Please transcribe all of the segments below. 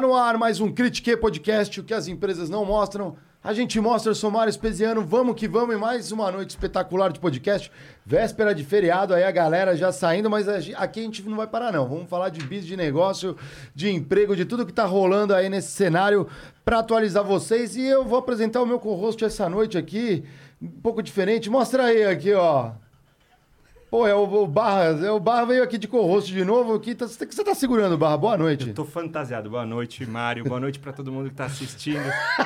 No ar mais um Critique Podcast, o que as empresas não mostram. A gente mostra, eu sou Mário Espesiano, vamos que vamos, e mais uma noite espetacular de podcast. Véspera de feriado, aí a galera já saindo, mas aqui a gente não vai parar não. Vamos falar de bis, de negócio, de emprego, de tudo que tá rolando aí nesse cenário para atualizar vocês. E eu vou apresentar o meu co-host essa noite aqui, um pouco diferente. Mostra aí aqui, ó. Pô, é o, o Barra. É o Barra veio aqui de co-host de novo. O que tá, você tá segurando, Barra? Boa noite. Eu tô fantasiado. Boa noite, Mário. Boa noite para todo mundo que tá assistindo.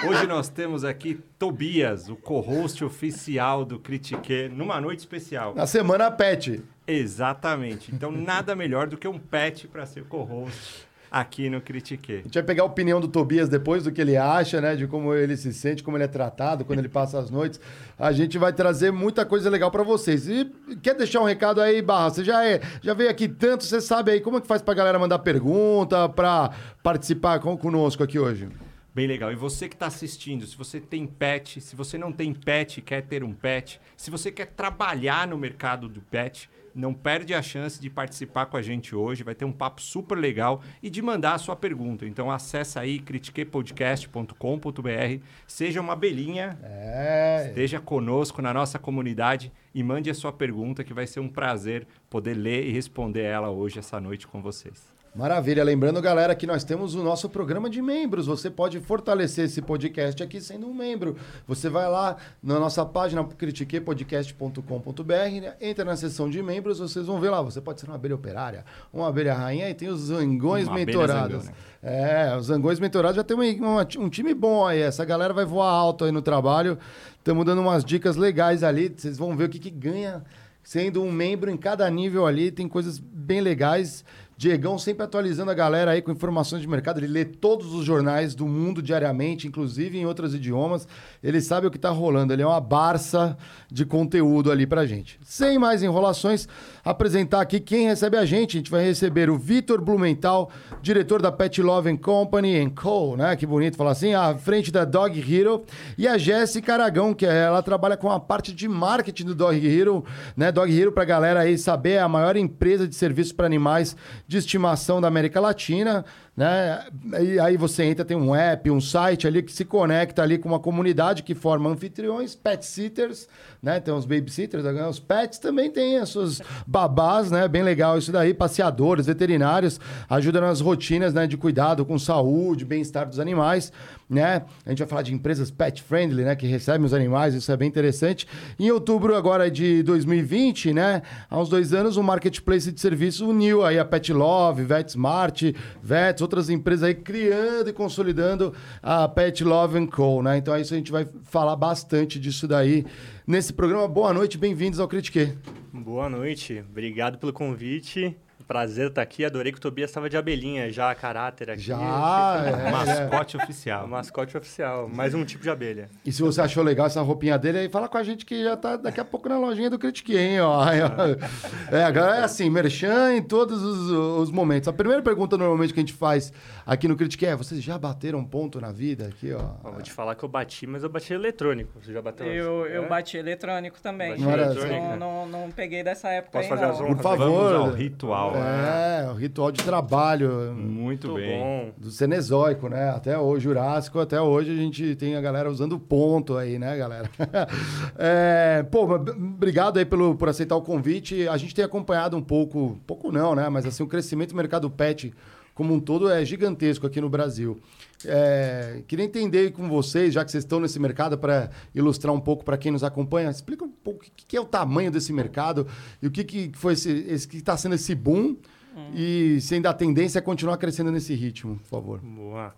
Hoje nós temos aqui Tobias, o co-host oficial do Critique, numa noite especial. Na semana pet. Exatamente. Então, nada melhor do que um pet para ser co-host aqui no Critique. A gente vai pegar a opinião do Tobias depois do que ele acha, né? De como ele se sente, como ele é tratado, quando ele passa as noites. A gente vai trazer muita coisa legal para vocês. E quer deixar um recado aí, Barra? Você já, é, já veio aqui tanto, você sabe aí como é que faz pra galera mandar pergunta, para participar com, conosco aqui hoje? Bem legal. E você que está assistindo, se você tem pet, se você não tem pet quer ter um pet, se você quer trabalhar no mercado do pet, não perde a chance de participar com a gente hoje, vai ter um papo super legal e de mandar a sua pergunta. Então acessa aí critiquepodcast.com.br, seja uma belinha, é. esteja conosco na nossa comunidade e mande a sua pergunta que vai ser um prazer poder ler e responder ela hoje essa noite com vocês. Maravilha. Lembrando, galera, que nós temos o nosso programa de membros. Você pode fortalecer esse podcast aqui sendo um membro. Você vai lá na nossa página critiquepodcast.com.br, né? entra na seção de membros, vocês vão ver lá. Você pode ser uma abelha operária, uma abelha rainha e tem os zangões uma mentorados. Zangão, né? É, os zangões mentorados já tem uma, uma, um time bom aí. Essa galera vai voar alto aí no trabalho. Estamos dando umas dicas legais ali. Vocês vão ver o que, que ganha sendo um membro em cada nível ali. Tem coisas bem legais. Diegão sempre atualizando a galera aí com informações de mercado. Ele lê todos os jornais do mundo diariamente, inclusive em outros idiomas. Ele sabe o que está rolando. Ele é uma barça de conteúdo ali pra gente. Sem mais enrolações, apresentar aqui quem recebe a gente. A gente vai receber o Vitor Blumenthal, diretor da Pet Love Company Co, né? Que bonito falar assim, à frente da Dog Hero. E a Jéssica Aragão, que ela trabalha com a parte de marketing do Dog Hero, né? Dog Hero, pra galera aí saber, é a maior empresa de serviços para animais de estimação da América Latina, né? E aí você entra, tem um app, um site ali que se conecta ali com uma comunidade que forma anfitriões, pet sitters, né? Tem os babysitters, os pets também têm as suas babás, né? Bem legal isso daí, passeadores, veterinários, ajuda nas rotinas, né, de cuidado com saúde, bem-estar dos animais né? A gente vai falar de empresas pet friendly, né? Que recebem os animais, isso é bem interessante. Em outubro agora de 2020, né? Há uns dois anos, o Marketplace de Serviços uniu aí a Pet Love, VetSmart, Vets, outras empresas aí criando e consolidando a Pet Love Co, né? Então é isso a gente vai falar bastante disso daí nesse programa. Boa noite, bem-vindos ao Critique. Boa noite, obrigado pelo convite. Prazer estar aqui. Adorei que o Tobias estava de abelhinha já, a caráter aqui. Já, é, mascote oficial. Mascote oficial. Mais um tipo de abelha. E se você achou legal essa roupinha dele, aí fala com a gente que já tá daqui a pouco na lojinha do Critique, hein? Ó. É, agora é assim, merchan em todos os, os, momentos. A primeira pergunta normalmente que a gente faz aqui no Critique é, vocês já bateram ponto na vida aqui, ó? vou te falar que eu bati, mas eu bati eletrônico. Você já bateu? Eu, eu é? bati eletrônico também. Bati eletrônico. Não, não, não, peguei dessa época Posso aí, fazer não. As Por favor. Vamos ao ritual. É, o ritual de trabalho. Muito, Muito bem. Bom. Do Cenezoico, né? Até hoje, Jurássico, até hoje a gente tem a galera usando ponto aí, né, galera? é, pô, obrigado aí pelo, por aceitar o convite. A gente tem acompanhado um pouco, pouco não, né? Mas assim, o crescimento do mercado pet como um todo é gigantesco aqui no Brasil. É, queria entender com vocês, já que vocês estão nesse mercado, para ilustrar um pouco para quem nos acompanha, explica um pouco o que, é o tamanho desse mercado e o que, que foi esse, esse que está sendo esse boom hum. e se ainda a tendência é continuar crescendo nesse ritmo, por favor. Boa.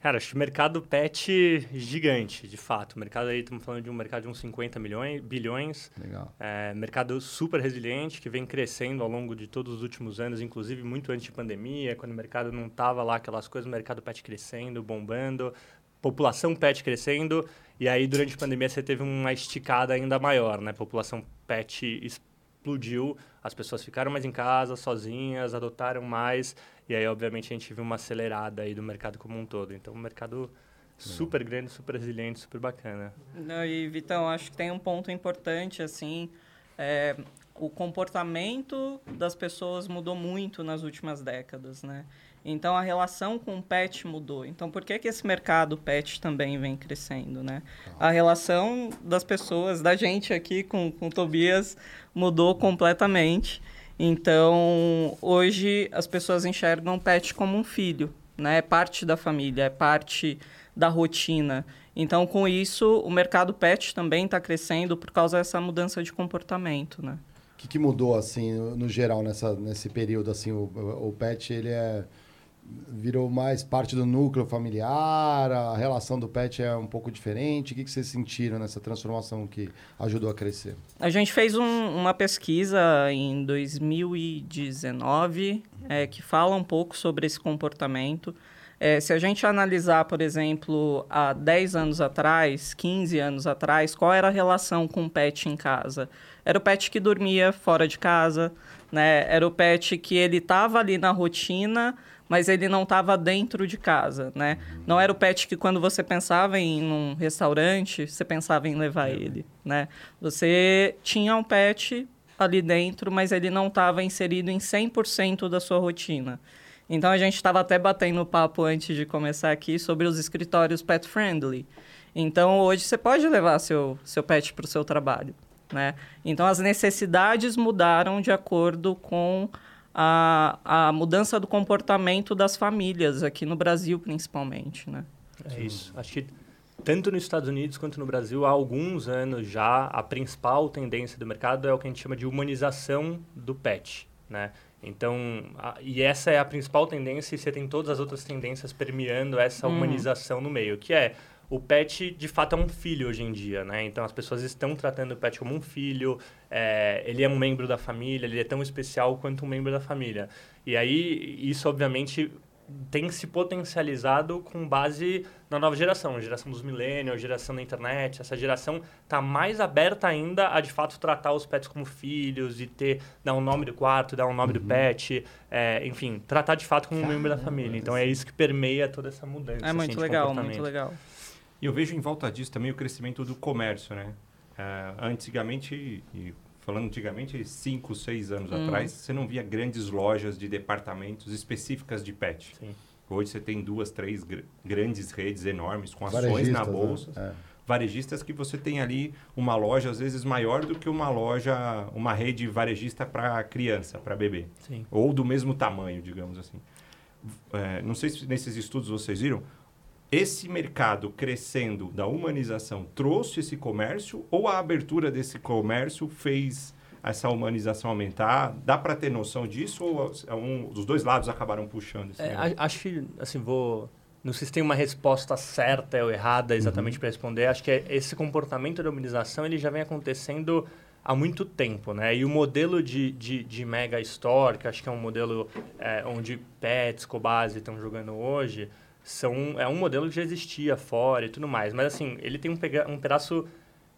Cara, acho que o mercado pet gigante, de fato. O mercado aí, estamos falando de um mercado de uns 50 milhões, bilhões. Legal. É, mercado super resiliente, que vem crescendo ao longo de todos os últimos anos, inclusive muito antes de pandemia, quando o mercado não estava lá aquelas coisas, o mercado pet crescendo, bombando, população pet crescendo, e aí durante a pandemia você teve uma esticada ainda maior, né? População pet explodiu, as pessoas ficaram mais em casa, sozinhas, adotaram mais, e aí, obviamente, a gente viu uma acelerada aí do mercado como um todo. Então, um mercado super grande, super resiliente, super bacana. Não, e, Vitão, acho que tem um ponto importante, assim, é, o comportamento das pessoas mudou muito nas últimas décadas, né? Então a relação com o pet mudou. Então por que, que esse mercado pet também vem crescendo, né? A relação das pessoas, da gente aqui com, com o Tobias mudou completamente. Então hoje as pessoas enxergam o pet como um filho, né? É parte da família, é parte da rotina. Então com isso o mercado pet também está crescendo por causa dessa mudança de comportamento, né? O que, que mudou assim no geral nessa, nesse período assim o, o pet ele é virou mais parte do núcleo familiar, a relação do pet é um pouco diferente. O que, vocês sentiram nessa transformação que ajudou a crescer? A gente fez um, uma pesquisa em 2019 é, que fala um pouco sobre esse comportamento. É, se a gente analisar, por exemplo, há 10 anos atrás, 15 anos atrás, qual era a relação com o pet em casa? Era o pet que dormia fora de casa, né? era o pet que ele estava ali na rotina, mas ele não estava dentro de casa, né? Não era o pet que quando você pensava em um restaurante, você pensava em levar ele, né? Você tinha um pet ali dentro, mas ele não estava inserido em 100% da sua rotina. Então a gente estava até batendo papo antes de começar aqui sobre os escritórios pet friendly. Então hoje você pode levar seu seu pet para o seu trabalho, né? Então as necessidades mudaram de acordo com a, a mudança do comportamento das famílias, aqui no Brasil principalmente, né? É isso. Acho que tanto nos Estados Unidos quanto no Brasil, há alguns anos já, a principal tendência do mercado é o que a gente chama de humanização do pet, né? Então, a, e essa é a principal tendência e você tem todas as outras tendências permeando essa hum. humanização no meio, que é o pet de fato é um filho hoje em dia, né? Então as pessoas estão tratando o pet como um filho, é, ele é um membro da família, ele é tão especial quanto um membro da família. E aí isso obviamente tem se potencializado com base na nova geração, a geração dos millennials, geração da internet. Essa geração está mais aberta ainda a de fato tratar os pets como filhos e ter dar um nome do quarto, dar um nome uhum. do pet, é, enfim, tratar de fato como um membro da família. Então é isso que permeia toda essa mudança. É muito assim, legal, muito legal. E eu vejo em volta disso também o crescimento do comércio, né? Uh, antigamente, e falando antigamente, cinco, seis anos hum. atrás, você não via grandes lojas de departamentos específicas de pet. Sim. Hoje você tem duas, três gr grandes redes enormes com ações na né? bolsa. Né? É. Varejistas que você tem ali uma loja às vezes maior do que uma loja, uma rede varejista para criança, para bebê. Sim. Ou do mesmo tamanho, digamos assim. É, não sei se nesses estudos vocês viram, esse mercado crescendo da humanização trouxe esse comércio ou a abertura desse comércio fez essa humanização aumentar? Dá para ter noção disso ou é um, os dois lados acabaram puxando? É, acho que, assim, vou... Não sei se tem uma resposta certa ou errada exatamente uhum. para responder. Acho que é esse comportamento da humanização ele já vem acontecendo há muito tempo, né? E o modelo de, de, de mega store, que acho que é um modelo é, onde pets, Cobase estão jogando hoje, são, é um modelo que já existia fora e tudo mais. Mas, assim, ele tem um, pega, um pedaço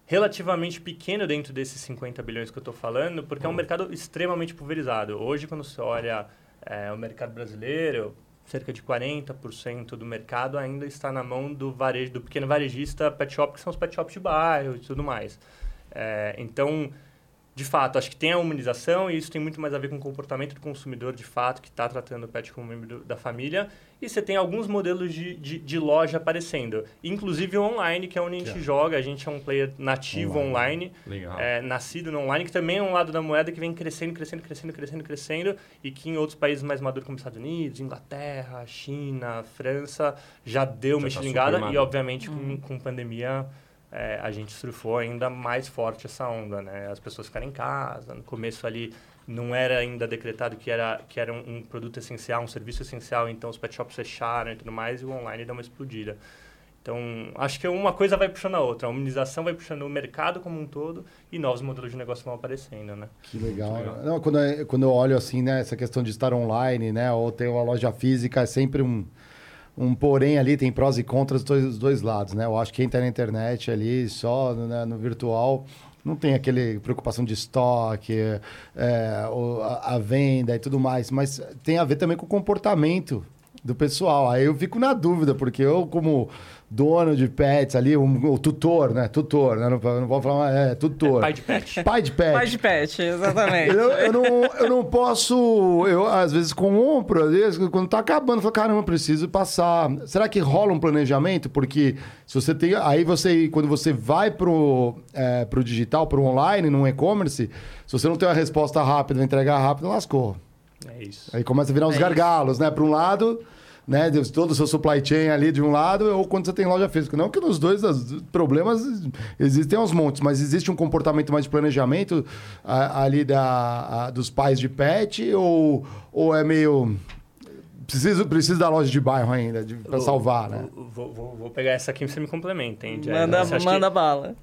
relativamente pequeno dentro desses 50 bilhões que eu estou falando, porque é um mercado extremamente pulverizado. Hoje, quando você olha é, o mercado brasileiro, cerca de 40% do mercado ainda está na mão do varejo, do pequeno varejista pet shop, que são os pet shops de bairro e tudo mais. É, então, de fato, acho que tem a humanização e isso tem muito mais a ver com o comportamento do consumidor, de fato, que está tratando o pet como membro da família. E você tem alguns modelos de, de, de, loja aparecendo, inclusive online, que é onde a gente joga. A gente é um player nativo online, online é, nascido no online, que também é um lado da moeda que vem crescendo, crescendo, crescendo, crescendo, crescendo, e que em outros países mais maduros, como Estados Unidos, Inglaterra, China, França, já deu já uma tá estilingada. E, obviamente, com, com pandemia é, a gente surfou ainda mais forte essa onda, né? As pessoas ficaram em casa, no começo ali não era ainda decretado que era, que era um, um, produto essencial, um serviço essencial, então os pet shops fecharam e tudo mais, e o online deu uma explodida. Então, acho que uma coisa vai puxando a outra. A humanização vai puxando o mercado como um todo e novos modelos de negócio vão aparecendo, né? Que legal. legal. Não, quando, eu, quando eu olho assim, né, essa questão de estar online, né, ou ter uma loja física, é sempre um um porém ali, tem prós e contras dos dois, dois lados, né? Eu acho que quem está na internet ali, só né, no virtual, não tem aquele preocupação de estoque, é, a, a, venda e tudo mais, mas tem a ver também com o comportamento do pessoal. Aí eu fico na dúvida, porque eu, como dono de pets ali, um, o tutor, né? Tutor, né? Não, não vou falar, é, tutor. É pai de pet. Pai de pet. Pai de pet, exatamente. Eu, eu, não, eu não posso. Eu, às vezes, compro, às vezes, quando tá acabando, eu falo, caramba, preciso passar. Será que rola um planejamento? Porque se você tem. Aí você, quando você vai pro, é, pro digital, pro online, no e-commerce, se você não tem uma resposta rápida, uma entrega rápida, lascou. É isso. Aí começa a virar uns É gargalos, né? Para um lado, né? de- Todo o seu supply chain ali de um lado, ou quando você tem loja física. Não que nos dois os problemas existem aos montes, mas existe um comportamento mais de planejamento a- ali da, a- dos pais de pet, ou, ou é meio. Preciso, preciso da loja de bairro ainda, para salvar, né? Vou, vou- vou pegar essa aqui e você me complementa, hein? Manda, manda bala.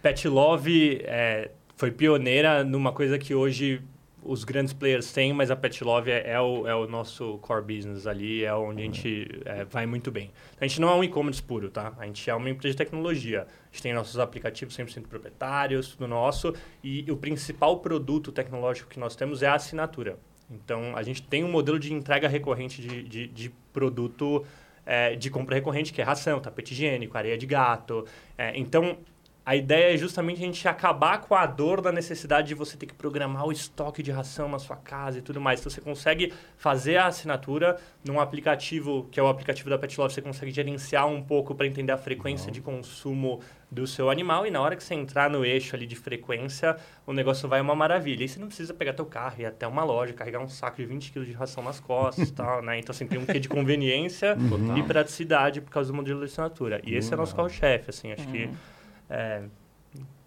Pet Love é, foi pioneira numa coisa que hoje os grandes players têm, mas a Pet Love é, é o, é o nosso core business ali, é onde a gente é, vai muito bem. A gente não é um e-commerce puro, tá? A gente é uma empresa de tecnologia. A gente tem nossos aplicativos 100% proprietários, tudo nosso, e o principal produto tecnológico que nós temos é a assinatura. Então, a gente tem um modelo de entrega recorrente de, de, de produto é, de compra recorrente, que é ração, tapete higiênico, areia de gato. É, então, a ideia é justamente a gente acabar com a dor da necessidade de você ter que programar o estoque de ração na sua casa e tudo mais. Então, você consegue fazer a assinatura num aplicativo, que é o aplicativo da Pet Love, você consegue gerenciar um pouco para entender a frequência de consumo do seu animal e na hora que você entrar no eixo ali de frequência, o negócio vai uma maravilha. E você não precisa pegar teu carro e ir até uma loja, carregar um saco de 20 kg de ração nas costas e tal, né? Então, assim, tem um quê de conveniência Total. e praticidade por causa do modelo de assinatura. E esse é o nosso carro-chefe, assim, acho que... é,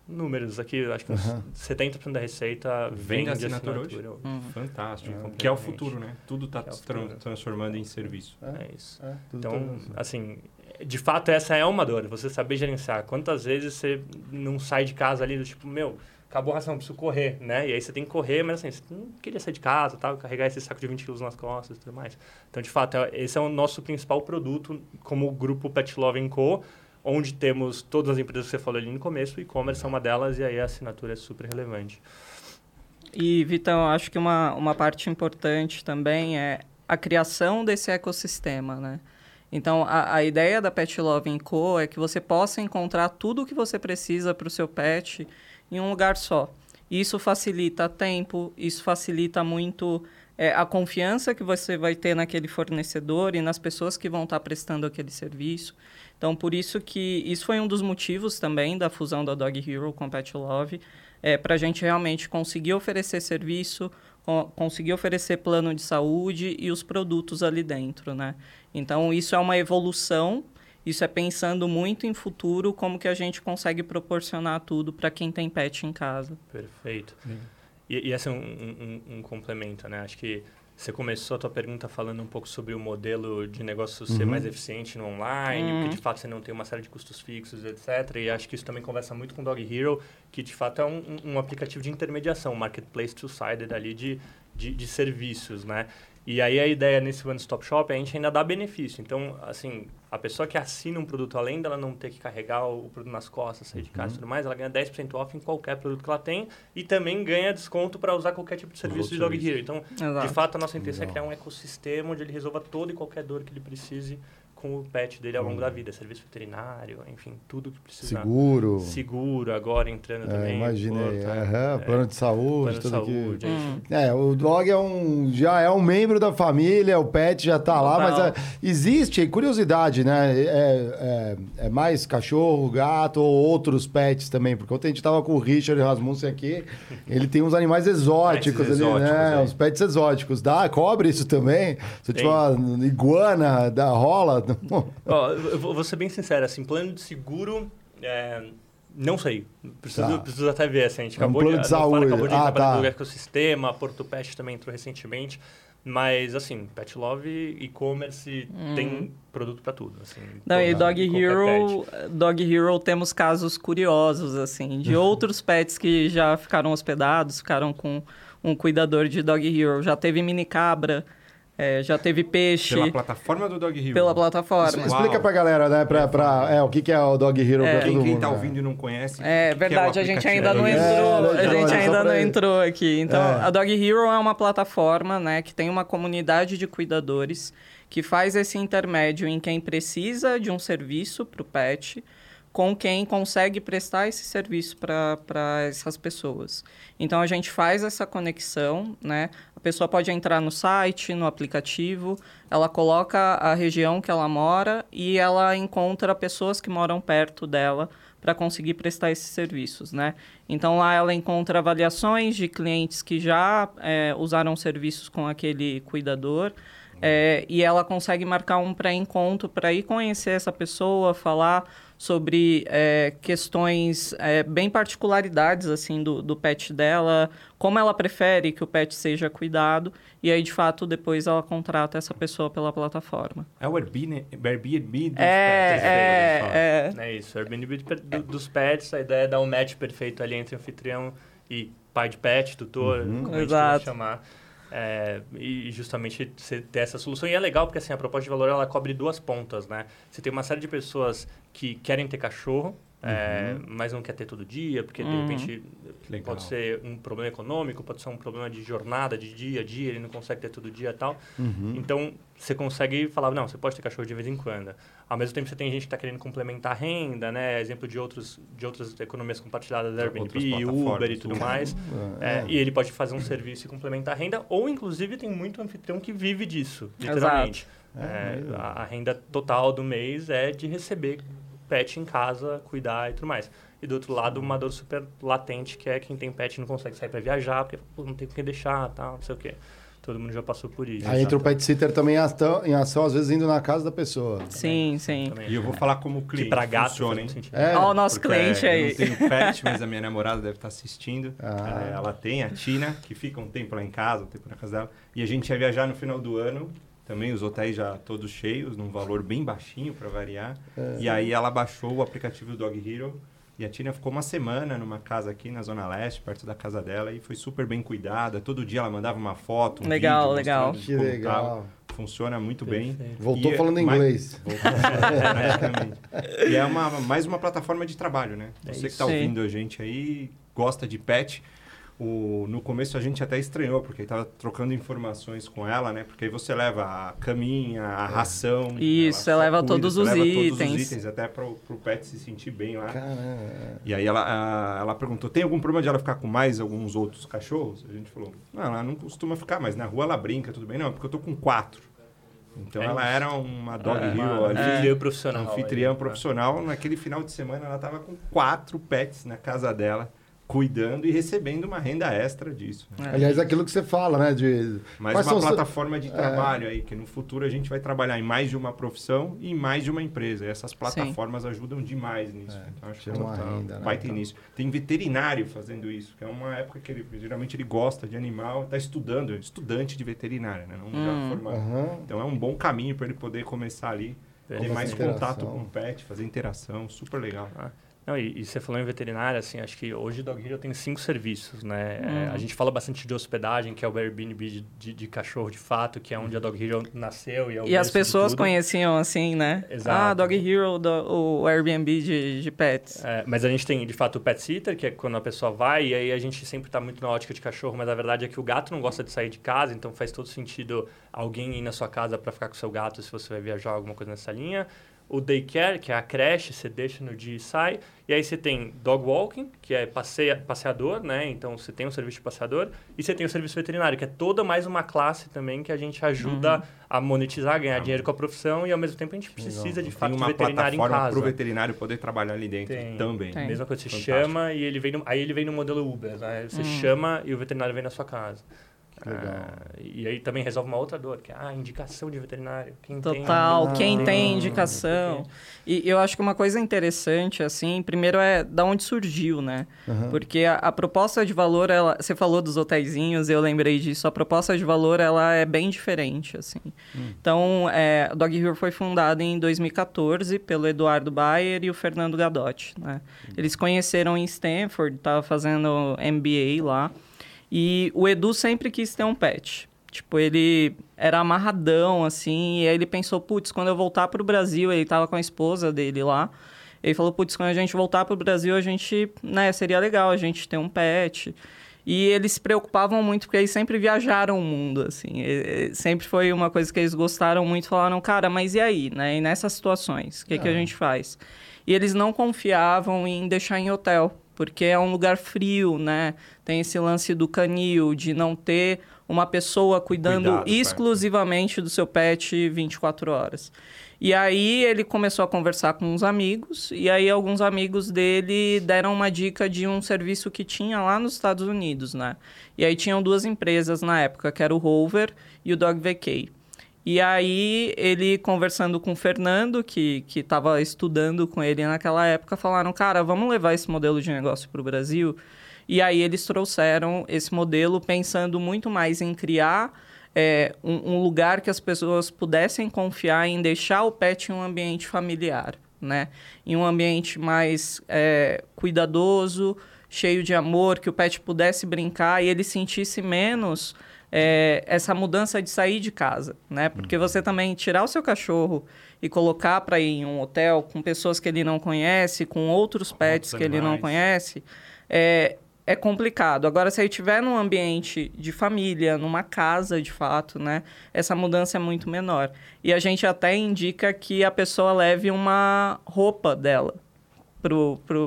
números aqui, acho que uns Uhum. 70% da receita vem de assinatura assinatura. hoje? Uhum. Fantástico. É, que é o futuro, né? Tudo está é se transformando em serviço. É isso. É, Então, assim, de fato, essa é uma dor, você saber gerenciar. Quantas vezes você não sai de casa ali do tipo, meu, acabou a ração, preciso correr, né? E aí você tem que correr, mas assim, você não queria sair de casa, tal, carregar esse saco de 20 quilos nas costas e tudo mais. Então, de fato, é- esse é o nosso principal produto como grupo Pet Love Co., onde temos todas as empresas que você falou ali no começo, e-commerce é uma delas e aí a assinatura é super relevante. E, Vitão, acho que uma, uma parte importante também é a criação desse ecossistema, né? Então, a, a ideia da Pet Love Co. é que você possa encontrar tudo o que você precisa para o seu pet em um lugar só. Isso facilita tempo, isso facilita muito é, a confiança que você vai ter naquele fornecedor e nas pessoas que vão estar prestando aquele serviço. Então, por isso que isso foi um dos motivos também da fusão da Dog Hero com a Pet Love, é, para a gente realmente conseguir oferecer serviço, co- conseguir oferecer plano de saúde e os produtos ali dentro, né? Então, isso é uma evolução, isso é pensando muito em futuro, como que a gente consegue proporcionar tudo para quem tem pet em casa. Perfeito. E, e esse é um, um- um- um complemento, né? Acho que você começou a tua pergunta falando um pouco sobre o modelo de negócio ser Uhum. mais eficiente no online, Uhum. porque de fato você não tem uma série de custos fixos, etc. E acho que isso também conversa muito com o Dog Hero, que de fato é um, um- um aplicativo de intermediação, um marketplace two-sided ali de, de, de serviços, né? E aí a ideia nesse One Stop Shop é a gente ainda dá benefício. Então, assim, a pessoa que assina um produto, além dela não ter que carregar o produto nas costas, sair de casa e tudo mais, ela ganha 10% off em qualquer produto que ela tem e também ganha desconto para usar qualquer tipo de serviço de Dog Hero. Então, Exato. de fato, a nossa intenção é criar um ecossistema onde ele resolva toda e qualquer dor que ele precise com o pet dele ao longo da vida. Serviço veterinário, enfim, tudo que precisar. Seguro. Seguro agora entrando É, também. imaginei. pô, tá? É, plano de saúde, plano de tudo aqui. saúde. Hum. É, o dog é um, já é um membro da família, o pet já tá lá, mas é, existe curiosidade, né? É, é- é mais cachorro, gato ou outros pets também, porque ontem a gente tava com o Richard Rasmussen aqui, ele tem uns animais exóticos Pets ali, exóticos, né? é. Os pets exóticos. Dá, cobre isso também? Se tiver uma iguana, da rola. Ó, eu vou ser bem sincero, assim, plano de seguro, é, não sei. Preciso, Tá. preciso até ver, assim, a gente É um acabou plano de, de saúde. acabou de Ah, entrar para tá. o ecossistema, Porto Pet também entrou recentemente, mas, assim, Pet Love, e-commerce, tem produto para tudo, assim. Não, e Dog Hero, pet. Dog Hero temos casos curiosos, assim, de outros pets que já ficaram hospedados, ficaram com um cuidador de Dog Hero. Já teve mini cabra, é, já teve peixe Pela pela, plataforma do Dog Hero. plataforma. Uau. Explica pra galera, né? Pra, pra, é, o que, que é o Dog Hero pra É. todo Quem, mundo. quem tá né? ouvindo e não conhece. É que verdade, o a gente ainda não É, entrou, a gente é ainda pra não entrou aqui. Então, É. a Dog Hero é uma plataforma, né, que tem uma comunidade de cuidadores que faz esse intermédio em quem precisa de um serviço para o pet com quem consegue prestar esse serviço para essas pessoas. Então a gente faz essa conexão, né? Pessoa pode entrar no site, no aplicativo, ela coloca a região que ela mora e ela encontra pessoas que moram perto dela para conseguir prestar esses serviços, né? Então lá ela encontra avaliações de clientes que já é, usaram serviços com aquele cuidador. É, e ela consegue marcar um pré-encontro para ir conhecer essa pessoa, falar sobre é, questões é, bem particularidades assim do, do pet dela, como ela prefere que o pet seja cuidado e aí de fato depois ela contrata essa pessoa pela plataforma. É o Airbnb, Airbnb dos é, pets. É, é. é isso, Airbnb do, dos pets, a ideia é dar um match perfeito ali entre anfitrião e pai de pet, tutor, Uhum. como a gente chamar. É, e justamente você ter essa solução. E é legal porque assim, a proposta de valor ela cobre duas pontas, né? Você tem uma série de pessoas que querem ter cachorro, é, mas não quer ter todo dia, porque de Uhum. repente Legal. pode ser um problema econômico, pode ser um problema de jornada, de dia a dia, ele não consegue ter todo dia e tal. Uhum. Então, você consegue falar, não, você pode ter cachorro de vez em quando. Ao mesmo tempo, você tem gente que está querendo complementar a renda, né? Exemplo de, outros, de outras economias compartilhadas Airbnb, Uber e tudo mais. É. É, e ele pode fazer um serviço e complementar a renda, ou inclusive tem muito anfitrião que vive disso, literalmente. Exato. É, É a, a renda total do mês é de receber pet em casa, cuidar e tudo mais. E do outro lado, uma dor super latente, que é quem tem pet e não consegue sair para viajar, porque pô, não tem com quem deixar, tal, não sei o quê. Todo mundo já passou por isso. Aí entra o pet sitter também em ação, em ação, às vezes indo na casa da pessoa. Sim, sim. Também. E eu vou falar como que cliente para gato funciona, hein? É. Ó, o nosso Porque cliente eu aí. não tenho pet, mas a minha namorada deve estar assistindo. Ah. É, ela tem a Tina, que fica um tempo lá em casa, um tempo na casa dela. E a gente ia viajar no final do ano. Também os hotéis já todos cheios, num valor bem baixinho para variar. É. E aí ela baixou o aplicativo do Dog Hero. E a Tina ficou uma semana numa casa aqui na Zona Leste, perto da casa dela, e foi super bem cuidada. Todo dia ela mandava uma foto, um Legal, vídeo legal. Que legal. tava. Funciona muito bem. Perfeito. Voltou E é falando mais- inglês. Praticamente. e é uma, mais uma plataforma de trabalho, né? É Você que isso. está Sim. ouvindo a gente aí, gosta de pet. O, no começo a gente até estranhou, porque estava trocando informações com ela, né? Porque aí você leva a caminha, a ração. Isso, você leva todos você os leva todos itens. os itens, até para o pet se sentir bem lá. Caramba. E aí ela, a- ela perguntou, tem algum problema de ela ficar com mais alguns outros cachorros? A gente falou, não, ela não costuma ficar, mas na rua ela brinca, tudo bem. Não, porque eu tô com quatro. Então É ela isso. era uma dog É, hero uma ali. anfitriã profissional. Anfitriã aí, né? profissional, naquele final de semana ela estava com quatro pets na casa dela, cuidando e recebendo uma renda extra disso. né? É. Aliás, aquilo que você fala, né? De Mais Quais uma plataforma de trabalho aí, que no futuro a gente vai trabalhar em mais de uma profissão e em mais de uma empresa. E essas plataformas ajudam demais nisso. então, acho que uma tá- renda, né? vai ter Então- início. Tem veterinário fazendo isso, que é uma época que ele, geralmente ele gosta de animal, está estudando, estudante de veterinária, né? Não já Hum. formado. Aham. Então é um bom caminho para ele poder começar ali, ter mais interação. contato com o pet, fazer interação, super legal. Ah, Não, e, e você falou em veterinária, assim, acho que hoje o Dog Hero tem cinco serviços, né? É, Uhum. a gente fala bastante de hospedagem, que é o Airbnb de, de, de cachorro de fato, que é onde a Dog Hero nasceu e é E as pessoas conheciam assim, né? Exato. Ah, Dog Hero, do, o Airbnb de, de pets. É, mas a gente tem, de fato, o pet sitter, que é quando a pessoa vai, e aí a gente sempre está muito na ótica de cachorro, mas a verdade é que o gato não gosta de sair de casa, então faz todo sentido alguém ir na sua casa para ficar com o seu gato se você vai viajar, alguma coisa nessa linha. O daycare, que é a creche, você deixa no dia e sai. E aí você tem dog walking, que é passeia, passeador, né? Então você tem um serviço de passeador. E você tem o serviço veterinário, que é toda mais uma classe também que a gente ajuda a monetizar, ganhar dinheiro com a profissão. E ao mesmo tempo a gente precisa, de fato, de uma veterinário em plataforma casa. para o veterinário poder trabalhar ali dentro Tem. também. Tem. Mesma coisa, você Fantástico. chama e ele vem no, aí ele vem no modelo Uber, né? Você Hum. chama e o veterinário vem na sua casa. Ah, e aí também resolve uma outra dor, que é a indicação de veterinário. Quem tem- Total, Ah, quem tem indicação. E eu acho que uma coisa interessante, assim, primeiro é da onde surgiu, né? Aham. Porque a, a proposta de valor, ela, você falou dos hotéisinhos, eu lembrei disso. A proposta de valor, ela é bem diferente, assim. Então, é, Dog Hero foi fundada em 2014 pelo Eduardo Bayer e o Fernando Gadotti, né? Eles conheceram em Stanford, estava fazendo MBA lá. E o Edu sempre quis ter um pet. Tipo, ele era amarradão, assim, e aí ele pensou, putz, quando eu voltar pro Brasil, ele tava com a esposa dele lá. Ele falou, putz, quando a gente voltar pro Brasil, a gente, né, seria legal a gente ter um pet. E eles se preocupavam muito porque eles sempre viajaram o mundo, assim. E, e, sempre foi uma coisa que eles gostaram muito. Falaram, cara, mas e aí, né? E nessas situações, o que, que a gente faz? E eles não confiavam em deixar em hotel, porque é um lugar frio, né? Tem esse lance do canil, de não ter uma pessoa cuidando Cuidado, exclusivamente do seu pet 24 horas. E aí ele começou a conversar com uns amigos, e aí alguns amigos dele deram uma dica de um serviço que tinha lá nos Estados Unidos, né? E aí tinham duas empresas na época, que era o Rover e o Dog VK. E aí ele conversando com o Fernando, que estava estudando com ele naquela época, falaram, cara, vamos levar esse modelo de negócio para o Brasil? E aí eles trouxeram esse modelo pensando muito mais em criar é, um, um, lugar que as pessoas pudessem confiar em deixar o pet em um ambiente familiar, né? Em um ambiente mais é, cuidadoso, cheio de amor, que o pet pudesse brincar e ele sentisse menos é, essa mudança de sair de casa, né? Porque uhum. você também tirar o seu cachorro e colocar para ir em um hotel com pessoas que ele não conhece, com outros pets que ele não conhece, é, é complicado. Agora, se ele estiver num ambiente de família, numa casa de fato, né? Essa mudança é muito menor. E a gente até indica que a pessoa leve uma roupa dela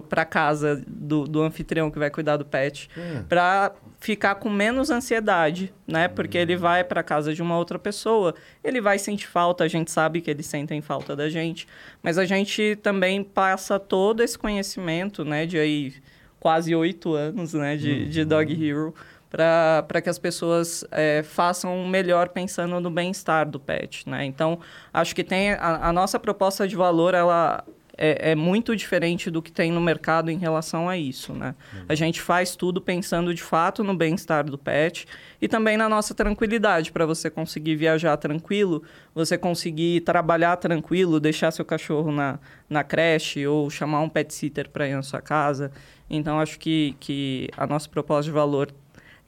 para a casa do, do anfitrião que vai cuidar do pet, hum. para ficar com menos ansiedade, né? Porque ele hum. vai para casa de uma outra pessoa, ele vai sentir falta, a gente sabe que eles sentem falta da gente, mas a gente também passa todo esse conhecimento, né? De aí quase oito anos né, de, uhum. de Dog Hero para que as pessoas é, façam melhor pensando no bem-estar do pet. Né? Então, acho que tem a, a nossa proposta de valor, ela é, é, muito diferente do que tem no mercado em relação a isso, né? Uhum. A gente faz tudo pensando de fato no bem-estar do pet e também na nossa tranquilidade para você conseguir viajar tranquilo, você conseguir trabalhar tranquilo, deixar seu cachorro na, na creche ou chamar um pet sitter para ir na sua casa. Então, acho que, que a nossa proposta de valor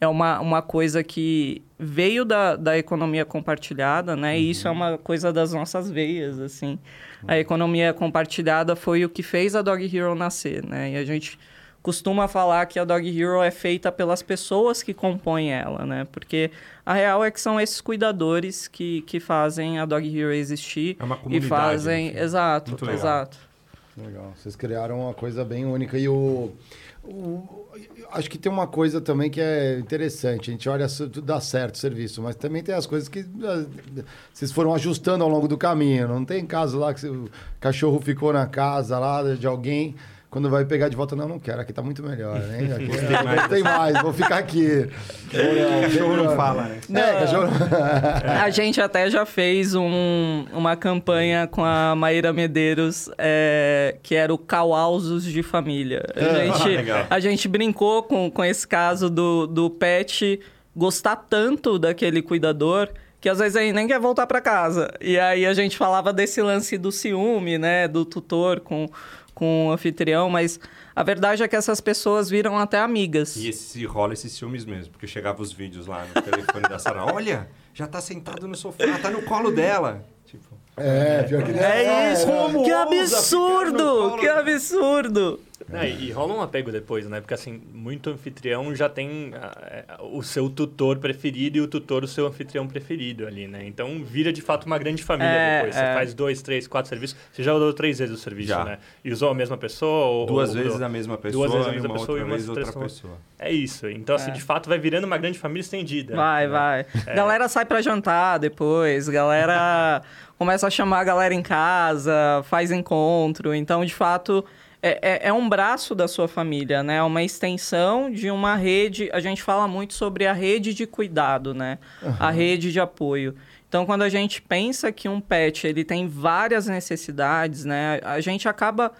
é uma, uma coisa que veio da, da economia compartilhada, né? Uhum. E isso é uma coisa das nossas veias, assim a economia compartilhada foi o que fez a Dog Hero nascer, né? E a gente costuma falar que a Dog Hero é feita pelas pessoas que compõem ela, né? Porque a real é que são esses cuidadores que, que fazem a Dog Hero existir é uma comunidade, e fazem, exato, exato. Legal. Vocês criaram uma coisa bem única e o o, acho que tem uma coisa também que é interessante. A gente olha, tudo dá certo o serviço, mas também tem as coisas que uh, vocês foram ajustando ao longo do caminho. Não tem caso lá que o cachorro ficou na casa lá de alguém quando vai pegar de volta, não, não quero, aqui tá muito melhor, né? Aqui é, mais. tem mais, vou ficar aqui. O cachorro não fala, né? Não, é, cachorro... a gente até já fez um, uma campanha com a Maíra Medeiros, é, que era o Cauausos de Família. A ah, gente, ah, a gente brincou com, com esse caso do, do pet gostar tanto daquele cuidador que às vezes ele nem quer voltar para casa. E aí a gente falava desse lance do ciúme, né, do tutor com com o anfitrião, mas a verdade é que essas pessoas viram até amigas. E esse, rola esses ciúmes mesmo, porque chegava os vídeos lá no telefone da Sara. Olha, já tá sentado no sofá, tá no colo dela. Tipo, é, pior que é, é isso. Como que absurdo! Que absurdo! É, e, rola um apego depois, né? Porque, assim, muito anfitrião já tem uh, o seu tutor preferido e o tutor o seu anfitrião preferido ali, né? Então, vira, de fato, uma grande família é, depois. Você é. faz dois, três, quatro serviços. Você já usou três vezes o serviço, já. né? E usou a mesma pessoa? Ou, duas ou, vezes ou, a mesma pessoa duas vezes a mesma pessoa e uma outra, outra pessoa. É isso. Então, assim, é. de fato, vai virando uma grande família estendida. Vai, né? vai. É. Galera sai para jantar depois, galera começa a chamar a galera em casa, faz encontro. Então, de fato é, é, é, um braço da sua família, né? É uma extensão de uma rede. A gente fala muito sobre a rede de cuidado, né? Uhum. A rede de apoio. Então, quando a gente pensa que um pet ele tem várias necessidades, né? A gente acaba...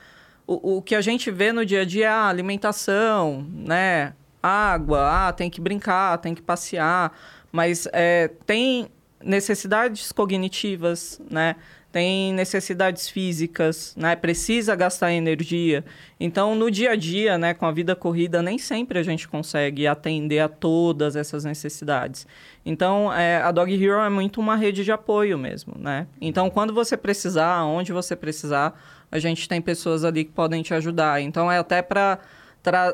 O, o que a gente vê no dia a dia é a alimentação, né? Água, ah, tem que brincar, tem que passear. Mas é, tem necessidades cognitivas, né? Tem necessidades físicas, né? Precisa gastar energia. Então, no dia a dia, né, com a vida corrida, nem sempre a gente consegue atender a todas essas necessidades. Então, é, a Dog Hero é muito uma rede de apoio mesmo, né? Então, quando você precisar, onde você precisar, a gente tem pessoas ali que podem te ajudar. Então, é até para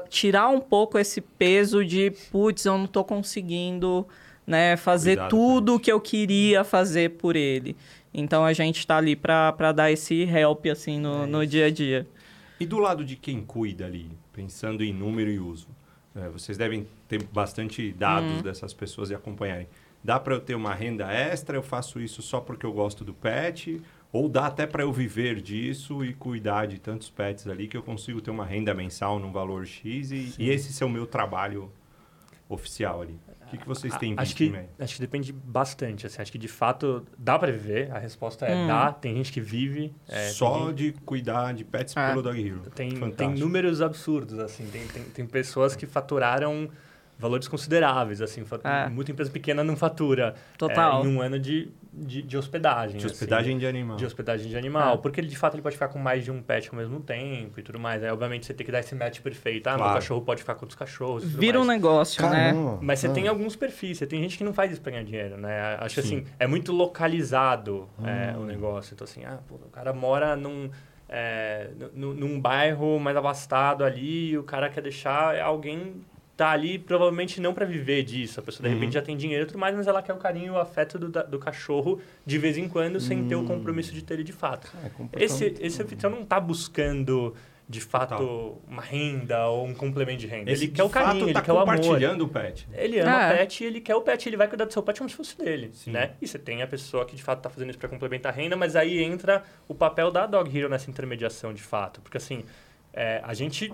tirar um pouco esse peso de, putz, eu não tô conseguindo né, fazer Cuidado, tudo o que eu queria fazer por ele. Então a gente está ali para dar esse help assim no, É no dia a dia. E do lado de quem cuida ali, pensando em número e uso, é, vocês devem ter bastante dados dessas pessoas e acompanharem. Dá para eu ter uma renda extra? Eu faço isso só porque eu gosto do pet? Ou dá até para eu viver disso e cuidar de tantos pets ali que eu consigo ter uma renda mensal num valor X e, e esse ser o meu trabalho oficial ali? O que, que vocês têm acho visto, que né? acho que depende bastante assim acho que de fato dá para viver a resposta é Hum. dá tem gente que vive é, Só gente- de cuidar de pets É. pelo Dog Hero. Tem, tem números absurdos, assim. Tem, tem, tem pessoas que faturaram valores consideráveis, assim. É. Muita empresa pequena não fatura Total. é, em um ano de, de, de hospedagem. De assim. hospedagem de animal. De hospedagem de animal. É. Porque ele, de fato, ele pode ficar com mais de um pet ao mesmo tempo e tudo mais. Aí, obviamente, você tem que dar esse match perfeito. Ah, meu Claro. cachorro pode ficar com outros cachorros tudo Vira um mais. negócio, né? Caramba. Mas você Ah. tem alguns perfis, você tem gente que não faz isso pra ganhar dinheiro, né? Acho Sim. assim, é muito localizado é, Hum. o negócio. Então, assim, ah, pô, o cara mora num, é, num, num bairro mais abastado ali, e o cara quer deixar alguém tá ali provavelmente não para viver disso. A pessoa de Uhum. repente já tem dinheiro e tudo mais, mas ela quer o carinho e o afeto do, do cachorro de vez em quando, sem ter o compromisso de ter ele de fato. É, comportamento- Esse, esse anfitrião não tá buscando de fato Total. uma renda ou um complemento de renda. Esse, ele quer o carinho, tá ele quer o amor. compartilhando o pet. Ele ama É. o pet e ele quer o pet, ele vai cuidar do seu pet como se fosse dele, Sim. né? E você tem a pessoa que de fato está fazendo isso para complementar a renda, mas aí entra o papel da Dog Hero nessa intermediação de fato, porque assim, é, a gente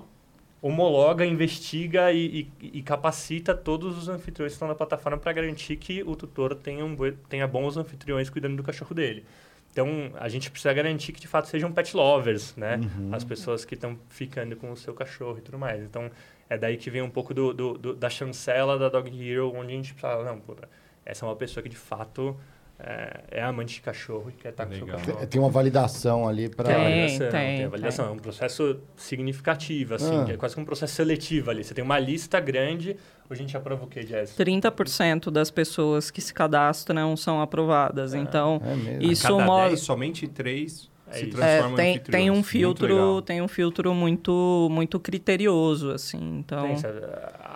homologa, investiga e, e- e capacita todos os anfitriões que estão na plataforma para garantir que o tutor tenha, um, tenha bons anfitriões cuidando do cachorro dele. Então, a gente precisa garantir que de fato sejam pet lovers, né? As pessoas que estão ficando com o seu cachorro e tudo mais. Então, é daí que vem um pouco do, do- do- da chancela da Dog Hero, onde a gente fala, não, puta, essa é uma pessoa que de fato é, é amante de cachorro e quer estar com o seu Legal. cachorro. Tem, tem uma validação ali para. Tem, Tem, tem, tem avaliação. É um processo significativo, assim, Ah. que é quase como um processo seletivo ali. Você tem uma lista grande. Hoje a gente aprova o quê, Jess? 30% das pessoas que se cadastram são aprovadas. Então, É mesmo. Isso Cada mostra- 10, somente 3 É se isso. é, transformam em tem, tem um filtro, legal. tem um filtro muito muito criterioso assim. Então, Tem,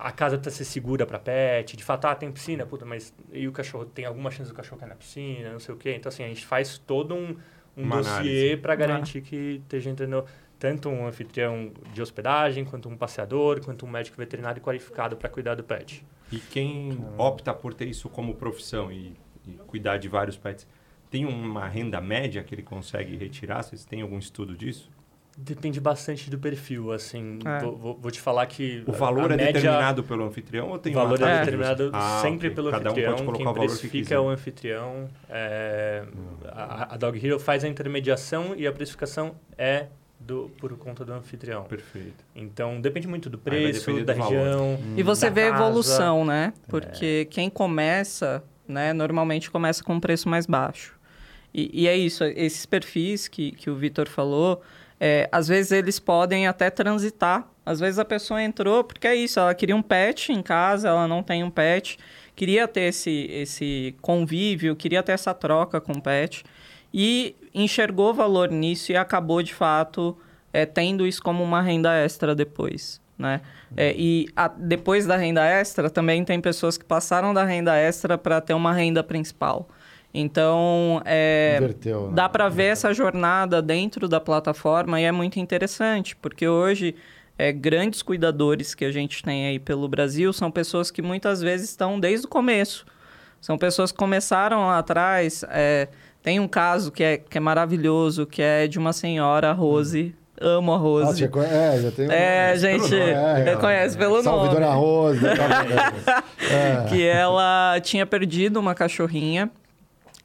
a casa precisa ser segura para pet. De fato, ah, tem piscina, puta, mas e o cachorro? Tem alguma chance do cachorro cair na piscina, não sei o quê. Então, assim, a gente faz todo um, um Uma dossiê para garantir que esteja entrando tanto um anfitrião de hospedagem, quanto um passeador, quanto um médico veterinário qualificado para cuidar do pet. E quem opta por ter isso como profissão e, e cuidar de vários pets, tem uma renda média que ele consegue retirar? Vocês têm algum estudo disso? Depende bastante do perfil, assim. É. Vou, vou- vou te falar que... O valor a é média- determinado pelo anfitrião ou tem O valor é de determinado? Ah, sempre ok. pelo Cada um anfitrião. pode colocar Quem o valor que precifica quiser. é o anfitrião. É, a, a Dog Hero faz a intermediação e a precificação é do, por conta do anfitrião. Perfeito. Então, depende muito do preço, da do região. E você da vê a evolução, né? Porque quem começa, né, normalmente começa com um preço mais baixo. E, e é isso, esses perfis que, que o Vitor falou, é, às vezes eles podem até transitar. Às vezes a pessoa entrou porque é isso, ela queria um pet em casa, ela não tem um pet, queria ter esse, esse convívio, queria ter essa troca com o pet e enxergou valor nisso e acabou de fato é, tendo isso como uma renda extra depois. Né? É, e a- depois da renda extra, também tem pessoas que passaram da renda extra para ter uma renda principal. Então, é, Inverteu, né? dá para ver essa jornada dentro da plataforma e é muito interessante, porque hoje é, grandes cuidadores que a gente tem aí pelo Brasil são pessoas que muitas vezes estão desde o começo. São pessoas que começaram lá atrás. é, tem um caso que é, que é maravilhoso, que é de uma senhora, a Rose. Amo a Ah, Rose. você conhe- é, já tem É, gente, É, conhece pelo Salve, nome. Dona Rose. né? Tá é. que ela tinha perdido uma cachorrinha.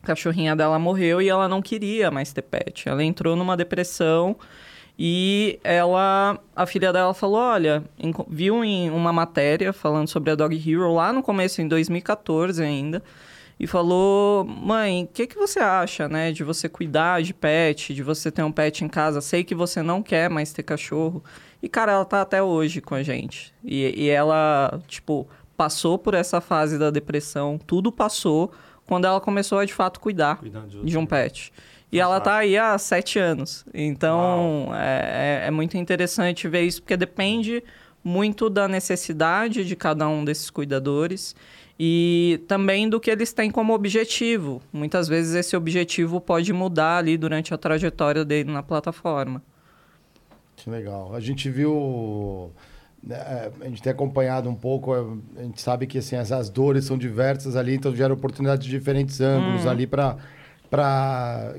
Cachorrinha dela morreu e ela não queria mais ter pet. Ela entrou numa depressão e ela, a filha dela falou, olha, viu em uma matéria falando sobre a Dog Hero lá no começo, em 2014 ainda, e falou, mãe, o que, que você acha, né, de você cuidar de pet, de você ter um pet em casa? Sei que você não quer mais ter cachorro. E, cara, ela tá até hoje com a gente. E, e ela, tipo, passou por essa fase da depressão, tudo passou quando ela começou a, de fato, cuidar Cuidar de de um pet. E ela tá aí há sete anos. Então, é, é- é muito interessante ver isso, porque depende muito da necessidade de cada um desses cuidadores e também do que eles têm como objetivo. Muitas vezes esse objetivo pode mudar ali durante a trajetória dele na plataforma. Que legal. A gente viu né, a gente tem acompanhado um pouco, é, a gente sabe que assim, as dores são diversas ali, então gera oportunidades de diferentes ângulos hum. ali para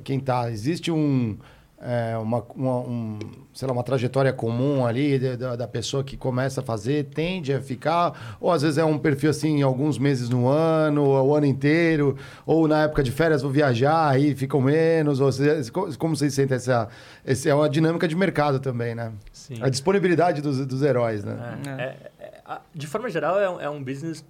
quem está. Existe um, é, uma, uma, um, sei lá, uma trajetória comum ali da, da, pessoa que começa a fazer, tende a ficar, ou às vezes é um perfil assim, alguns meses no ano, ou o ano inteiro, ou na época de férias vou viajar, aí ficam menos, ou como vocês sentem essa, essa é uma dinâmica de mercado também, né? Sim. A disponibilidade dos, dos heróis, né? É, é, é de forma geral, é um, é business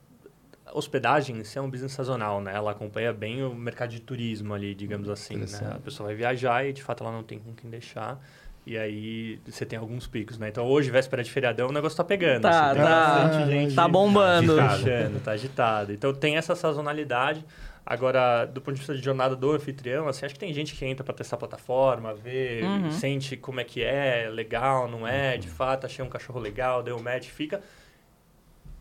hospedagem é um business sazonal, né? Ela acompanha bem o mercado de turismo ali, digamos assim, né? A pessoa vai viajar e, de fato, ela não tem com quem deixar. E aí você tem alguns picos, né? Então hoje, véspera de feriadão, o negócio tá pegando. Tá, assim, tá. Gente tá bombando. Tá agitado, tá agitado. Então tem essa sazonalidade. Agora, do ponto de vista de jornada do anfitrião, assim, acho que tem gente que entra para testar a plataforma, ver, uhum. sente como é que é, legal, não é, de fato, achei um cachorro legal, deu um match, fica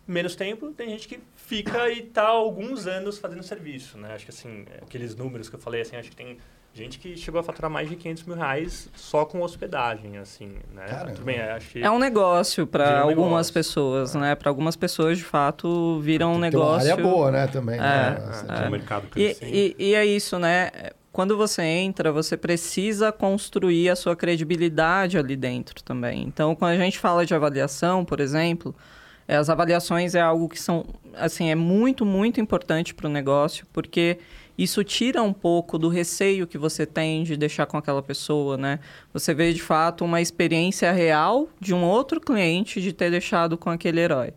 menos tempo, tem gente que fica e tá alguns anos fazendo serviço, né? Acho que assim, aqueles números que eu falei, assim, acho que tem gente que chegou a faturar mais de 500 mil reais só com hospedagem, assim, né? Tudo bem, acho que é um negócio para um algumas negócio. pessoas, é. né? Para algumas pessoas, de fato, viram um negócio... Tem uma área boa, né? Também, é, né? É. é. mercado e, e, e é isso, né? Quando você entra, você precisa construir a sua credibilidade ali dentro também. Então, quando a gente fala de avaliação, por exemplo é, as avaliações é algo que são, assim, é muito, muito importante para o negócio, porque isso tira um pouco do receio que você tem de deixar com aquela pessoa, né? Você vê, de fato, uma experiência real de um outro cliente de ter deixado com aquele herói.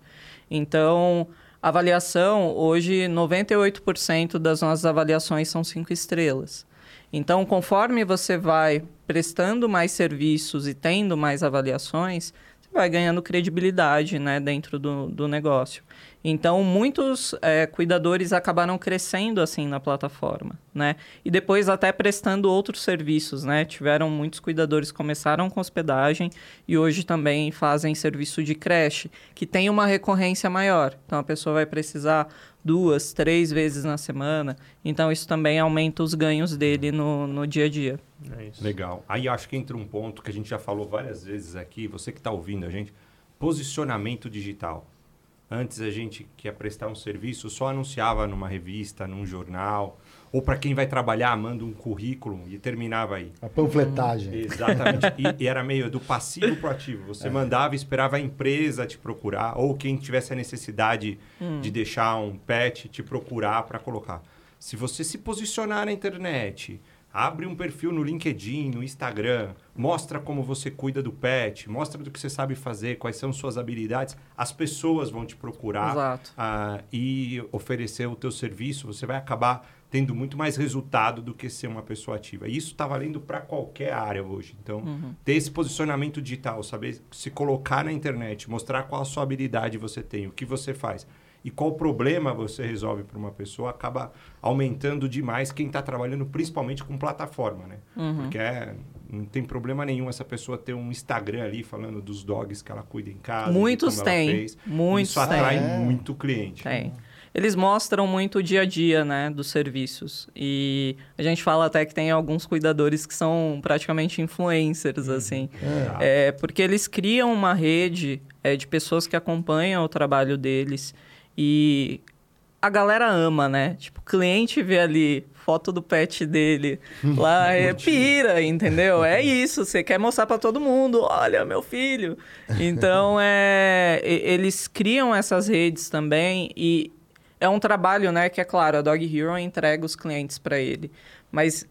Então, avaliação, hoje, 98% das nossas avaliações são cinco estrelas. Então, conforme você vai prestando mais serviços e tendo mais avaliações, vai ganhando credibilidade né, dentro do, do negócio. Então, muitos é, cuidadores acabaram crescendo assim na plataforma, né? E depois até prestando outros serviços, né? Tiveram muitos cuidadores que começaram com hospedagem e hoje também fazem serviço de creche, que tem uma recorrência maior. Então, a pessoa vai precisar duas, três vezes na semana. Então, isso também aumenta os ganhos dele no, no dia a dia. É Legal. Aí acho que entra um ponto que a gente já falou várias vezes aqui, você que está ouvindo a gente, posicionamento digital. Antes a gente que ia prestar um serviço só anunciava numa revista, num jornal, ou para quem vai trabalhar, manda um currículo e terminava aí. A panfletagem. Exatamente. e, e, era meio do passivo para o ativo. Você é. mandava e esperava a empresa te procurar, ou quem tivesse a necessidade hum. de deixar um pet te procurar para colocar. Se você se posicionar na internet, Abre um perfil no LinkedIn, no Instagram, mostra como você cuida do pet, mostra do que você sabe fazer, quais são suas habilidades. As pessoas vão te procurar uh, e oferecer o teu serviço. Você vai acabar tendo muito mais resultado do que ser uma pessoa ativa. E isso está valendo para qualquer área hoje. Então, uhum. ter esse posicionamento digital, saber se colocar na internet, mostrar qual a sua habilidade você tem, o que você faz e qual problema você resolve para uma pessoa, acaba aumentando demais quem está trabalhando principalmente com plataforma, né? Uhum. Porque é, não tem problema nenhum essa pessoa ter um Instagram ali falando dos dogs que ela cuida em casa. Muitos têm. Muitos Isso atrai tem. muito cliente. Tem. Eles mostram muito o dia a dia, né, dos serviços. E a gente fala até que tem alguns cuidadores que são praticamente influencers, uhum. assim. É. é. porque eles criam uma rede é, de pessoas que acompanham o trabalho deles e a galera ama, né? Tipo, o cliente vê ali foto do pet dele lá, é pira, entendeu? É isso, você quer mostrar para todo mundo, olha, meu filho. Então, é, eles criam essas redes também e é um trabalho, né, que é claro, a Dog Hero entrega os clientes para ele, mas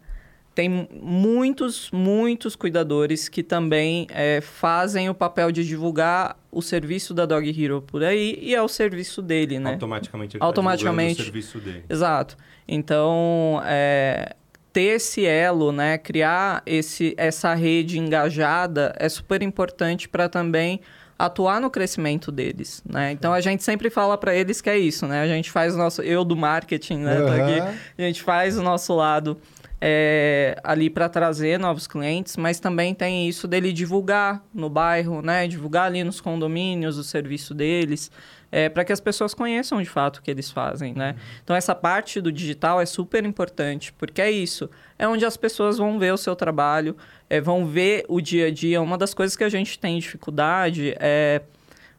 tem muitos, muitos cuidadores que também é, fazem o papel de divulgar o serviço da Dog Hero por aí e é o serviço dele, né? Automaticamente ele tá Automaticamente. Tá o serviço dele. Exato. Então, é, ter esse elo, né? Criar esse, essa rede engajada é super importante para também atuar no crescimento deles, né? Então a gente sempre fala para eles que é isso, né? A gente faz o nosso eu do marketing, né? Uhum. Tá aqui, a gente faz o nosso lado é, ali para trazer novos clientes, mas também tem isso dele divulgar no bairro, né? Divulgar ali nos condomínios o serviço deles, é, para que as pessoas conheçam de fato o que eles fazem, né? Uhum. Então essa parte do digital é super importante, porque é isso, é onde as pessoas vão ver o seu trabalho, é, vão ver o dia a dia. Uma das coisas que a gente tem dificuldade é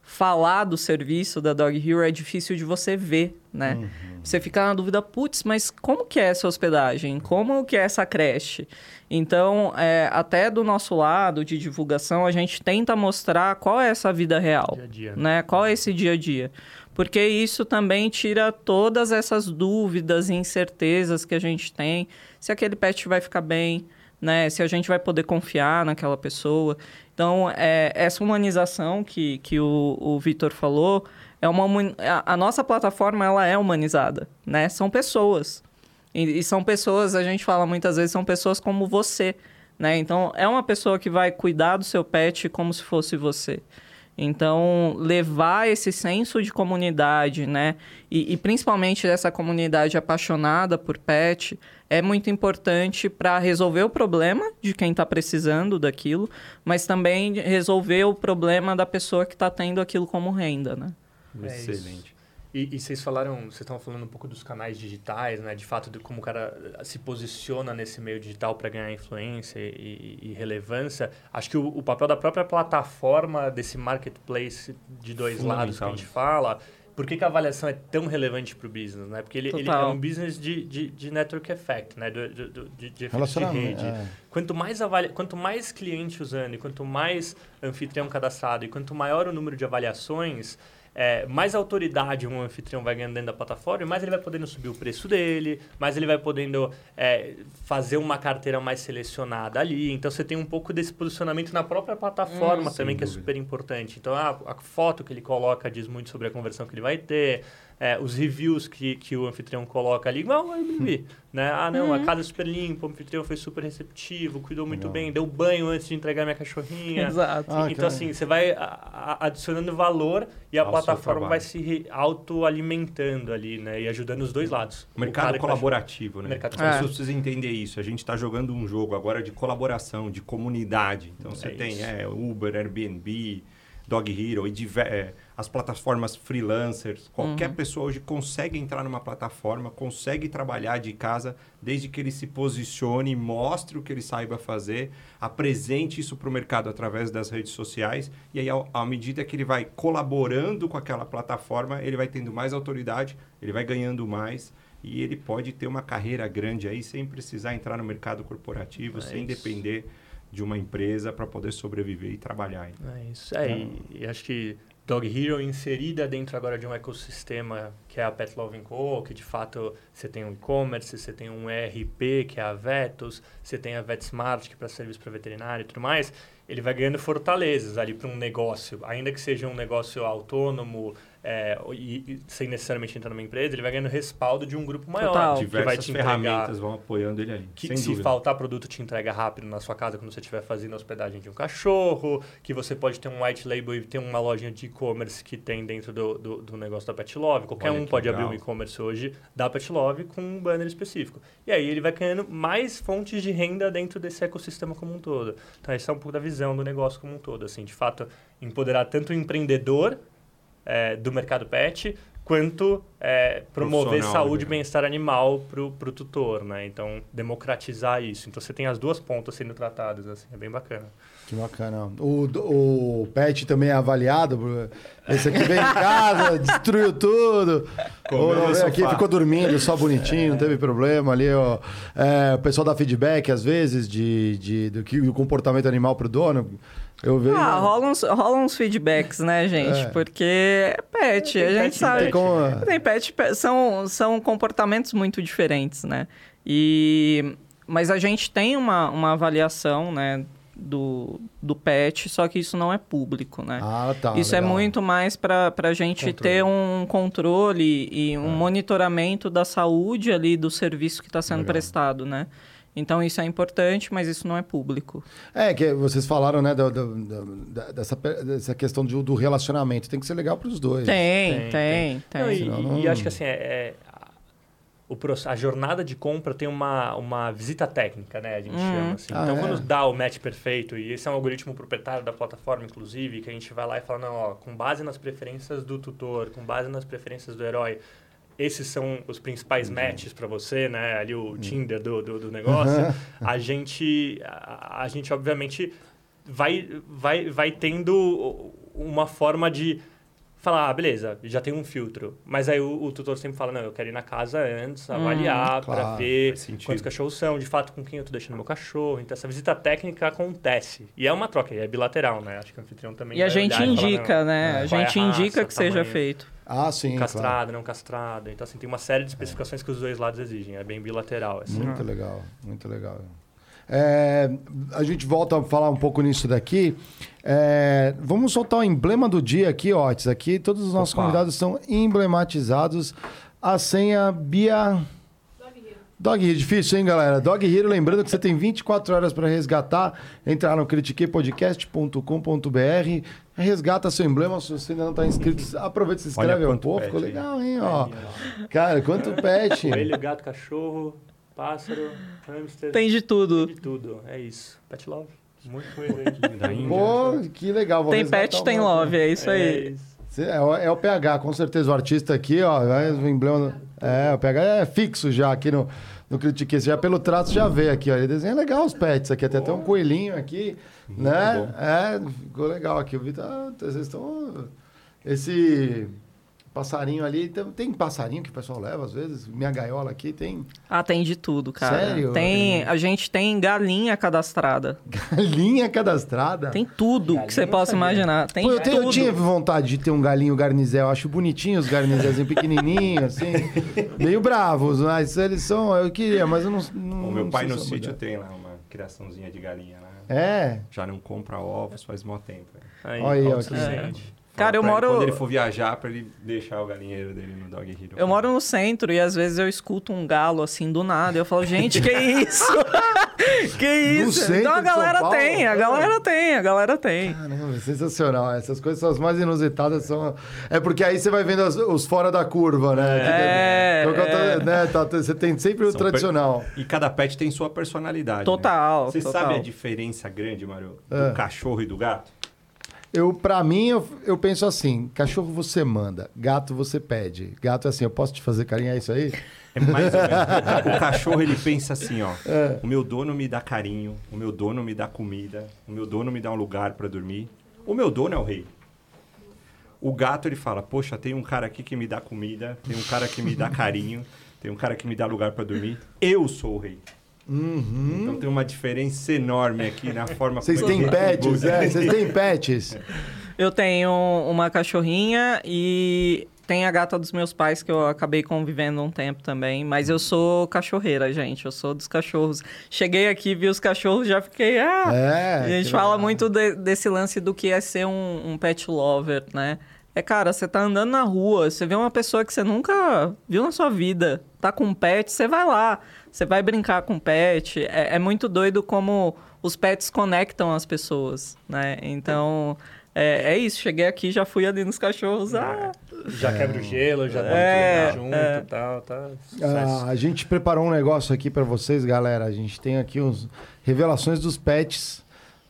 falar do serviço da Dog Hero é difícil de você ver, né? Uhum. Você fica na dúvida, putz, mas como que é essa hospedagem? Como que é essa creche? Então, é, até do nosso lado de divulgação, a gente tenta mostrar qual é essa vida real, dia dia. né? Qual é esse dia a dia? Porque isso também tira todas essas dúvidas e incertezas que a gente tem, se aquele pet vai ficar bem, né? Se a gente vai poder confiar naquela pessoa. Então, é, essa humanização que, que o, o Vitor falou, é uma, a, a, nossa plataforma ela é humanizada, né? São pessoas. E, e, são pessoas, a gente fala muitas vezes, são pessoas como você, né? Então, é uma pessoa que vai cuidar do seu pet como se fosse você. Então, levar esse senso de comunidade, né? E, e principalmente essa comunidade apaixonada por pet, é muito importante para resolver o problema de quem está precisando daquilo, mas também resolver o problema da pessoa que está tendo aquilo como renda, né? É Excelente. E, e, vocês falaram, vocês estão falando um pouco dos canais digitais, né? De fato, de como o cara se posiciona nesse meio digital para ganhar influência e, e, relevância. Acho que o, o, papel da própria plataforma desse marketplace de dois lados que a gente fala por que, que, a avaliação é tão relevante para o business, né? Porque ele, ele, é um business de, de, de network effect, né? Do, do, de, de efeito de rede. É. Quanto, mais avalia, quanto mais cliente usando, e quanto mais anfitrião cadastrado, e quanto maior o número de avaliações, é, mais autoridade um anfitrião vai ganhando dentro da plataforma, mais ele vai podendo subir o preço dele, mais ele vai podendo é, fazer uma carteira mais selecionada ali. Então você tem um pouco desse posicionamento na própria plataforma hum, também, que é super importante. Então a, a foto que ele coloca diz muito sobre a conversão que ele vai ter é, os reviews que, que o anfitrião coloca ali, igual o Airbnb, né? Ah, não, uhum. a casa é super limpa, o anfitrião foi super receptivo, cuidou muito bem, deu banho antes de entregar minha cachorrinha. Exato. Ah, então, assim, você vai a, a, adicionando valor e a Ao plataforma vai se autoalimentando ali, né? E ajudando os dois lados. O mercado o colaborativo, né? Mercado As pessoas é. precisam entender isso. A gente está jogando um jogo agora de colaboração, de comunidade. Então, você é tem é, Uber, Airbnb, Dog Hero e diversos... As plataformas freelancers. Qualquer uhum. pessoa hoje consegue entrar numa plataforma, consegue trabalhar de casa, desde que ele se posicione, mostre o que ele saiba fazer, apresente isso para o mercado através das redes sociais. E aí, à medida que ele vai colaborando com aquela plataforma, ele vai tendo mais autoridade, ele vai ganhando mais e ele pode ter uma carreira grande aí sem precisar entrar no mercado corporativo, é sem isso. depender de uma empresa para poder sobreviver e trabalhar. É isso. É, então, e, e acho que Dog Hero inserida dentro agora de um ecossistema que é a Pet Loving Co, que de fato você tem um e-commerce, você tem um ERP, que é a Vetus, você tem a VetSmart, que é para serviço para veterinário e tudo mais, ele vai ganhando fortalezas ali para um negócio, ainda que seja um negócio autônomo, é, e, e, sem necessariamente entrar numa empresa, ele vai ganhando respaldo de um grupo maior. Total. Diversas que vai te ferramentas vão apoiando ele ali. Que se dúvida. faltar produto, te entrega rápido na sua casa quando você estiver fazendo a hospedagem de um cachorro, que você pode ter um white label e ter uma lojinha de e-commerce que tem dentro do, do, do, negócio da Pet Love. Qualquer Olha um pode legal. abrir um e-commerce hoje da Pet Love com um banner específico. E aí ele vai ganhando mais fontes de renda dentro desse ecossistema como um todo. Então essa é um pouco da visão do negócio como um todo. Assim, de fato, empoderar tanto o empreendedor é, do mercado pet, quanto é, promover saúde e bem-estar animal para o tutor, né? Então, democratizar isso. Então, você tem as duas pontas sendo tratadas, assim, é bem bacana. Que bacana. O, o pet também é avaliado? Esse aqui veio em casa, destruiu tudo. Ou aqui ficou dormindo, só bonitinho, não teve problema ali. Ó. É, o pessoal dá feedback, às vezes, de, de, do, que, do comportamento animal para o dono. Eu vejo. Ah, rolam uns, rola uns feedbacks, né, gente? É. Porque é pet, a gente pet sabe. Tem, como... tem pet, são, são comportamentos muito diferentes, né? E... Mas a gente tem uma, uma avaliação, né? Do, do pet, só que isso não é público, né? Ah, tá. Isso é legal. é muito mais para a gente controle. ter um controle e um é. monitoramento da saúde ali do serviço que está sendo legal. prestado, né? Então isso é importante, mas isso não é público. É, que vocês falaram, né, do, do, do, dessa, dessa questão do, do, relacionamento. Tem que ser legal para os dois. Tem, tem, tem. tem. Não, e, não... e, acho que assim, é, é, o, a jornada de compra tem uma, uma visita técnica, né? A gente Hum. chama assim. Ah, então, é? quando dá o match perfeito, e esse é um algoritmo proprietário da plataforma, inclusive, que a gente vai lá e fala, não, ó, com base nas preferências do tutor, com base nas preferências do herói, esses são os principais matches para você, né? Ali o Tinder do, do, do negócio. a gente, a, a gente obviamente vai, vai, vai tendo uma forma de falar, ah, beleza, já tem um filtro. Mas aí o, o tutor sempre fala, não, eu quero ir na casa antes, avaliar, para claro, ver quantos cachorros são, de fato, com quem eu tô deixando meu cachorro. Então, essa visita técnica acontece. E é uma troca, e é bilateral, né? Acho que o anfitrião também E a vai gente olhar e falar, indica, não, né? é, a é gente indica raça, que seja tamanho, feito. Ah, sim, claro. Castrado, não castrado. Então, assim, tem uma série de especificações que os dois lados exigem. É bem bilateral. Assim. Muito legal, muito legal. É, a gente volta a falar um pouco nisso daqui. É, vamos soltar o emblema do dia aqui, Otis. Aqui todos os nossos Opa. convidados são emblematizados. A senha Bia. Dog Hero, difícil, hein, galera? Dog Hero, lembrando que você tem 24 horas para resgatar. Entrar no critiquepodcast.com.br, resgata seu emblema. Se você ainda não está inscrito, aproveita e se inscreve Olha um pouco. Ficou legal, hein? Ó. Cara, quanto pet. Coelho, gato, cachorro, pássaro, hamster. Tem de tudo. de tudo. É isso. Pet love. Muito coelho aí. Pô, que legal. vou Tem pet, tem love, é isso É aí. isso. Cê- É, o- é o PH, com certeza. O artista aqui, ó, é o emblema. É, o PH é fixo já aqui no, no Critique. Já pelo traço já vê aqui, ó. Ele desenha legal os pets aqui. Até tem um coelhinho aqui, né? É, ficou legal aqui. O Vitor, ah, vocês estão. Esse passarinho ali. Tem, tem passarinho que o pessoal leva às vezes. Minha gaiola aqui tem Ah, tem de tudo, cara. Sério? Tem, a gente tem galinha cadastrada. galinha cadastrada. Tem tudo Galinha que você possa sabia. imaginar. Tem Pô, eu, tenho- eu tinha vontade de ter um galinho garnizel. Eu acho bonitinho os garnizelzinhos pequenininhos, assim. meio bravos, mas eles são... Eu queria, mas eu não... não O meu não pai no sítio tem lá uma criaçãozinha de galinha lá. dar. É? Já não compra ovos faz mó tempo. Aí, Olha aí, ó, autossuficiente. Cara, eu pra ele, moro- Quando ele for viajar, pra ele deixar o galinheiro dele no Dog Hero. Eu moro no centro e às vezes eu escuto um galo assim do nada. E eu falo, gente, que isso? que isso? centro então a galera tem, a galera tem, a galera tem. Caramba, sensacional. Essas coisas são as mais inusitadas. São... É porque aí você vai vendo as- os fora da curva, né? É, é. né, tá- você tem sempre o São per- tradicional. E cada pet tem sua personalidade. né? Total, Você total. sabe a diferença grande, Mário, do É. cachorro e do gato? Eu, pra mim, eu, eu penso assim: cachorro você manda, gato você pede. Gato é assim, eu posso te fazer carinho, é isso aí? É mais ou menos. O ca- O cachorro, ele pensa assim, ó. É. O meu dono me dá carinho, o meu dono me dá comida, o meu dono me dá um lugar pra dormir. O meu dono é o rei. O gato, ele fala, poxa, tem um cara aqui que me dá comida, tem um cara que me dá carinho, tem um cara que me dá lugar pra dormir. Eu sou o rei. Uhum. Então tem uma diferença enorme aqui na forma Vocês como têm pets, é? Vocês têm pets? Eu tenho uma cachorrinha e tem a gata dos meus pais que eu acabei convivendo um tempo também. Mas eu sou cachorreira, gente. Eu sou dos cachorros. Cheguei aqui, vi os cachorros, já fiquei. Ah! É. a gente fala legal. muito de- desse lance do que é ser um, um pet lover, né? É, cara, você tá andando na rua, você vê uma pessoa que você nunca viu na sua vida, tá com um pet, você vai lá, você vai brincar com o pet. É, é muito doido como os pets conectam as pessoas, né? Então, é, é isso. Cheguei aqui, já fui ali nos cachorros. Ah, Já quebra o gelo, já dá É, tudo junto é. e tal, tá? Ah, a gente preparou um negócio aqui pra vocês, galera. A gente tem aqui uns revelações dos pets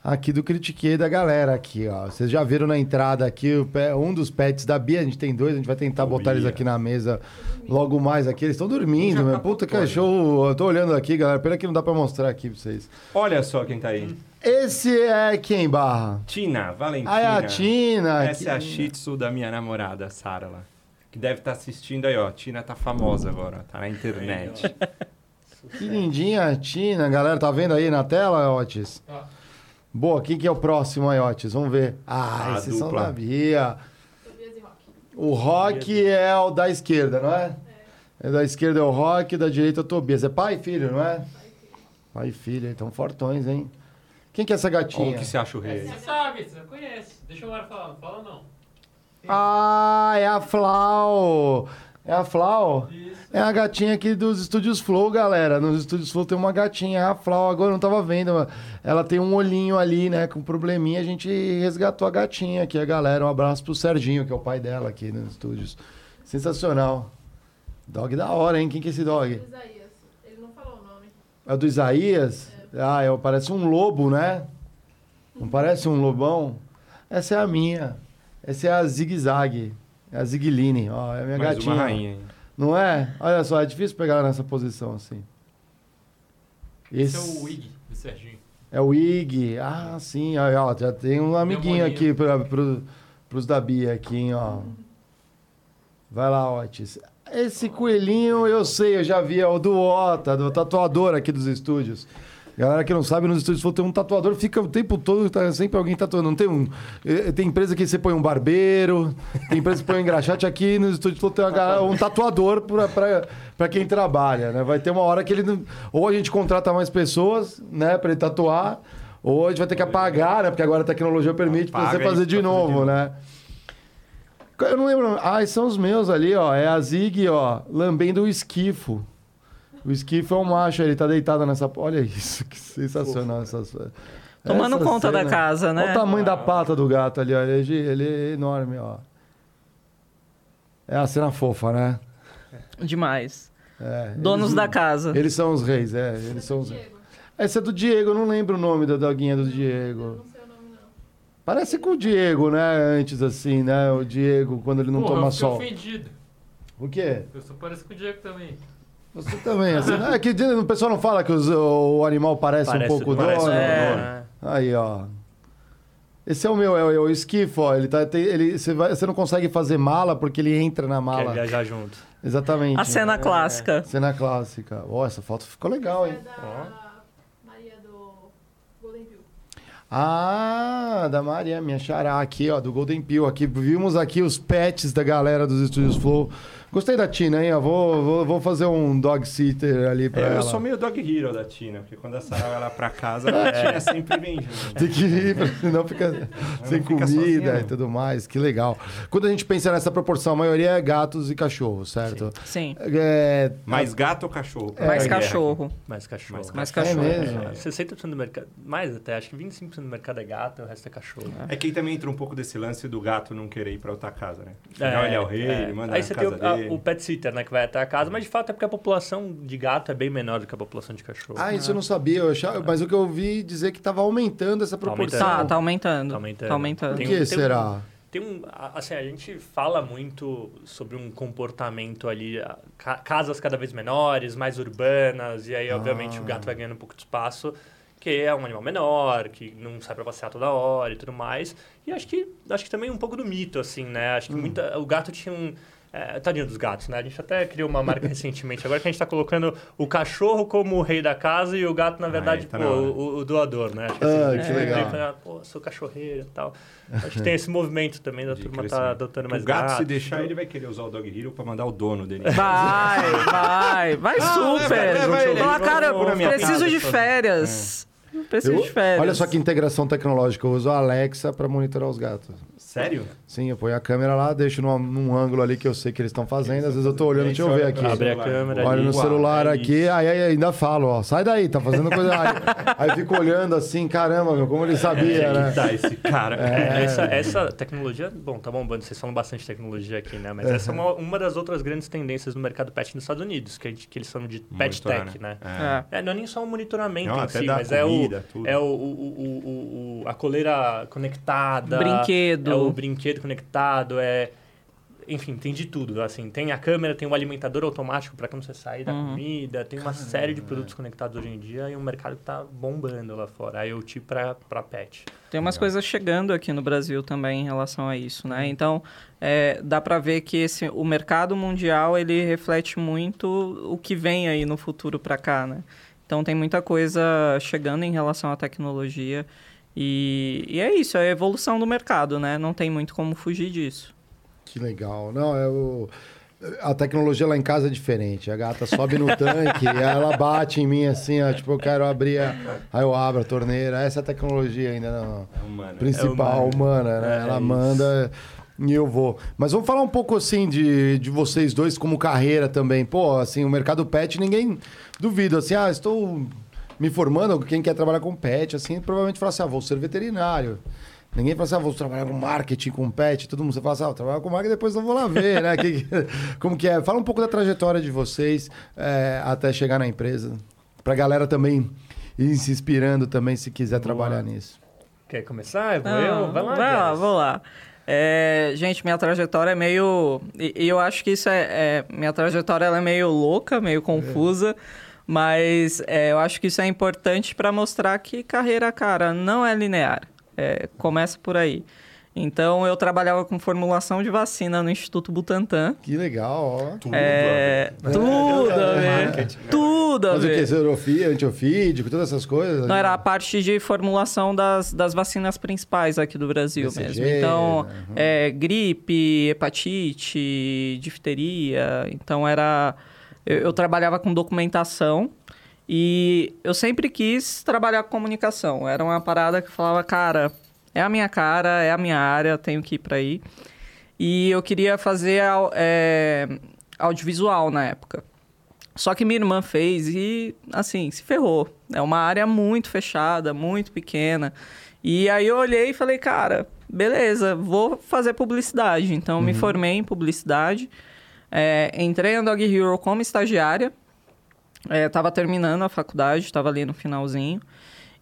aqui do Critiquei da galera aqui, ó. Vocês já viram na entrada aqui o pe- um dos pets da Bia, a gente tem dois, a gente vai tentar Ô, botar eles Bia. aqui na mesa logo mais aqui. Eles estão dormindo, meu. tá Puta fora. cachorro. Eu tô olhando aqui, galera. Pena que não dá pra mostrar aqui pra vocês. Olha só quem tá aí. Esse é quem, Barra? Tina, Valentina. Ah, é a Tina. Essa que- é a Shih Tzu da minha namorada, Sara lá. Que deve estar assistindo aí, ó. Tina tá famosa agora, tá na internet. Que lindinha a Tina, galera. Tá vendo aí na tela, Otis? Boa, quem que é o próximo aí, Otis? Vamos ver. Ah, A esses são dupla. da Bia. O Rock é o da esquerda, não é? é? Da esquerda é o Rock, da direita é o Tobias. É pai e filho, não é? Pai e filho, então fortões, hein? Quem que é essa Como gatinha? que você acha o rei? Você sabe, você conhece. Deixa o Lara falar, não fala não. Ah, é a Flau! É a Flau? Isso. É a gatinha aqui dos estúdios Flow, galera. Nos estúdios Flow tem uma gatinha, é a Flau. Agora eu não tava vendo. Ela tem um olhinho ali, né? Com probleminha. A gente resgatou a gatinha aqui, a galera. Um abraço pro Serginho, que é o pai dela aqui nos estúdios. Sensacional. Dog da hora, hein? Quem que é esse dog? Isaías. Ele não falou o nome. É o do Isaías? Ah, é, parece um lobo, né? Não parece um lobão? Essa é a minha. Essa é a zigue-zague. É a ziguiline. Ó, é a minha Mais gatinha. uma rainha. hein? Não é? Olha só, é difícil pegar ela nessa posição assim. Esse é o Wig do Serginho. É o Ig. Ah, sim. Aí, ó, já tem um amiguinho aqui pra, pro, pros da Bia aqui, hein, ó. Vai lá, Otis. Esse coelhinho eu sei, eu já vi, é o do Ota, do tatuador aqui dos estúdios. Galera que não sabe, nos estúdios, tem um tatuador, fica o tempo todo, tá sempre alguém tatuando. Não tem um. eh, Tem empresa que você põe um barbeiro, tem empresa que põe um engraxate aqui nos estúdios, tem galera- um tatuador pra quem trabalha, né? Vai ter uma hora que ele. não- Ou a gente contrata mais pessoas, né, pra ele tatuar, ou a gente vai ter que apagar, né? Porque agora a tecnologia permite pra você fazer e de novo, né? Eu não lembro. Ah, são os meus ali, ó. É a Zig, ó, lambendo o esquifo. O esquifo é um macho, ele tá deitado nessa. Olha isso, que sensacional essa. Tomando essa conta da cena. casa, né? Olha o tamanho da pata do gato ali, ó. Ele é, ele é enorme, ó. É a cena fofa, né? Demais. É, Donos eles- da casa. Eles são os reis, é. Eles são os... Diego. Essa é do Diego, eu não lembro o nome da doguinha do Eu Diego. não sei o nome, não. Parece com o Diego, né? Antes, assim, né? O Diego, quando ele não Porra, toma eu sol. ofendido. O quê? Eu só pareço com o Diego também. Você também, assim. É que o pessoal não fala que os- o animal parece, Parece- um pouco parece dono. É. né? Aí, ó. Esse é o meu, é o, é o esquifo, ó. Ele tá, tem- ele, você, vai- você não consegue fazer mala porque ele entra na Quer mala. viajar junto. Exatamente. A cena clássica. Cena clássica. Ó, essa foto ficou legal, É hein? da Maria do Golden Pill. Ah, da Maria, minha xará aqui, ó, do Golden Pill. Aqui, vimos aqui os pets da galera dos Estúdios Flow. Gostei da Tina, hein? ó. Vou, vou, vou fazer um dog sitter ali pra É, ela. eu sou meio dog hero da Tina, porque quando a Sarah vai lá pra casa, a Tina sempre vem junto. Tem que ir, senão fica sem fica comida sozinha, e tudo mais. Que legal. Quando a gente pensa nessa proporção, a maioria é gatos e cachorros, certo? Sim. É, Mais gato ou cachorro? Mais É, cachorro. Mais cachorro. Mais é cachorro. mesmo. É, 60% do mercado. Mais até, acho que 25% do mercado é gato, o resto é cachorro. É que aí também entra um pouco desse lance do gato não querer ir pra outra casa, né? Afinal, ele é o rei, é. ele manda Aí na você tem casa o, dele. O pet sitter, né, que vai até a casa, mas de fato é porque a população de gato é bem menor do que a população de cachorro. Ah, isso eu não sabia. eu achava- mas o que eu ouvi dizer que estava aumentando essa proporção. Tá, tá aumentando. Tá aumentando. Tá aumentando. Por Tem que um- tem um- será? Tem um, a- assim, a gente fala muito sobre um comportamento ali, casas cada vez menores, mais urbanas, e aí, obviamente, Ah. o gato vai ganhando um pouco de espaço, que é um animal menor, que não sai pra passear toda hora e tudo mais. E acho que, acho que também um pouco do mito, assim, né? Acho que Hum. muita, o gato tinha um... É, tadinho dos gatos, né? A gente até criou uma marca recentemente. Agora que a gente tá colocando o cachorro como o rei da casa e o gato, na verdade, tá pô, na o, o doador, né? Acho Ah, a que gente legal. brinca, Pô, sou cachorreiro e tal. Acho que tem esse movimento também da de turma tá crescimento. adotando mais o gato, se gatos. deixar, ele vai querer usar o dog hero pra mandar o dono dele. Vai, vai, vai super. leva ele, Fala, cara, minha preciso de férias. Preciso de férias. olha só que integração tecnológica. Eu uso a Alexa para monitorar os gatos. Sério? Sim, eu ponho a câmera lá, deixo num, num ângulo ali que eu sei que eles estão fazendo. Às vezes eu tô olhando, deixa eu ver aqui. Abre a câmera Olha ali. no celular é aqui, aí, aí ainda falo, ó, sai daí, tá fazendo coisa. aí, aí fico olhando assim, caramba, meu, como ele sabia, É, né? tá esse cara. É, Essa, essa tecnologia, bom, tá bombando, vocês falam bastante de tecnologia aqui, né? Mas essa é uma, uma das outras grandes tendências no mercado pet nos Estados Unidos, que, a gente, que eles chamam de pet tech, né? É. É. É, não é nem só o monitoramento Não, em até si, mas é, o, comida, tudo. é o, o, o, o- o- a coleira conectada. Brinquedo. É o brinquedo conectado, é... Enfim, tem de tudo, assim. Tem a câmera, tem o alimentador automático para quando você sair da Uhum. comida, tem uma série de produtos conectados hoje em dia e um mercado que tá bombando lá fora. A IoT para pra pet. Tem umas coisas chegando aqui no Brasil também em relação a isso, né? Então, é, dá para ver que esse, o mercado mundial, ele reflete muito o que vem aí no futuro para cá, né? Então, tem muita coisa chegando em relação à tecnologia e, e é isso, é a evolução do mercado, né? Não tem muito como fugir disso. Que legal. Não, é o... A tecnologia lá em casa é diferente. A gata sobe no tanque, aí ela bate em mim assim, ó, tipo, eu quero abrir, a... aí eu abro a torneira. Essa é a tecnologia ainda não. Humano. principal, É humano. humana, né? É Ela isso. manda e eu vou. Mas vamos falar um pouco assim de, de vocês dois como carreira também. Pô, assim, o mercado pet, ninguém duvida assim, ah, estou me formando, quem quer trabalhar com pet, assim, provavelmente fala assim, ah, vou ser veterinário. Ninguém fala assim, ah, vou trabalhar com marketing, com pet. Todo mundo fala assim, ah, vou trabalhar com marketing, depois eu vou lá ver, né? Que- como que é? Fala um pouco da trajetória de vocês é, até chegar na empresa. Pra galera também ir se inspirando também, se quiser trabalhar nisso. Quer começar? Vou Não, eu? Vai lá, Vai lá, vou lá. É, gente, minha trajetória é meio. E, eu acho que isso é. é- minha trajetória ela é meio louca, meio confusa. Mas é, eu acho que isso é importante para mostrar que carreira, cara, não é linear. É, começa por aí. Então, eu trabalhava com formulação de vacina no Instituto Butantan. Que legal, ó. Tudo É, tudo a ver. Tudo a Mas o que? ver. Serofia, antiofídico, todas essas coisas? Não, era a parte de formulação das, das vacinas principais aqui do Brasil BCG, mesmo. Então, né? Uhum. é, gripe, hepatite, difteria. Então, era... Eu, eu trabalhava com documentação e eu sempre quis trabalhar com comunicação. Era uma parada que eu falava, cara, é a minha cara, é a minha área, tenho que ir para aí. E eu queria fazer é, audiovisual na época. Só que minha irmã fez e, assim, se ferrou. É uma área muito fechada, muito pequena. E aí eu olhei e falei, cara, beleza, vou fazer publicidade. Então, me formei em publicidade. É, entrei na Dog Hero como estagiária. É, tava terminando a faculdade, estava ali no finalzinho.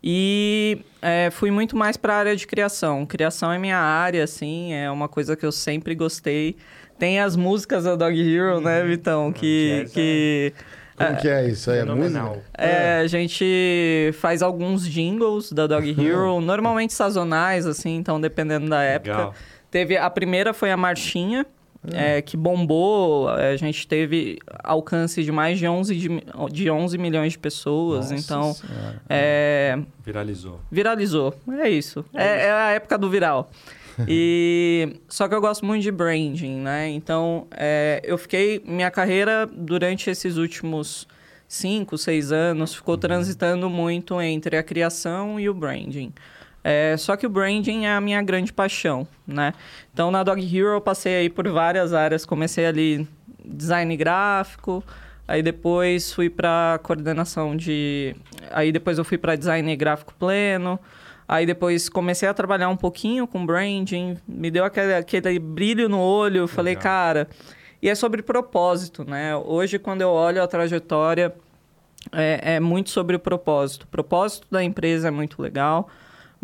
E é, fui muito mais para a área de criação. Criação é minha área, assim, é uma coisa que eu sempre gostei. Tem as músicas da Dog Hero, né, Vitão? Que, jazz é- que Como que é isso aí? É música? é, a gente faz alguns jingles da Dog Hero, normalmente sazonais, assim, então dependendo da época. Legal. Teve a primeira foi a marchinha, é, que bombou. A gente teve alcance de mais de 11, de, de 11 milhões de pessoas. Nossa então, Senhora. é, Viralizou. viralizou. É isso. É, é a época do viral. E só que eu gosto muito de branding, né? Então, é, eu fiquei minha carreira durante esses últimos cinco, seis anos ficou transitando muito entre a criação e o branding. É, só que o branding é a minha grande paixão, né? Então, na Dog Hero eu passei aí por várias áreas. Comecei ali design gráfico, aí depois fui para coordenação de... Aí depois eu fui para design gráfico pleno, aí depois comecei a trabalhar um pouquinho com branding, me deu aquele, aquele brilho no olho, falei, Legal. cara... E é sobre propósito, né? Hoje, quando eu olho a trajetória, é, é muito sobre o propósito. O propósito da empresa é muito legal,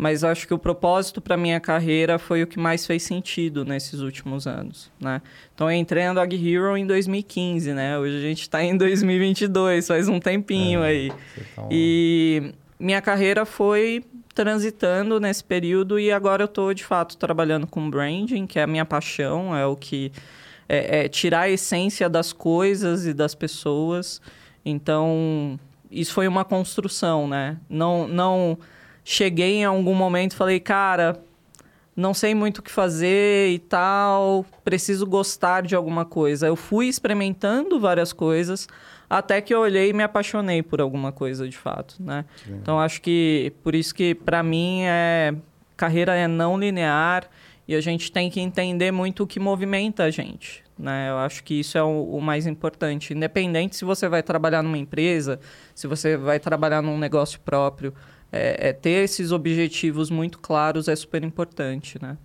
mas acho que o propósito para minha carreira foi o que mais fez sentido nesses últimos anos, né? Então eu entrei na Dog Hero em 2015, né? Hoje a gente está em 2022, faz um tempinho É, aí. Tá um- E minha carreira foi transitando nesse período e agora eu estou de fato trabalhando com branding, que é a minha paixão, é o que é, é tirar a essência das coisas e das pessoas. Então isso foi uma construção, né? Não, não cheguei em algum momento e falei, cara, não sei muito o que fazer e tal, preciso gostar de alguma coisa. Eu fui experimentando várias coisas até que eu olhei e me apaixonei por alguma coisa de fato, né? Então acho que por isso que para mim é carreira é não linear e a gente tem que entender muito o que movimenta a gente, né? Eu acho que isso é o, o mais importante, independente se você vai trabalhar numa empresa, se você vai trabalhar num negócio próprio, é, é ter esses objetivos muito claros é super importante, né?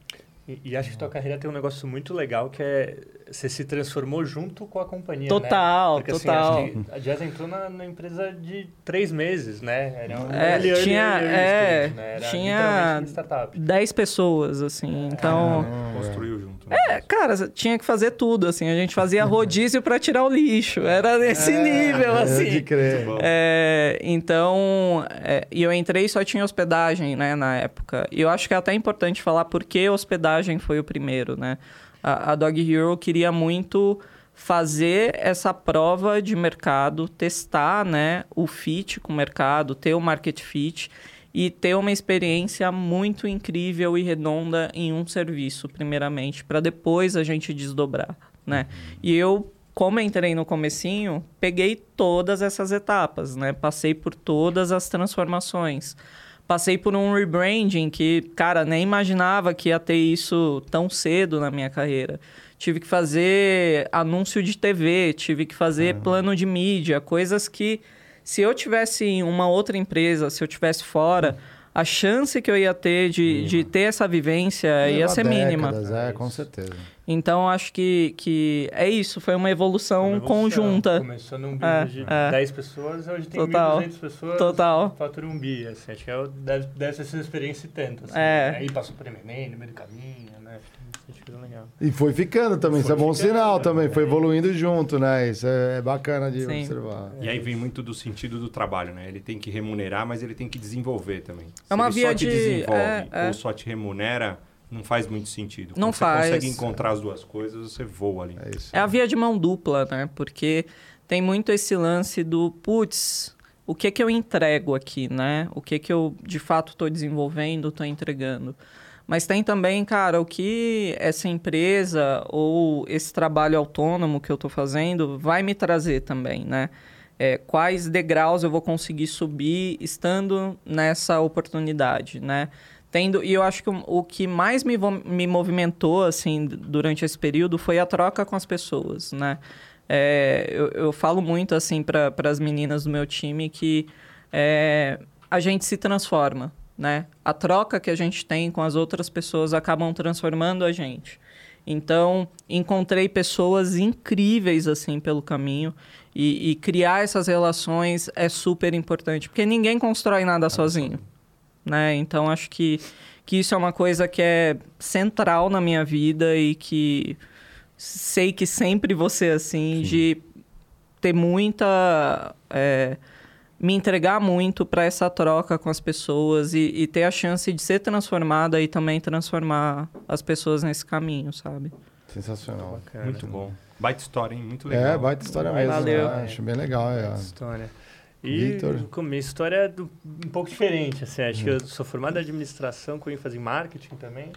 E, e acho que tua carreira tem um negócio muito legal que é você se transformou junto com a companhia, Total, né? Porque, assim, total. que a Jazz entrou na, na empresa de três meses, né? Era um É, early, tinha- early é, stage, né? Era tinha- startup. 10 pessoas, assim, então... Construiu junto. né? É, cara, tinha que fazer tudo, assim. A gente fazia rodízio para tirar o lixo. Era nesse nível, É, assim. de crer. Bom. É, então, é, e eu entrei e só tinha hospedagem, né, na época. E eu acho que é até importante falar por que hospedagem foi o primeiro, né? A, a Dog Hero queria muito fazer essa prova de mercado, testar, né, o fit com o mercado, ter o market fit e ter uma experiência muito incrível e redonda em um serviço, primeiramente, para depois a gente desdobrar, né? E eu, como entrei no comecinho, peguei todas essas etapas, né? Passei por todas as transformações. Passei por um rebranding que, cara, nem imaginava que ia ter isso tão cedo na minha carreira. Tive que fazer anúncio de TV, tive que fazer plano de mídia, coisas que se eu tivesse em uma outra empresa, se eu tivesse fora, a chance que eu ia ter de, de ter essa vivência ia ser mínima. décadas, É, com certeza. Então, acho que, que é isso, foi uma evolução, Uma evolução. conjunta. Começou num É, business de é. 10 pessoas, hoje tem Total. 1.200 pessoas, Total. fatura um bi. Assim, acho que é, o- deve, deve ser essa experiência e tanto. Assim, É. Aí passou por M&M no meio do caminho, né? Legal. E foi ficando também, isso Foi é bom ficando, sinal né? também, foi evoluindo junto, né? Isso é, é bacana de Sim. observar. E aí vem muito do sentido do trabalho, né? Ele tem que remunerar, mas ele tem que desenvolver também. Se É uma ele via só te de- desenvolve é, é. ou só te remunera, não faz muito sentido. Não Quando faz. Você consegue encontrar as duas coisas, você voa ali. É isso. É a via de mão dupla, né? Porque tem muito esse lance do, putz, o que que eu entrego aqui, né? O que que eu de fato estou desenvolvendo, estou entregando. Mas tem também, cara, o que essa empresa ou esse trabalho autônomo que eu estou fazendo vai me trazer também, né? É, quais degraus eu vou conseguir subir estando nessa oportunidade, né? Tendo, e eu acho que o, que mais me, me movimentou, assim, durante esse período foi a troca com as pessoas, né? É, eu, eu falo muito, assim, para as meninas do meu time que é, a gente se transforma, né? A troca que a gente tem com as outras pessoas acabam transformando a gente. Então, encontrei pessoas incríveis, assim, pelo caminho. E, e criar essas relações é super importante, porque ninguém constrói nada sozinho né? Então acho que, que isso é uma coisa que é central na minha vida e que sei que sempre vou ser assim, de ter muita. é, me entregar muito para essa troca com as pessoas e, e ter a chance de ser transformada e também transformar as pessoas nesse caminho, sabe? Sensacional. Bacana. Muito bom. Baita história, hein? Muito legal. É, baita história mesmo. Valeu. né? Acho bem legal. É. História. E Vitor? com minha história é do- um pouco diferente. Assim, acho que eu sou formado em administração com ênfase em marketing também.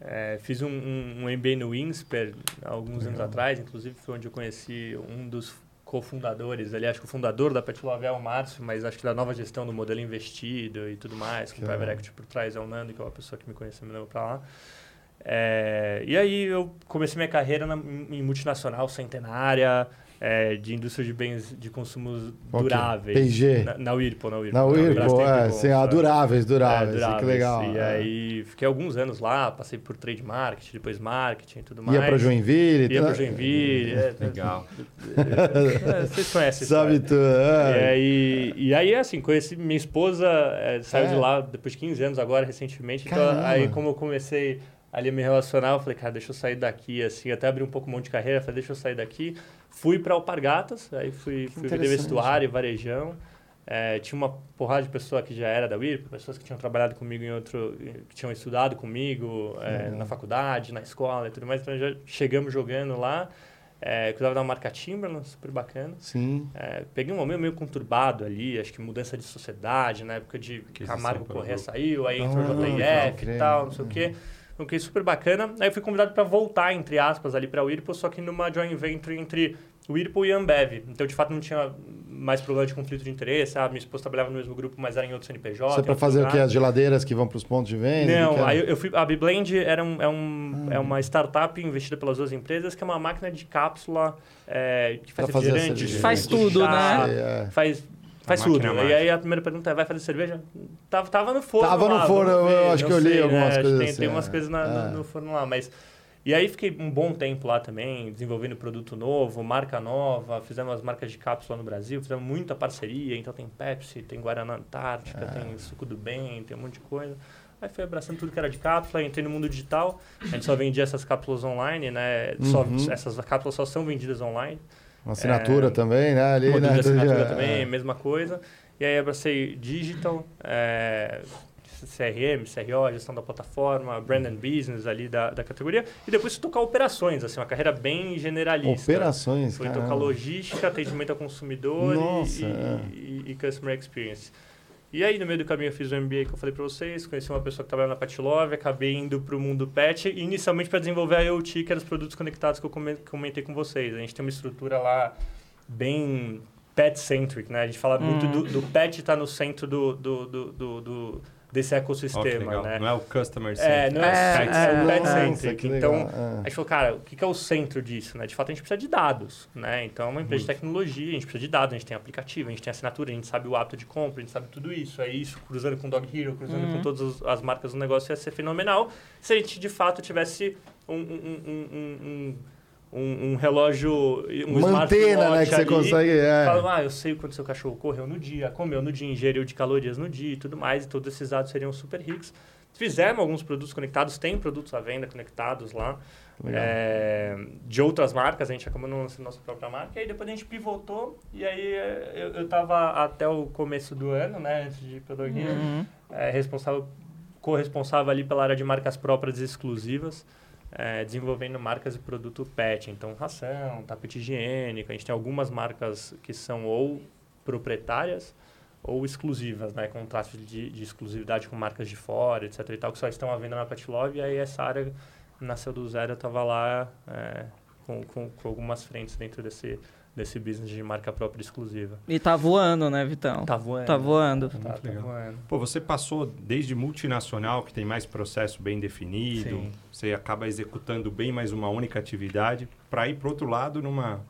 É, fiz um, um, um MBA no Insper há alguns anos atrás, inclusive foi onde eu conheci um dos cofundadores, aliás, que o fundador da Pet Love é o Márcio, mas acho que da nova gestão do modelo investido e tudo mais, com Que private equity por trás, é o Nando, que é uma pessoa que me conheceu me levou para lá. É, e aí eu comecei minha carreira na, em multinacional centenária, é, de indústria de bens de consumos Ok. duráveis. P&G. Na, na Whirlpool, na Whirlpool. Na Whirlpool, é, sim, ah, duráveis, duráveis, É, que duráveis. legal. E é. aí fiquei alguns anos lá, passei por trade marketing, depois marketing e tudo mais. Ia pra Joinville. Ia tá? pra Joinville. é, Legal. é, vocês conhecem Sabe tudo. E É. aí, e aí, assim, conheci minha esposa, é, saiu É. de lá depois de 15 anos agora, recentemente. Então, Caramba. aí, como eu comecei ali a me relacionar, eu falei, cara, deixa eu sair daqui, assim, até abri um pouco mão de carreira, falei, deixa eu sair daqui. Fui para Alpargatas, aí fui, fui vender vestuário e varejão. É, tinha uma porrada de pessoa que já era da Whirlpool, pessoas que tinham trabalhado comigo em outro, que tinham estudado comigo é, Uhum. na faculdade, na escola e tudo mais. Então já chegamos jogando lá. É, cuidava da marca Timberland, super bacana. Sim. É, peguei um momento meio conturbado ali, acho que mudança de sociedade, na época de Aquisição Camargo Corrêa saiu, aí entrou Ah, o pode JF e tal, não sei o quê. Então, que super bacana. Aí eu fui convidado para voltar, entre aspas, ali para o Whirlpool, só que numa joint venture entre Whirlpool e Ambev. Então, de fato, não tinha mais problema de conflito de interesse. Ah, minha esposa trabalhava no mesmo grupo, mas era em outro CNPJ. Isso é outro fazer o quê? As geladeiras que vão pros pontos de venda? Não, aí eu- eu fui, a Biblend era um, é, um, é uma startup investida pelas duas empresas que é uma máquina de cápsula é, que faz a refrigerante. Faz tudo, chá, né? É. Faz, faz tudo. máquina E aí a primeira pergunta é, vai fazer cerveja? Tava, tava no forno Tava no lá, forno, vamos eu acho não que eu li sei, algumas né? coisas Tem, assim, tem umas é. coisas na- no, É. no forno lá, mas... E aí fiquei um bom tempo lá também, desenvolvendo produto novo, marca nova, fizemos as marcas de cápsula no Brasil, fizemos muita parceria, então tem Pepsi, tem Guaraná Antártica, É. tem Suco do Bem, tem um monte de coisa. Aí fui abraçando tudo que era de cápsula, entrei no mundo digital, a gente só vendia essas cápsulas online, né? Só- Uhum. essas cápsulas só são vendidas online. Uma assinatura É, também, né? Ali, Modelo né? de assinatura É. também, mesma coisa. E aí abracei digital, é, CRM, CRO, gestão da plataforma, brand and business ali da, da categoria. E depois fui tocar operações, assim, uma carreira bem generalista. Operações, Fui caramba. tocar logística, atendimento ao consumidor Nossa, e, é. e- e customer experience. E aí, no meio do caminho, eu fiz o MBA que eu falei para vocês, conheci uma pessoa que trabalhava na Pet Love, acabei indo para o mundo pet, inicialmente para desenvolver a IoT, que eram os produtos conectados que eu comen- comentei com vocês. A gente tem uma estrutura lá bem pet-centric, né? A gente fala muito Hum. do, do pet estar no centro do, do, do, do- desse ecossistema, legal. né? Não é o customer É, center, não é, é, o é, pet é, center. pet Nossa, centric. Então. É. a gente falou, cara, o que é o centro disso, né? De fato, a gente precisa de dados, né? Então, é uma empresa de tecnologia, a gente precisa de dados, a gente tem aplicativo, a gente tem assinatura, a gente sabe o hábito de compra, a gente sabe tudo isso. É isso, cruzando com Dog Hero, cruzando com todas as- as marcas do negócio, ia ser fenomenal se a gente, de fato, tivesse um, um, um, um, um, um- um relógio, um Uma antena, né? Que você ali, consegue. É. Fala, ah, eu sei quando seu cachorro correu no dia, comeu no dia, ingeriu de calorias no dia e tudo mais, e todos esses dados seriam super ricos. Fizemos alguns produtos conectados, tem produtos à venda conectados lá, é, de outras marcas, a gente acabou não lançando nossa própria marca, e aí depois a gente pivotou, e aí é, eu, eu tava até o começo do ano, né, antes de ir Hero, Uhum. é, responsável, corresponsável ali pela área de marcas próprias e exclusivas, é, desenvolvendo marcas de produto pet, então ração, tapete higiênico, a gente tem algumas marcas que são ou proprietárias ou exclusivas, né, contratos de, de exclusividade com marcas de fora, etc e tal, que só estão à venda na Pet Love, e aí essa área nasceu do zero, eu estava lá é, com, com, com algumas frentes dentro desse, desse business de marca própria exclusiva. E tá voando, né, Vitão? Tá voando. Tá voando. Tá, Muito tá legal. voando. Pô, você passou desde multinacional, que tem mais processo bem definido, Sim. você acaba executando bem mais uma única atividade, para ir para outro lado numa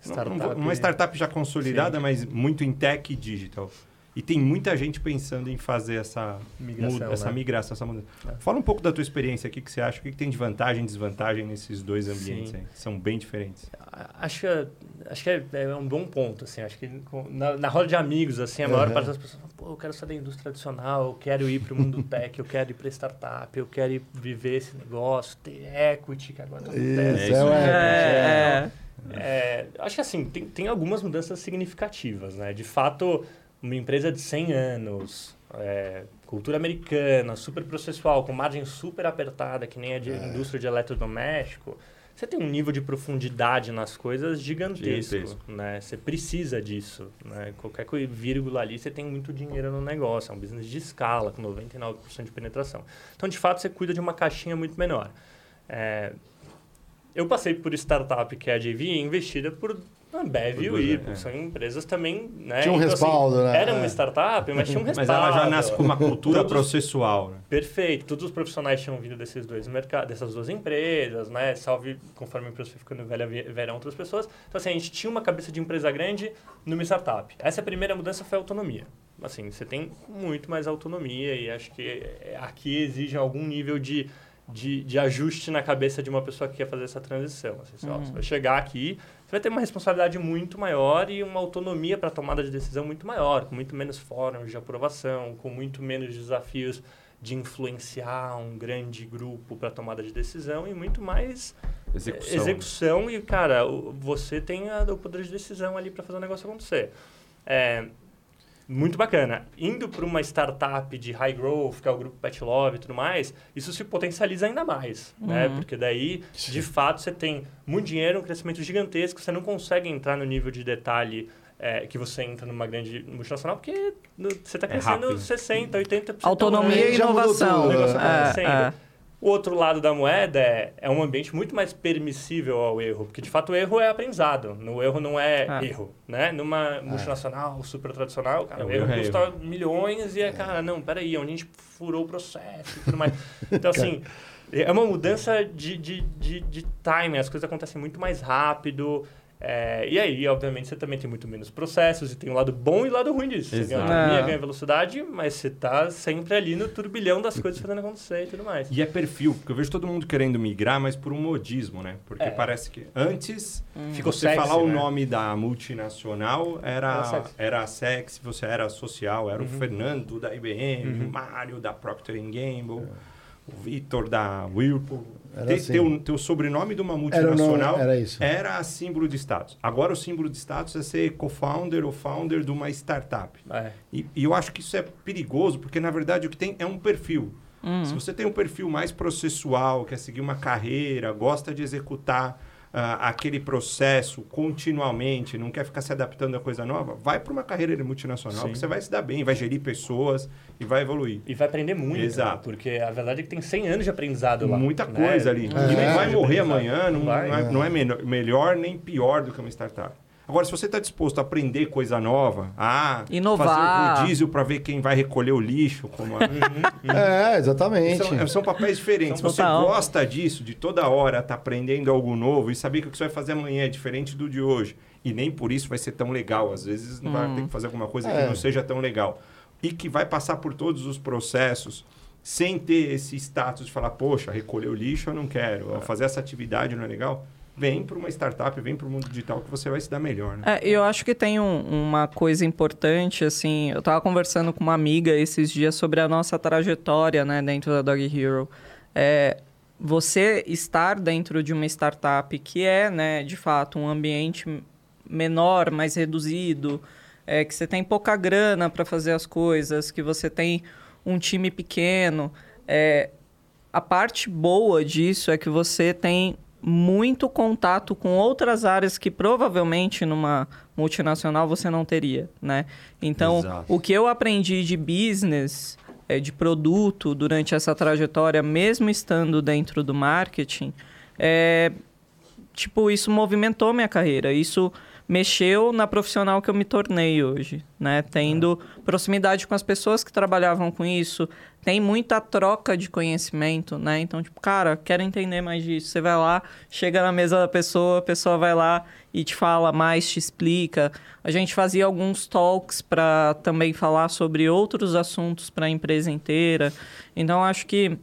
Startup. uma startup já consolidada, mas muito em tech e digital. E tem muita gente pensando em fazer essa Migração, muda- essa né? migração, essa mudança. É. Fala um pouco da tua experiência aqui, que você acha, o que, que tem de vantagem e desvantagem nesses dois ambientes aí, que são bem diferentes. Acho que, acho que é, é um bom ponto, assim. Acho que na, na roda de amigos, assim, a maior Uhum. parte das pessoas falam, pô, eu quero sair da indústria tradicional, eu quero ir para o mundo tech, eu quero ir para startup, eu quero ir viver esse negócio, ter equity, que agora Isso. É é, isso É, É, acho que assim, tem, tem algumas mudanças significativas, né? De fato, uma empresa de 100 anos, é, cultura americana, super processual, com margem super apertada, que nem a de indústria de eletrodoméstico, você tem um nível de profundidade nas coisas gigantesco, Gigantesco. né? Você precisa disso, né? Qualquer vírgula ali, você tem muito dinheiro no negócio. É um business de escala, com 99% de penetração. Então, de fato, você cuida de uma caixinha muito menor. É, eu passei por startup que é a JV, investida por Ambev Por e Whirlpool. é. São empresas também, né? Tinha um Então, respaldo, né? Era uma É. startup, mas tinha um respaldo. Mas ela já nasce com uma cultura Todos- processual, né? Perfeito. Todos os profissionais tinham vindo desses dois mercados, dessas duas empresas, né? Salve, conforme a empresa foi ficando velha, vieram outras pessoas. Então, assim, a gente tinha uma cabeça de empresa grande numa startup. Essa primeira mudança foi a autonomia. Assim, você tem muito mais autonomia e acho que é, aqui exige algum nível de, de, de ajuste na cabeça de uma pessoa que quer fazer essa transição. Assim, você, ó, você vai chegar aqui, você vai ter uma responsabilidade muito maior e uma autonomia para tomada de decisão muito maior, com muito menos fóruns de aprovação, com muito menos desafios de influenciar um grande grupo para tomada de decisão e muito mais Execução. execução e, cara, você tem a- o poder de decisão ali para fazer o negócio acontecer. É, muito bacana. Indo para uma startup de high growth, que é o grupo Pet Love e tudo mais, isso se potencializa ainda mais, né? Uhum. Porque daí, de fato, você tem muito dinheiro, um crescimento gigantesco, você não consegue entrar no nível de detalhe é, que você entra numa grande multinacional, porque no- você está É crescendo rápido. 60%, 80% autonomia e inovação. tudo, né? É, é. O outro lado da moeda é, é um ambiente muito mais permissível ao erro, porque de fato o erro é aprendizado, no erro não é Ah. erro, né? Numa multinacional super tradicional, cara, É, o erro erro é custa milhões e é, cara, não, peraí, onde a gente furou o processo e tudo mais. Então, assim, é uma mudança de, de, de, de timing, as coisas acontecem muito mais rápido. É, e aí, obviamente, você também tem muito menos processos e tem um lado bom e o lado ruim disso. Você ganha Exato. autonomia, É. ganha velocidade, mas você tá sempre ali no turbilhão das coisas fazendo acontecer e tudo mais. E é perfil, porque eu vejo todo mundo querendo migrar, mas por um modismo, né? Porque É. parece que antes, Ficou você sexy, falar o né? nome da multinacional Era era, sexy. era sexy, você era social, era o Uhum. Fernando da IBM, Uhum. o Mário da Procter Gamble, o Vitor da Whirlpool. Era Ter, assim. ter o teu sobrenome de uma Era, multinacional nome, era isso. era símbolo de status. Agora o símbolo de status é ser co-founder ou founder de uma startup. É. E, e eu acho que isso é perigoso, porque na verdade o que tem é um perfil. Uhum. Se você tem um perfil mais processual, quer seguir uma carreira, gosta de executar ah, aquele processo continuamente, não quer ficar se adaptando a coisa nova, vai para uma carreira multinacional, Sim. que você vai se dar bem, vai gerir pessoas e vai evoluir. E vai aprender muito. Exato. né? Porque a verdade é que tem 100 anos de aprendizado lá. Muita né? coisa ali. É. E não vai morrer amanhã, não, Não vai. não é, não é melhor nem pior do que uma startup. Agora, se você está disposto a aprender coisa nova, a Inovar. fazer o rodízio para ver quem vai recolher o lixo, como a... É, exatamente. São, são papéis diferentes. Se você Total. gosta disso, de toda hora estar aprendendo algo novo e saber que o que você vai fazer amanhã é diferente do de hoje, e nem por isso vai ser tão legal. Às vezes não vai ter que fazer alguma coisa É. que não seja tão legal. E que vai passar por todos os processos sem ter esse status de falar, poxa, recolher o lixo eu não quero, ou fazer essa atividade não é legal. Vem para uma startup, vem para o mundo digital que você vai se dar melhor, né? É, eu acho que tem um- uma coisa importante, assim, eu tava conversando com uma amiga esses dias sobre a nossa trajetória, né, dentro da Dog Hero. É, você estar dentro de uma startup que é, né, de fato, um ambiente menor, mais reduzido, é, que você tem pouca grana para fazer as coisas, que você tem um time pequeno, é, a parte boa disso é que você tem muito contato com outras áreas que provavelmente numa multinacional você não teria, né? Então, Exato. o que eu aprendi de business, é, de produto durante essa trajetória, mesmo estando dentro do marketing, é, tipo, isso movimentou minha carreira. Isso mexeu na profissional que eu me tornei hoje, né? Tendo proximidade com as pessoas que trabalhavam com isso, tem muita troca de conhecimento, né? Então, tipo, cara, quero entender mais disso. Você vai lá, chega na mesa da pessoa, a pessoa vai lá e te fala mais, te explica. A gente fazia alguns talks para também falar sobre outros assuntos para a empresa inteira. Então, acho que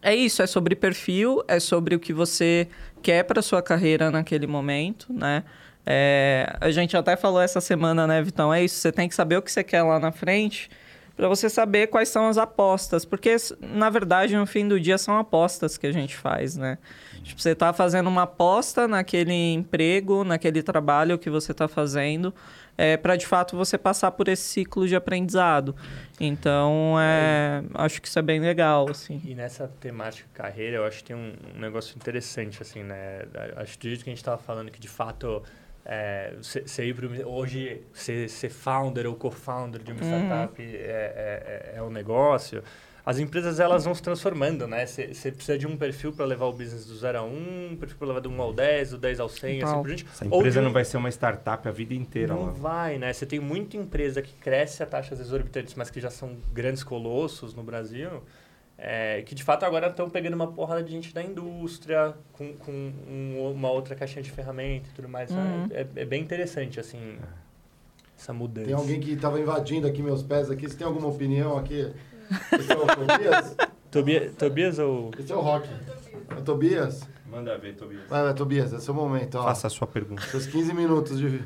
é isso, é sobre perfil, é sobre o que você quer para sua carreira naquele momento, né? É, a gente até falou essa semana, né, Vitão? É isso, você tem que saber o que você quer lá na frente para você saber quais são as apostas, porque na verdade no fim do dia são apostas que a gente faz, né? Tipo, você está fazendo uma aposta naquele emprego, naquele trabalho que você está fazendo, é, para de fato você passar por esse ciclo de aprendizado. Então, é, acho que isso é bem legal, assim. E nessa temática carreira, eu acho que tem um, negócio interessante, assim, né? Acho que do jeito que a gente estava falando, que de fato é, pro, hoje ser, ser founder ou co-founder de uma startup é, é, é, é um negócio. As empresas elas vão se transformando, né? Você precisa de um perfil para levar o business do 0 a 1, um perfil para levar do 1 ao 10, do 10 ao 100, assim por diante. Essa Ou empresa de um- não vai ser uma startup a vida inteira. não lá. vai, né? Você tem muita empresa que cresce a taxas exorbitantes, mas que já são grandes colossos no Brasil, é, que de fato agora estão pegando uma porrada de gente da indústria, com, com um- uma outra caixinha de ferramenta e tudo mais. Uhum. É, é bem interessante, assim, essa mudança. Tem alguém que estava invadindo aqui meus pés aqui. Você tem alguma opinião aqui? Esse é o Tobias? Tobia- Tobias ou... Esse é o Rock. É o Tobias? Manda ver, Tobias. Vai, vai, Tobias, é o momento. Ó. Faça a sua pergunta. Seus 15 minutos de,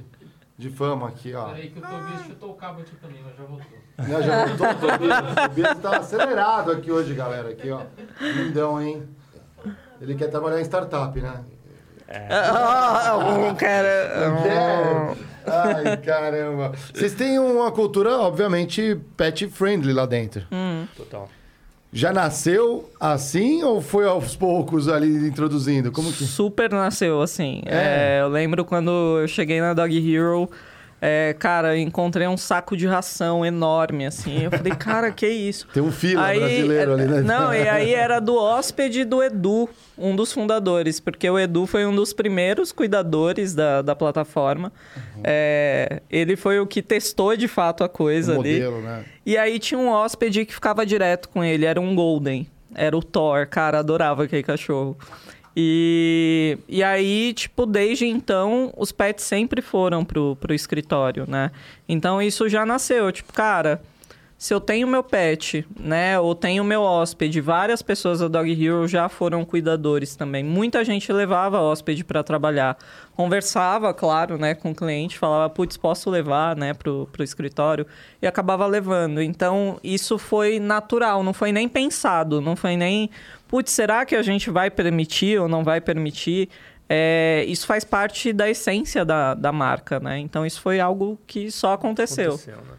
de fama aqui, ó. Peraí que o Tobias chutou o cabo aqui também, mas já voltou. Né, já voltou o Tobias? O Tobias tá acelerado aqui hoje, galera. Aqui, ó. Lindão, hein? Ele quer trabalhar em startup, né? Ah, um cara. Quer? Ai, caramba. Vocês têm uma cultura, obviamente, pet friendly lá dentro. Total. Já nasceu assim ou foi aos poucos ali introduzindo? Como que... Super nasceu, assim. É. É, eu lembro quando eu cheguei na Dog Hero, é, cara, encontrei um saco de ração enorme, assim. Eu falei, cara, que isso? Tem um fila brasileiro ali, né? Não, e aí era do hóspede do Edu, um dos fundadores, porque o Edu foi um dos primeiros cuidadores da, da plataforma. Uhum. É, ele foi o que testou de fato a coisa O ali. modelo, né? E aí tinha um hóspede que ficava direto com ele, era um Golden. Era o Thor, cara, adorava aquele cachorro. E, e aí, tipo, desde então, os pets sempre foram pro, pro escritório, né? Então isso já nasceu, tipo, cara, se eu tenho meu pet, né, ou tenho meu hóspede, várias pessoas da Dog Hero já foram cuidadores também. Muita gente levava hóspede para trabalhar. Conversava, claro, né, com o cliente, falava, putz, posso levar, né, pro, pro escritório, e acabava levando. Então, isso foi natural, não foi nem pensado, não foi nem, putz, será que a gente vai permitir ou não vai permitir? É, isso faz parte da essência da, da marca, né? Então, isso foi algo que só aconteceu. Aconteceu, né?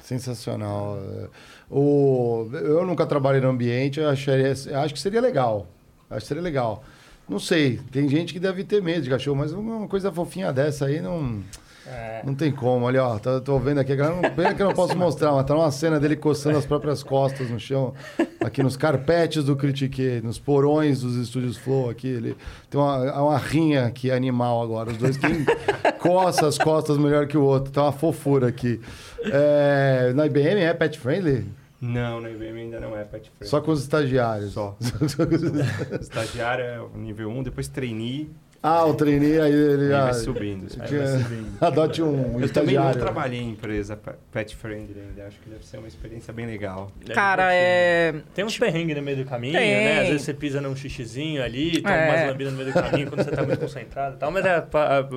Sensacional. É, O, eu nunca trabalhei no ambiente, eu acharia, acho que seria legal. Acho que seria legal. Não sei, tem gente que deve ter medo de cachorro, mas uma coisa fofinha dessa aí não. É. Não tem como, olha, ó, tô, tô vendo aqui, pena que eu não posso mostrar, mas tá uma cena dele coçando as próprias costas no chão, aqui nos carpetes do Critique, nos porões dos estúdios Flow aqui, ele tem uma, uma rinha que é animal agora, os dois, quem coça as costas melhor que o outro, tá uma fofura aqui. É, na IBM é pet friendly? Não, na IBM ainda não é pet friendly. Só com os estagiários? Só. Estagiário é nível 1, depois trainee, ah, o trainee aí ele já... vai subindo. Aí vai Adote um Eu também não estagiário. trabalhei em empresa pe- pet friendly ainda. Acho que deve ser uma experiência bem legal. Cara, é. Tem uns perrengues no meio do caminho, Tem. né? Às vezes você pisa num xixizinho ali, toma É. umas lambidas no meio do caminho quando você tá muito concentrado e tal, mas é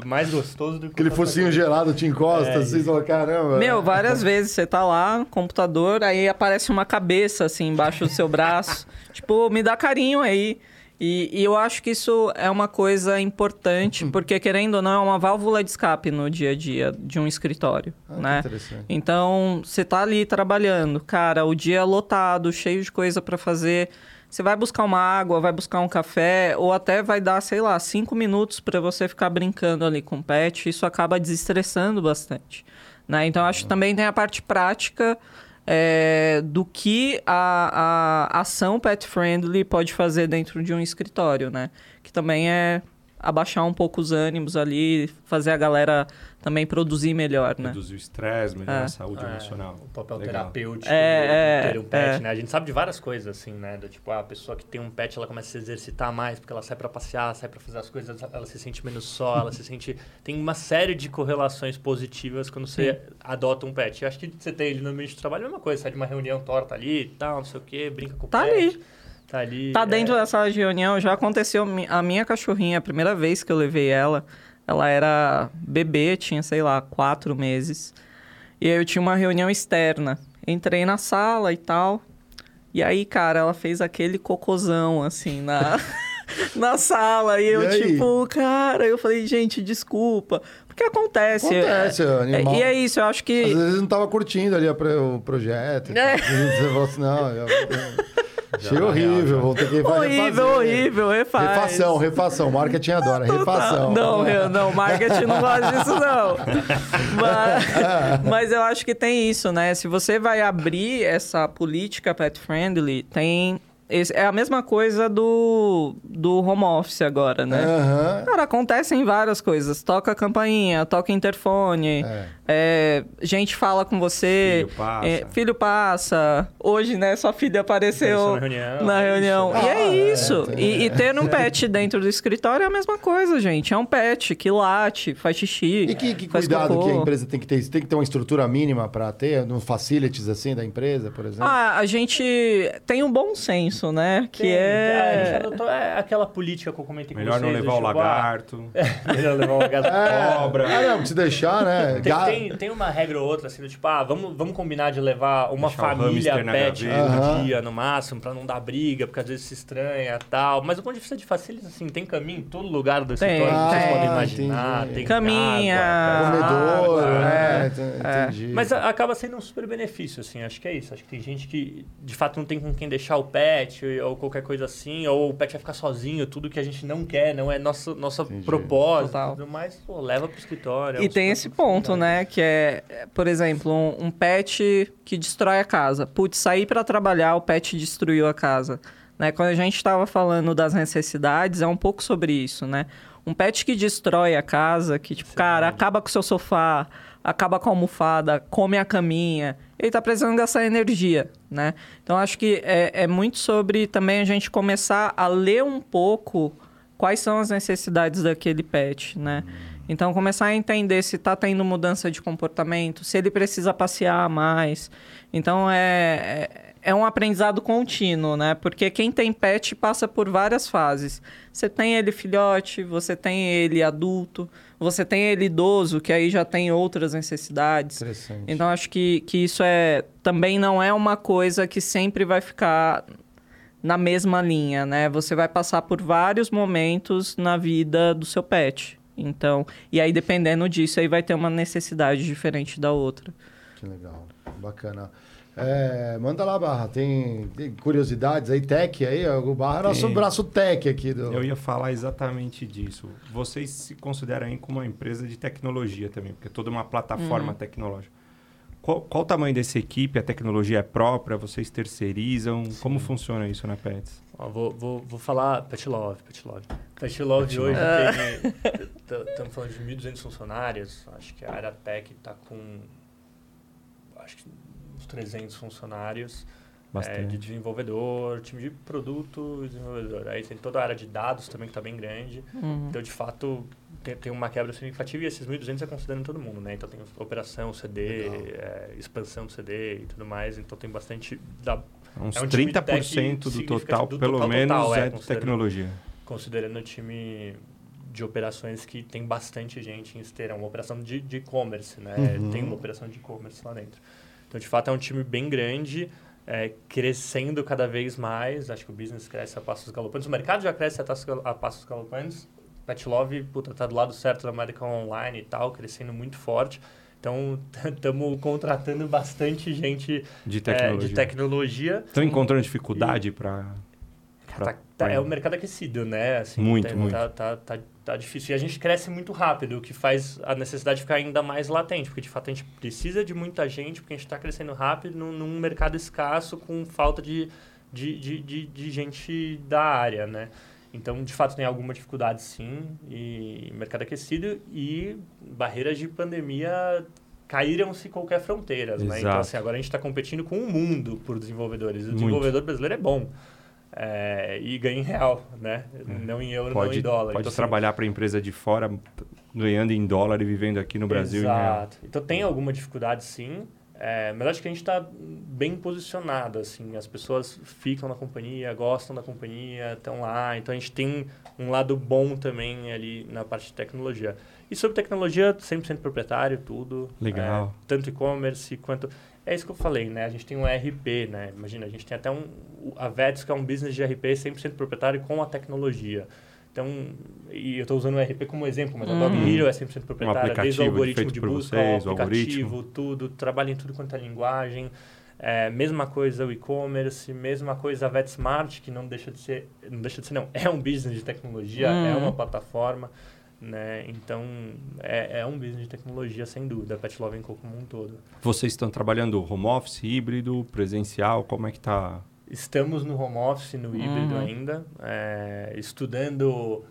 mais gostoso do que... Aquele focinho coisa. gelado te encosta, É, assim, fala, caramba. Meu, várias vezes você tá lá computador, aí aparece uma cabeça assim embaixo do seu braço. tipo, me dá carinho aí. E, e eu acho que isso é uma coisa importante, porque querendo ou não, é uma válvula de escape no dia a dia de um escritório, Ah, né? Então, você tá ali trabalhando, cara, o dia é lotado, cheio de coisa para fazer. Você vai buscar uma água, vai buscar um café, ou até vai dar, sei lá, cinco minutos para você ficar brincando ali com o pet. Isso acaba desestressando bastante. Né? Então, acho que também tem a parte prática é, do que a, a ação pet friendly pode fazer dentro de um escritório, né? Que também é abaixar um pouco os ânimos ali, fazer a galera também produzir melhor, né? Reduzir o estresse, melhorar É. a saúde É, emocional. O papel Legal. terapêutico É, de é, ter um pet, é. né? A gente sabe de várias coisas, assim, né? Do tipo, ah, a pessoa que tem um pet, ela começa a se exercitar mais, porque ela sai pra passear, sai pra fazer as coisas, ela se sente menos só, ela se sente... Tem uma série de correlações positivas quando você adota um pet. Eu acho que você tem ele no ambiente de trabalho, é a mesma coisa. Sai de uma reunião torta ali e tal, não sei o quê, brinca com o Tá pet. ali. Tá ali. Tá é. dentro da sala de reunião, já aconteceu a minha cachorrinha, a primeira vez que eu levei ela, ela era bebê, tinha, sei lá, quatro meses. E aí eu tinha uma reunião externa. Entrei na sala e tal. E aí, cara, ela fez aquele cocôzão, assim, na, na sala. E eu, E aí? tipo, cara, eu falei, gente, desculpa. Porque acontece. Acontece, é- animal. E é isso, eu acho que. Às vezes não tava curtindo ali o projeto. É. Você falou assim, não, eu, eu- achei horrível, vou ter que fazer. Horrível, horrível, refaz. Refação, refação. Marketing adora, refação. Não, eu, não, marketing não gosta disso, não. Mas, mas eu acho que tem isso, né? Se você vai abrir essa política pet friendly, tem. é a mesma coisa do, do home office agora, né? Aham. Cara, acontecem várias coisas. Toca a campainha, toca interfone, É. é, gente fala com você, Filho passa. é, filho passa. Hoje, né, sua filha apareceu na reunião, na é reunião. E Ah, é é, isso. tem- E, e ter um pet dentro do escritório é a mesma coisa, gente. É um pet que late, faz xixi, E que, que faz cuidado cocô. que a empresa tem que ter? Tem que ter uma estrutura mínima para ter, no facilities assim da empresa, por exemplo? Ah, a gente tem um bom senso, né? Que Tem, é... a gente adotou é aquela política que eu comentei Melhor com não vocês. levar o ah, lagarto. Melhor levar o lagarto. É, cobra. Ah, não, se deixar, né? Tem, Ga- tem, tem uma regra ou outra, assim, do tipo, ah, vamos, vamos combinar de levar uma Deixar família pet no dia, no máximo, pra não dar briga, porque às vezes se estranha e tal. Mas o ponto de vista de facilities, assim, tem caminho em todo lugar do Tem, escritório, que vocês tem. podem imaginar. entendi. Tem Caminha, Comedor, água, né? é. É. Entendi. Mas a- acaba sendo um super benefício, assim, acho que é isso. Acho que tem gente que, de fato, não tem com quem deixar o pet ou qualquer coisa assim, ou o pet vai ficar sozinho, tudo que a gente não quer, não é nosso, nosso Entendi. propósito, Total. mais, pô, leva pro escritório. é E um tem esse ponto, oportunidade. Né? Que é, por exemplo, um, um pet que destrói a casa. Putz, sair para trabalhar, o pet destruiu a casa. Né? Quando a gente estava falando das necessidades, é um pouco sobre isso, né? Um pet que destrói a casa, que, tipo, cara, acaba com o seu sofá, acaba com a almofada, come a caminha, ele tá precisando gastar energia, né? Então, acho que é, é muito sobre também a gente começar a ler um pouco quais são as necessidades daquele pet, né? Então, começar a entender se está tendo mudança de comportamento, se ele precisa passear mais. Então, é, é, é um aprendizado contínuo, né? Porque quem tem pet passa por várias fases. Você tem ele filhote, você tem ele adulto, você tem ele idoso, que aí já tem outras necessidades. Interessante. Então, acho que, que isso é também não é uma coisa que sempre vai ficar na mesma linha, né? Você vai passar por vários momentos na vida do seu pet. Então, e aí dependendo disso, aí vai ter uma necessidade diferente da outra. Que legal. Bacana. É, manda lá, Barra. Tem, tem curiosidades aí, tech aí? O Barra é nosso Tem. braço tech aqui. Do... Eu ia falar exatamente disso. Vocês se consideram aí como uma empresa de tecnologia também, porque é toda uma plataforma tecnológica. Qual, qual o tamanho dessa equipe? A tecnologia é própria? Vocês terceirizam? Como funciona isso na Pets? Ó, vou, vou, vou falar Pet Love, Pet Love. Pet Love Pet hoje Love. tem... Estamos falando de 1.200 funcionários. Acho que a área tech está com... Acho que uns 300 funcionários. É, de desenvolvedor, time de produto e desenvolvedor. Aí tem toda a área de dados também que está bem grande. Uhum. Então, de fato, tem, tem uma quebra significativa e esses 1.200 é considerando todo mundo, né? Então, tem operação CD, é, expansão do CD e tudo mais. Então, tem bastante... Dá, Uns É um time 30% tech do total, do pelo total menos, total, é, é considerando. tecnologia. considerando o time de operações que tem bastante gente em esteira. Uma operação de e-commerce, né? Uhum. Tem uma operação de e-commerce lá dentro. Então, de fato, é um time bem grande, é, crescendo cada vez mais. Acho que o business cresce a passos galopantes. O mercado já cresce a passos galopantes. Pet Love, puta, tá do lado certo da América Online e tal, crescendo muito forte. Então, estamos contratando bastante gente De é, tecnologia. de tecnologia. Estão encontrando dificuldade para... Tá- tá- é o mercado aquecido, né? Assim, Muito, tá, muito. Tá, tá, tá, tá difícil. E a gente cresce muito rápido, o que faz a necessidade ficar ainda mais latente. Porque, de fato, a gente precisa de muita gente, porque a gente está crescendo rápido num, num mercado escasso, com falta de, de, de, de, de gente da área, né? Então, de fato, tem alguma dificuldade, sim. E mercado aquecido e barreiras de pandemia caíram-se qualquer fronteiras, né? Então, assim, agora a gente está competindo com o mundo por desenvolvedores. O Muito. desenvolvedor brasileiro é bom. É, e ganha em real, né? Não em euro, não Pode, em dólar. pode Então, assim, trabalhar para a empresa de fora ganhando em dólar e vivendo aqui no Brasil. Exato. Então tem alguma dificuldade sim, é, mas acho que a gente está bem posicionado, assim, as pessoas ficam na companhia, gostam da companhia, estão lá, então a gente tem um lado bom também ali na parte de tecnologia. E sobre tecnologia, 100% proprietário, tudo. Legal. é, tanto e-commerce quanto... É isso que eu falei, né? A gente tem um ERP, né? Imagina, a gente tem até um... A Vets, que é um business de ERP 100% proprietário com a tecnologia. Então, e eu estou usando o ERP como exemplo, mas a Dog Uhum. Hero é 100% proprietária, desde o algoritmo de busca, vocês, o aplicativo, algoritmo. tudo, trabalha em tudo quanto é linguagem. É, mesma coisa o e-commerce, mesma coisa a VetSmart, que não deixa de ser, não deixa de ser não, é um business de tecnologia, Uhum. é uma plataforma, né? Então, é, é um business de tecnologia, sem dúvida, a Pet Love Co como um todo. Vocês estão trabalhando home office, híbrido, presencial? Como é que tá? Estamos no home office, no híbrido Uhum. ainda, é, estudando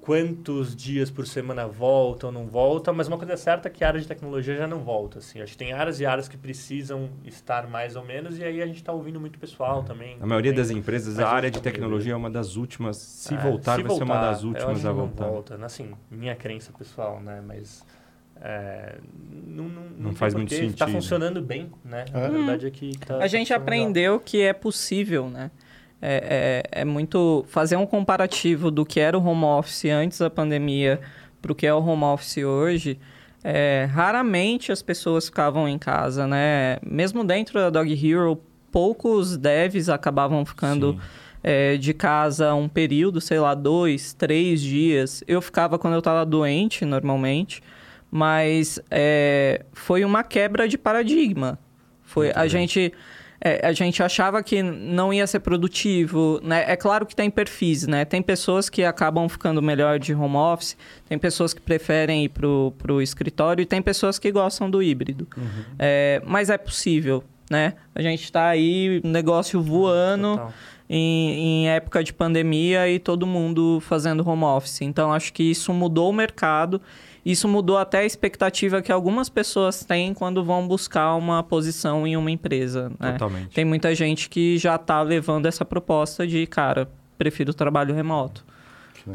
quantos dias por semana volta ou não volta, mas uma coisa certa é que a área de tecnologia já não volta. Assim. Acho que tem áreas e áreas que precisam estar mais ou menos, e aí a gente está ouvindo muito pessoal também. A maioria das empresas, a área de tecnologia é uma das últimas. Se É, voltar, se vai ser uma das últimas a voltar. Volta, assim, minha crença pessoal, né? Mas é, não, não, Não faz muito porquê, Tá sentido. funcionando bem, né? É. A verdade é que tá, A tá gente funcionando aprendeu que é possível, né? É, é, é muito fazer um comparativo do que era o home office antes da pandemia para o que é o home office hoje. é, raramente as pessoas ficavam em casa, né? Mesmo dentro da Dog Hero, poucos devs acabavam ficando Sim. é, de casa um período, sei lá, dois, três dias. Eu ficava quando eu estava doente, normalmente, mas é, foi uma quebra de paradigma. Foi Muito a bem. gente é, a gente achava que não ia ser produtivo, né? É claro que tem perfis, né? Tem pessoas que acabam ficando melhor de home office, tem pessoas que preferem ir pro, pro escritório e tem pessoas que gostam do híbrido. É, mas é possível, né? A gente está aí, negócio voando em, em época de pandemia e todo mundo fazendo home office. Então, acho que isso mudou o mercado. Isso mudou até a expectativa que algumas pessoas têm quando vão buscar uma posição em uma empresa. Né? Totalmente. Tem muita gente que já está levando essa proposta de, cara, prefiro o trabalho remoto.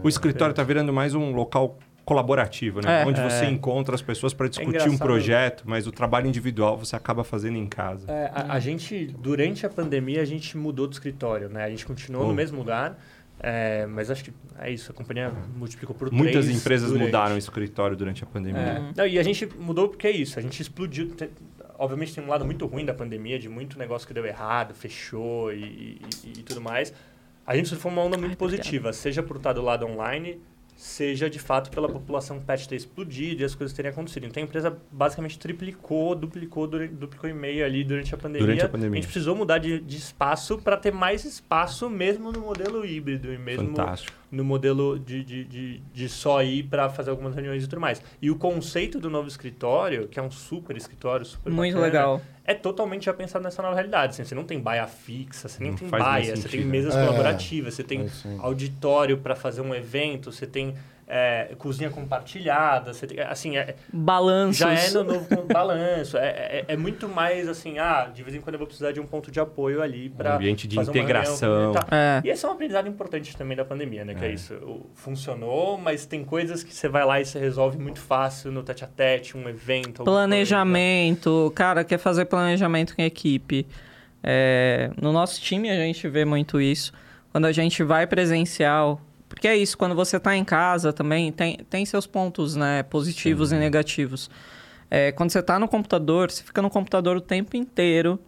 O escritório está virando mais um local colaborativo, né? É. Onde você É. encontra as pessoas para discutir um engraçado. projeto, mas o trabalho individual você acaba fazendo em casa. É, a, a gente, durante a pandemia, a gente mudou de escritório, né? A gente continuou Oh. no mesmo lugar, é, mas acho que é isso, a companhia multiplicou por Muitas três empresas durante. mudaram o escritório durante a pandemia. É. Não, e a gente mudou porque é isso, a gente explodiu. Te- Obviamente tem um lado muito ruim da pandemia, de muito negócio que deu errado, fechou e, e- e tudo mais. A gente surfou uma onda muito Ai, positiva, seja por estar do lado online, seja de fato pela população pet ter explodido e as coisas terem acontecido. Então a empresa basicamente triplicou, duplicou, duplicou e meio ali durante a pandemia. Durante a pandemia. A gente precisou mudar de, de espaço para ter mais espaço mesmo no modelo híbrido e mesmo Fantástico. No modelo de, de, de, de só ir para fazer algumas reuniões e tudo mais. E o conceito do novo escritório, que é um super escritório, super Muito bacana, legal. é totalmente já pensado nessa nova realidade. Assim, você não tem baia fixa, você nem Não tem baia, você tem mesas É. colaborativas, você tem É auditório para fazer um evento, você tem é, cozinha compartilhada, você tem, assim, é, Balanços. já é no novo balanço. É, é, é muito mais assim, ah, de vez em quando eu vou precisar de um ponto de apoio ali para Um ambiente de integração. É. E esse é um aprendizado importante também da pandemia, né? Que é, É. isso. Funcionou, mas tem coisas que você vai lá e você resolve muito fácil no tete a tete, um evento. Planejamento, cara, quer fazer planejamento com equipe. É, no nosso time a gente vê muito isso. Quando a gente vai presencial, porque é isso, quando você está em casa também, tem, tem seus pontos né, positivos e negativos. É, quando você está no computador, você fica no computador o tempo inteiro.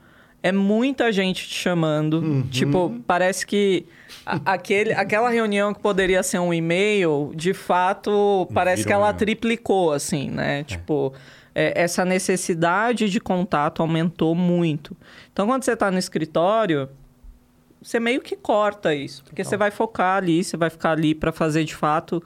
É muita gente te chamando. Tipo, parece que a- aquele, aquela reunião que poderia ser um e-mail, de fato, parece Vira que ela triplicou, assim, né? Tipo, é, essa necessidade de contato aumentou muito. Então, quando você está no escritório, você meio que corta isso. Porque você vai focar ali, você vai ficar ali para fazer, de fato,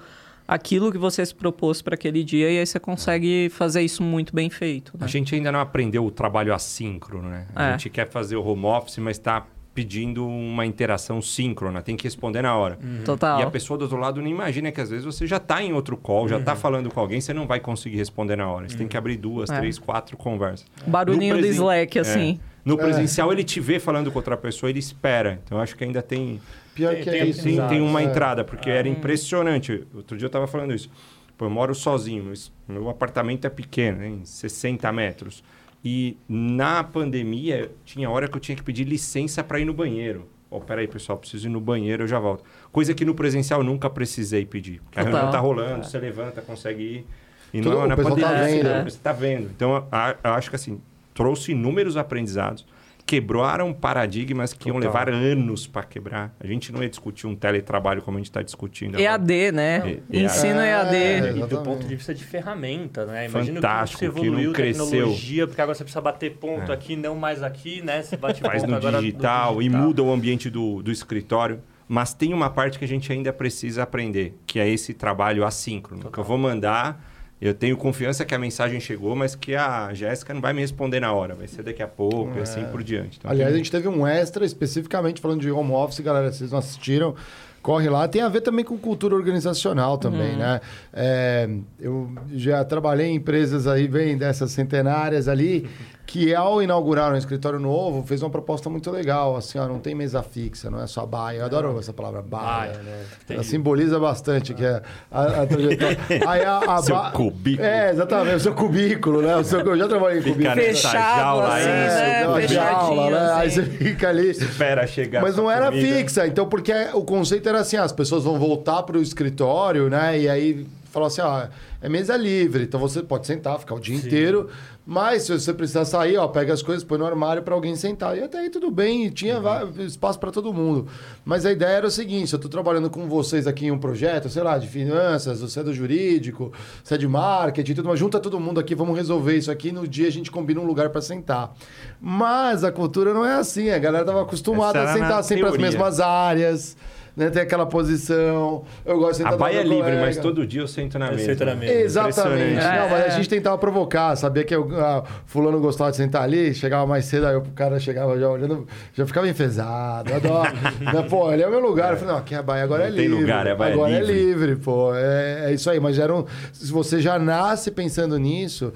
aquilo que você se propôs para aquele dia. E aí você consegue fazer isso muito bem feito. A Né? gente ainda não aprendeu o trabalho assíncrono, né? A É. gente quer fazer o home office, mas está pedindo uma interação síncrona, tem que responder na hora. Total. E a pessoa do outro lado não imagina que às vezes você já está em outro call, já está falando com alguém, você não vai conseguir responder na hora. Você tem que abrir duas, É. três, quatro conversas. Barulhinho No do presen- Slack, É. assim. No presencial, ele te vê falando com outra pessoa, ele espera. Então, eu acho que ainda tem, Pior Tem- que tem é isso. tem, tem uma É. entrada, porque era impressionante. Outro dia eu estava falando isso. Pô, eu moro sozinho, mas meu apartamento é pequeno, hein? 60 metros. E na pandemia, tinha hora que eu tinha que pedir licença para ir no banheiro. Ó, peraí, pessoal, preciso ir no banheiro, eu já volto. Coisa que no presencial eu nunca precisei pedir. Porque a Total. reunião tá rolando, você levanta, consegue ir. E Tudo- não, na tá pandemia, vendo. você tá vendo. Então, a- eu acho que assim, trouxe inúmeros aprendizados, quebraram paradigmas que iam Total. levar anos para quebrar. A gente não ia discutir um teletrabalho como a gente está discutindo. agora. EAD, né? E- Ensino É, EAD. E do ponto de vista de ferramenta, né? Imagina Fantástico, que que não evoluiu a cresceu. tecnologia, porque agora você precisa bater ponto É. aqui, não mais aqui, né? Você bate Faz ponto no agora digital, e muda o ambiente do, do escritório. Mas tem uma parte que a gente ainda precisa aprender, que é esse trabalho assíncrono. Que eu vou mandar, eu tenho confiança que a mensagem chegou, mas que a Jéssica não vai me responder na hora, vai ser daqui a pouco e assim por diante. Então, Aliás, a tem- gente teve um extra especificamente falando de home office, galera. Vocês não assistiram? Corre lá. Tem a ver também com cultura organizacional também, né? É, eu já trabalhei em empresas aí, bem dessas centenárias ali, que ao inaugurar um escritório novo, fez uma proposta muito legal. Assim, ó, não tem mesa fixa, não é só baia. Eu adoro essa palavra baia. Baia, né? Ela simboliza bastante que é a, a trajetória. Aí a, a Seu ba- cubículo. É, exatamente, o seu cubículo, né? O seu, eu já trabalhei em Fica cubículo. nessa Fechado, jaula assim, É, né? aquela Fechadinho, jaula, né? Aí assim. você fica ali. Espera chegar. Mas não era comida. fixa, então, porque o conceito era assim: as pessoas vão voltar para o escritório, né? E aí falou assim: ó, é mesa livre, então você pode sentar, ficar o dia inteiro. Mas se você precisar sair, ó, pega as coisas, põe no armário para alguém sentar. E até aí tudo bem, tinha va- espaço para todo mundo. Mas a ideia era o seguinte: eu estou trabalhando com vocês aqui em um projeto, sei lá, de finanças, você é do jurídico, você é de marketing, tudo, mas junta todo mundo aqui, vamos resolver isso aqui. No dia a gente combina um lugar para sentar. Mas a cultura não é assim, a galera estava acostumada a sentar sempre as mesmas áreas, né? Tem aquela posição. Eu gosto de sentar A baia é livre, colega. mas todo dia eu sento na Eu mesa. sento na mesa. Exatamente. Impressionante. Não, mas a É. gente tentava provocar, sabia que o ah, fulano gostava de sentar ali, chegava mais cedo, aí o cara chegava já olhando, já ficava enfesado. Adoro. Pô, ali é o meu lugar. Eu falei, não, aqui a Bahia agora Não é tem livre. lugar, a é agora é livre. livre, pô. É, é isso aí. Mas era um, se você já nasce pensando nisso,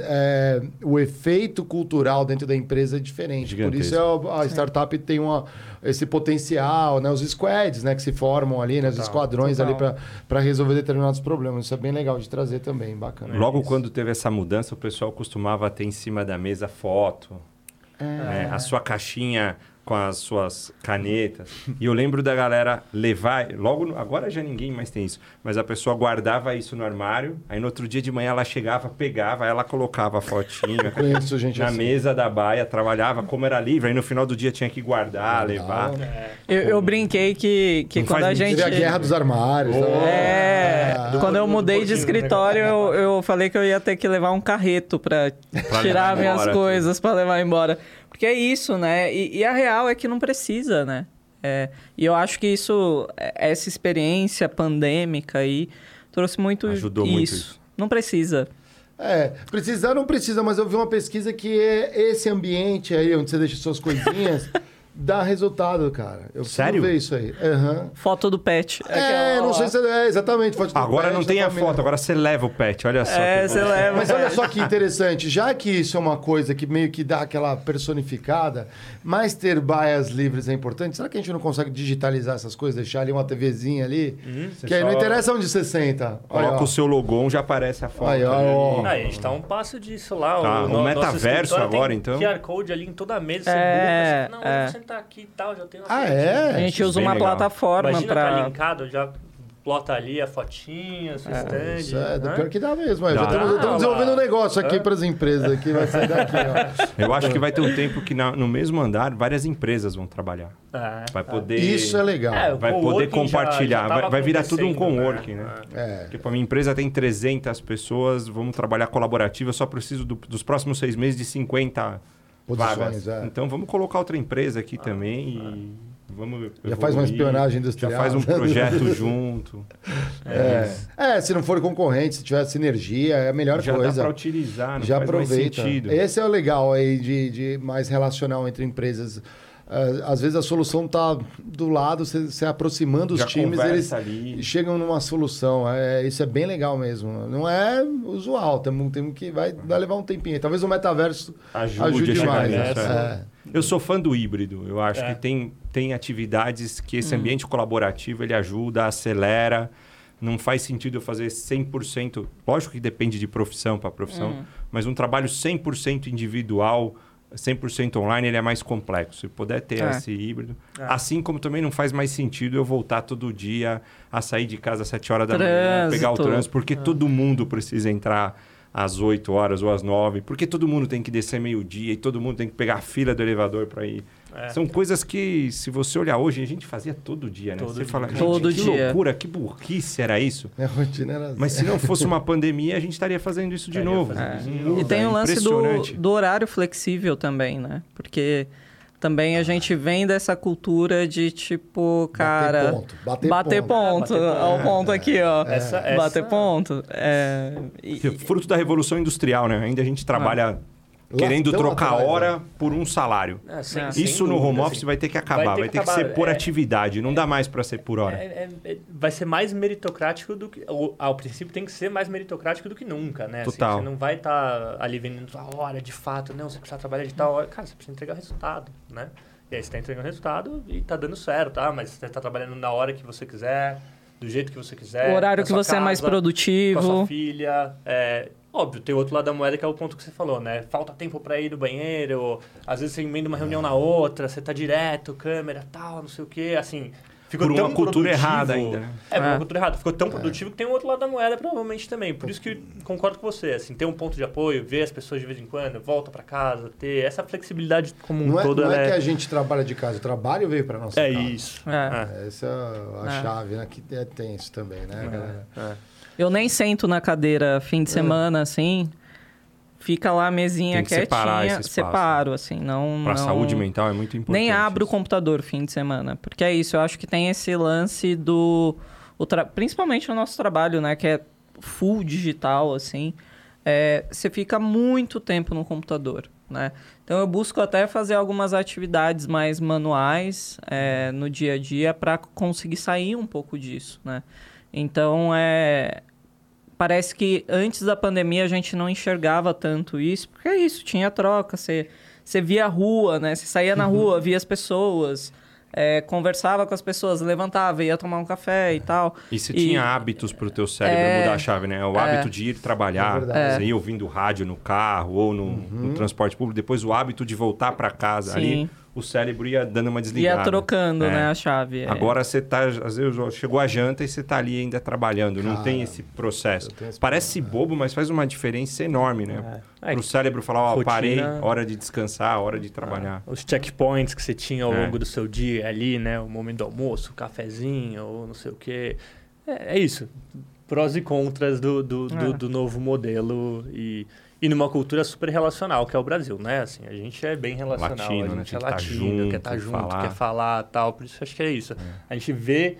é, o efeito cultural dentro da empresa é diferente. Por Gigantesco. isso é, a startup tem uma, esse potencial, né? Os squads, né? Que se formam ali, né? Os esquadrões ali total. para resolver determinados problemas. Isso é bem legal de trazer também, bacana. Logo quando teve essa mudança, o pessoal costumava ter em cima da mesa foto, né? a sua caixinha com as suas canetas. E eu lembro da galera levar, logo no- agora já ninguém mais tem isso, mas a pessoa guardava isso no armário, aí no outro dia de manhã ela chegava, pegava, ela colocava a fotinha Conheço gente na assim. mesa da baia, trabalhava como era livre, aí no final do dia tinha que guardar, levar. Eu, eu brinquei que, que Não quando faz a gente. Seria a guerra dos armários. né? É, Ah. quando eu do mudei de escritório, eu, eu falei que eu ia ter que levar um carreto pra levar tirar minhas embora, coisas pra levar embora. Porque é isso, né? E, e a real é que não precisa, né? É, e eu acho que isso, é- essa experiência pandêmica aí, trouxe muito Ajudou isso. muito isso. Não precisa. É, precisar não precisa, mas eu vi uma pesquisa que é esse ambiente aí, onde você deixa suas coisinhas, dá resultado, cara. Eu preciso Sério? ver isso aí. Aham. Foto do pet. É, Aquela não sei se é exatamente. foto do Agora pet, não tem a família. foto, agora você leva o pet, olha só. É, você leva. Mas olha só que interessante, já que isso é uma coisa que meio que dá aquela personificada, mas ter baias livres é importante, será que a gente não consegue digitalizar essas coisas, deixar ali uma TVzinha ali? Você que aí não interessa onde você senta. Olha, Coloca ó. o seu logon, já aparece a foto. Aí, ó, ó. A gente tá um passo disso lá. Tá, o, metaverso agora, tem então? QR Code ali em toda a mesa. Você É, você, não, é. eu sentar aqui e tal, já tem uma Ah, é? A gente é usa bem uma legal. plataforma Imagina tá linkado, já plota ali a fotinha, o seu stand. Isso é, né? pior que dá mesmo. Dá. Já estamos estamos desenvolvendo um negócio aqui para as empresas aqui, vai sair daqui, ó. Eu acho que vai ter um tempo que na- no mesmo andar várias empresas vão trabalhar. É, Vai é. poder. Isso é legal. É, Vai poder coworking já- compartilhar. já vai, vai virar tudo um acontecendo, coworking, né? É. Tipo, a minha empresa tem 300 pessoas, vamos trabalhar colaborativo, eu só preciso do- dos próximos seis meses de 50 Posições, vagas. é. Então vamos colocar outra empresa aqui também e vamos. Já faz uma espionagem industrial. Já faz um projeto junto. É. É, se não for concorrente, se tiver sinergia, é a melhor Já dá coisa. para utilizar, não Já faz aproveita. Esse é o legal aí de, de mais relacional entre empresas. Ah, às vezes a solução tá do lado, você, aproximando os Já times, eles ali. chegam numa solução. É, isso é bem legal mesmo. Não é usual, temos, temos que vai, vai levar um tempinho. Talvez o metaverso Ajude, ajude, a chegar mais. nisso, né? é. Eu sou fã do híbrido. Eu acho É. que tem, tem atividades que Hum. esse ambiente colaborativo ele ajuda, acelera. Não faz sentido eu fazer 100%. Lógico que depende de profissão para profissão, Hum. mas um trabalho 100% individual, 100% online, ele é mais complexo. Se puder ter É. esse híbrido. É. Assim como também não faz mais sentido eu voltar todo dia a sair de casa às 7 horas da manhã, pegar o Trânsito. trânsito, porque todo mundo precisa entrar às 8 horas ou às 9, porque todo mundo tem que descer meio-dia e todo mundo tem que pegar a fila do elevador para ir. É. São coisas que, se você olhar hoje, a gente fazia todo dia, né? Todo você dia. fala, gente, Todo que dia. loucura, que burrice era isso. A rotina era Mas se não fosse uma pandemia, a gente estaria fazendo isso de novo. fazendo isso de Muda, E tem é o lance do, do horário flexível também, né? Porque também a gente vem dessa cultura de tipo, cara. Bater ponto. Bater, Bater ponto. ponto. É, bater ponto. Ao ponto aqui, ó. Essa- essa- Bater ponto. É, e- é Fruto da Revolução Industrial, né? Ainda a gente trabalha Lá querendo trocar atrás, hora né? por um salário. É, sem- É. sem Isso no home dúvida, office assim. vai ter que acabar, vai ter, que, acabar, ser por é- atividade, não dá mais para ser por hora. É- é- é- vai ser mais meritocrático do que. ou, ao princípio tem que ser mais meritocrático do que nunca, né? Assim, Total. você não vai estar ali vendendo a hora de fato, não, você precisa trabalhar de tal hora. Cara, você precisa entregar resultado, né? E aí você está entregando resultado e tá dando certo, tá? Mas você está trabalhando na hora que você quiser, do jeito que você quiser. o horário que você é mais casa, Com a sua produtivo. filha. É, óbvio, tem o outro lado da moeda que é o ponto que você falou, né? Falta tempo para ir no banheiro, às vezes você emenda uma reunião na outra, você tá direto, câmera, tal, não sei o quê, assim. Ficou Por uma tão cultura produtivo- errada ainda? É, por É. uma cultura errada. Ficou tão produtivo que tem o outro lado da moeda, provavelmente também. Por isso que concordo com você, assim, ter um ponto de apoio, ver as pessoas de vez em quando, volta para casa, ter essa flexibilidade como um Não é, todo, não ela é que é... a gente trabalha de casa, o trabalho veio para nossa É casa. isso. É. É. Essa é a É. chave, né? Que é tenso também, né, galera? É. Eu nem sento na cadeira fim de semana, assim. Fica lá a mesinha que separar quietinha. esse espaço. separo, assim. Não, Para a não... saúde mental é muito importante. Nem abro o isso. computador fim de semana. Porque é isso, eu acho que tem esse lance do. O tra... Principalmente no nosso trabalho, né? Que é full digital, assim. é, você fica muito tempo no computador, né? Então eu busco até fazer algumas atividades mais manuais é, no dia a dia para conseguir sair um pouco disso, né? Então é parece que antes da pandemia a gente não enxergava tanto isso, porque é isso, tinha troca, você, você via a rua, né? Você saía na rua, via as pessoas, é, conversava com as pessoas, levantava, ia tomar um café e tal. E você E- tinha hábitos para o teu cérebro É. mudar a chave, né? O hábito de ir É trabalhar, verdade. você ia ouvindo rádio no carro ou no, no transporte público, depois o hábito de voltar para casa Sim. ali. O cérebro ia dando uma desligada. Ia trocando, É. né, a chave. é. Agora você tá, às vezes chegou a janta e você tá ali ainda trabalhando, não Cara, tem esse processo. esse Parece bobo, mas faz uma diferença enorme, né? É. Pro cérebro falar, ó, rotina- parei, hora de descansar, hora de trabalhar. Os checkpoints que você tinha ao É. longo do seu dia ali, né? O momento do almoço, o cafezinho, ou não sei o quê. É, é isso. Prós e contras do, do, do, É. do novo modelo e, e numa cultura super relacional, que é o Brasil, né? Assim, a gente é bem relacional, Latino, a né? gente Tem é tá latino, junto, quer estar junto, falar. quer falar tal. Por isso acho que é isso. A gente vê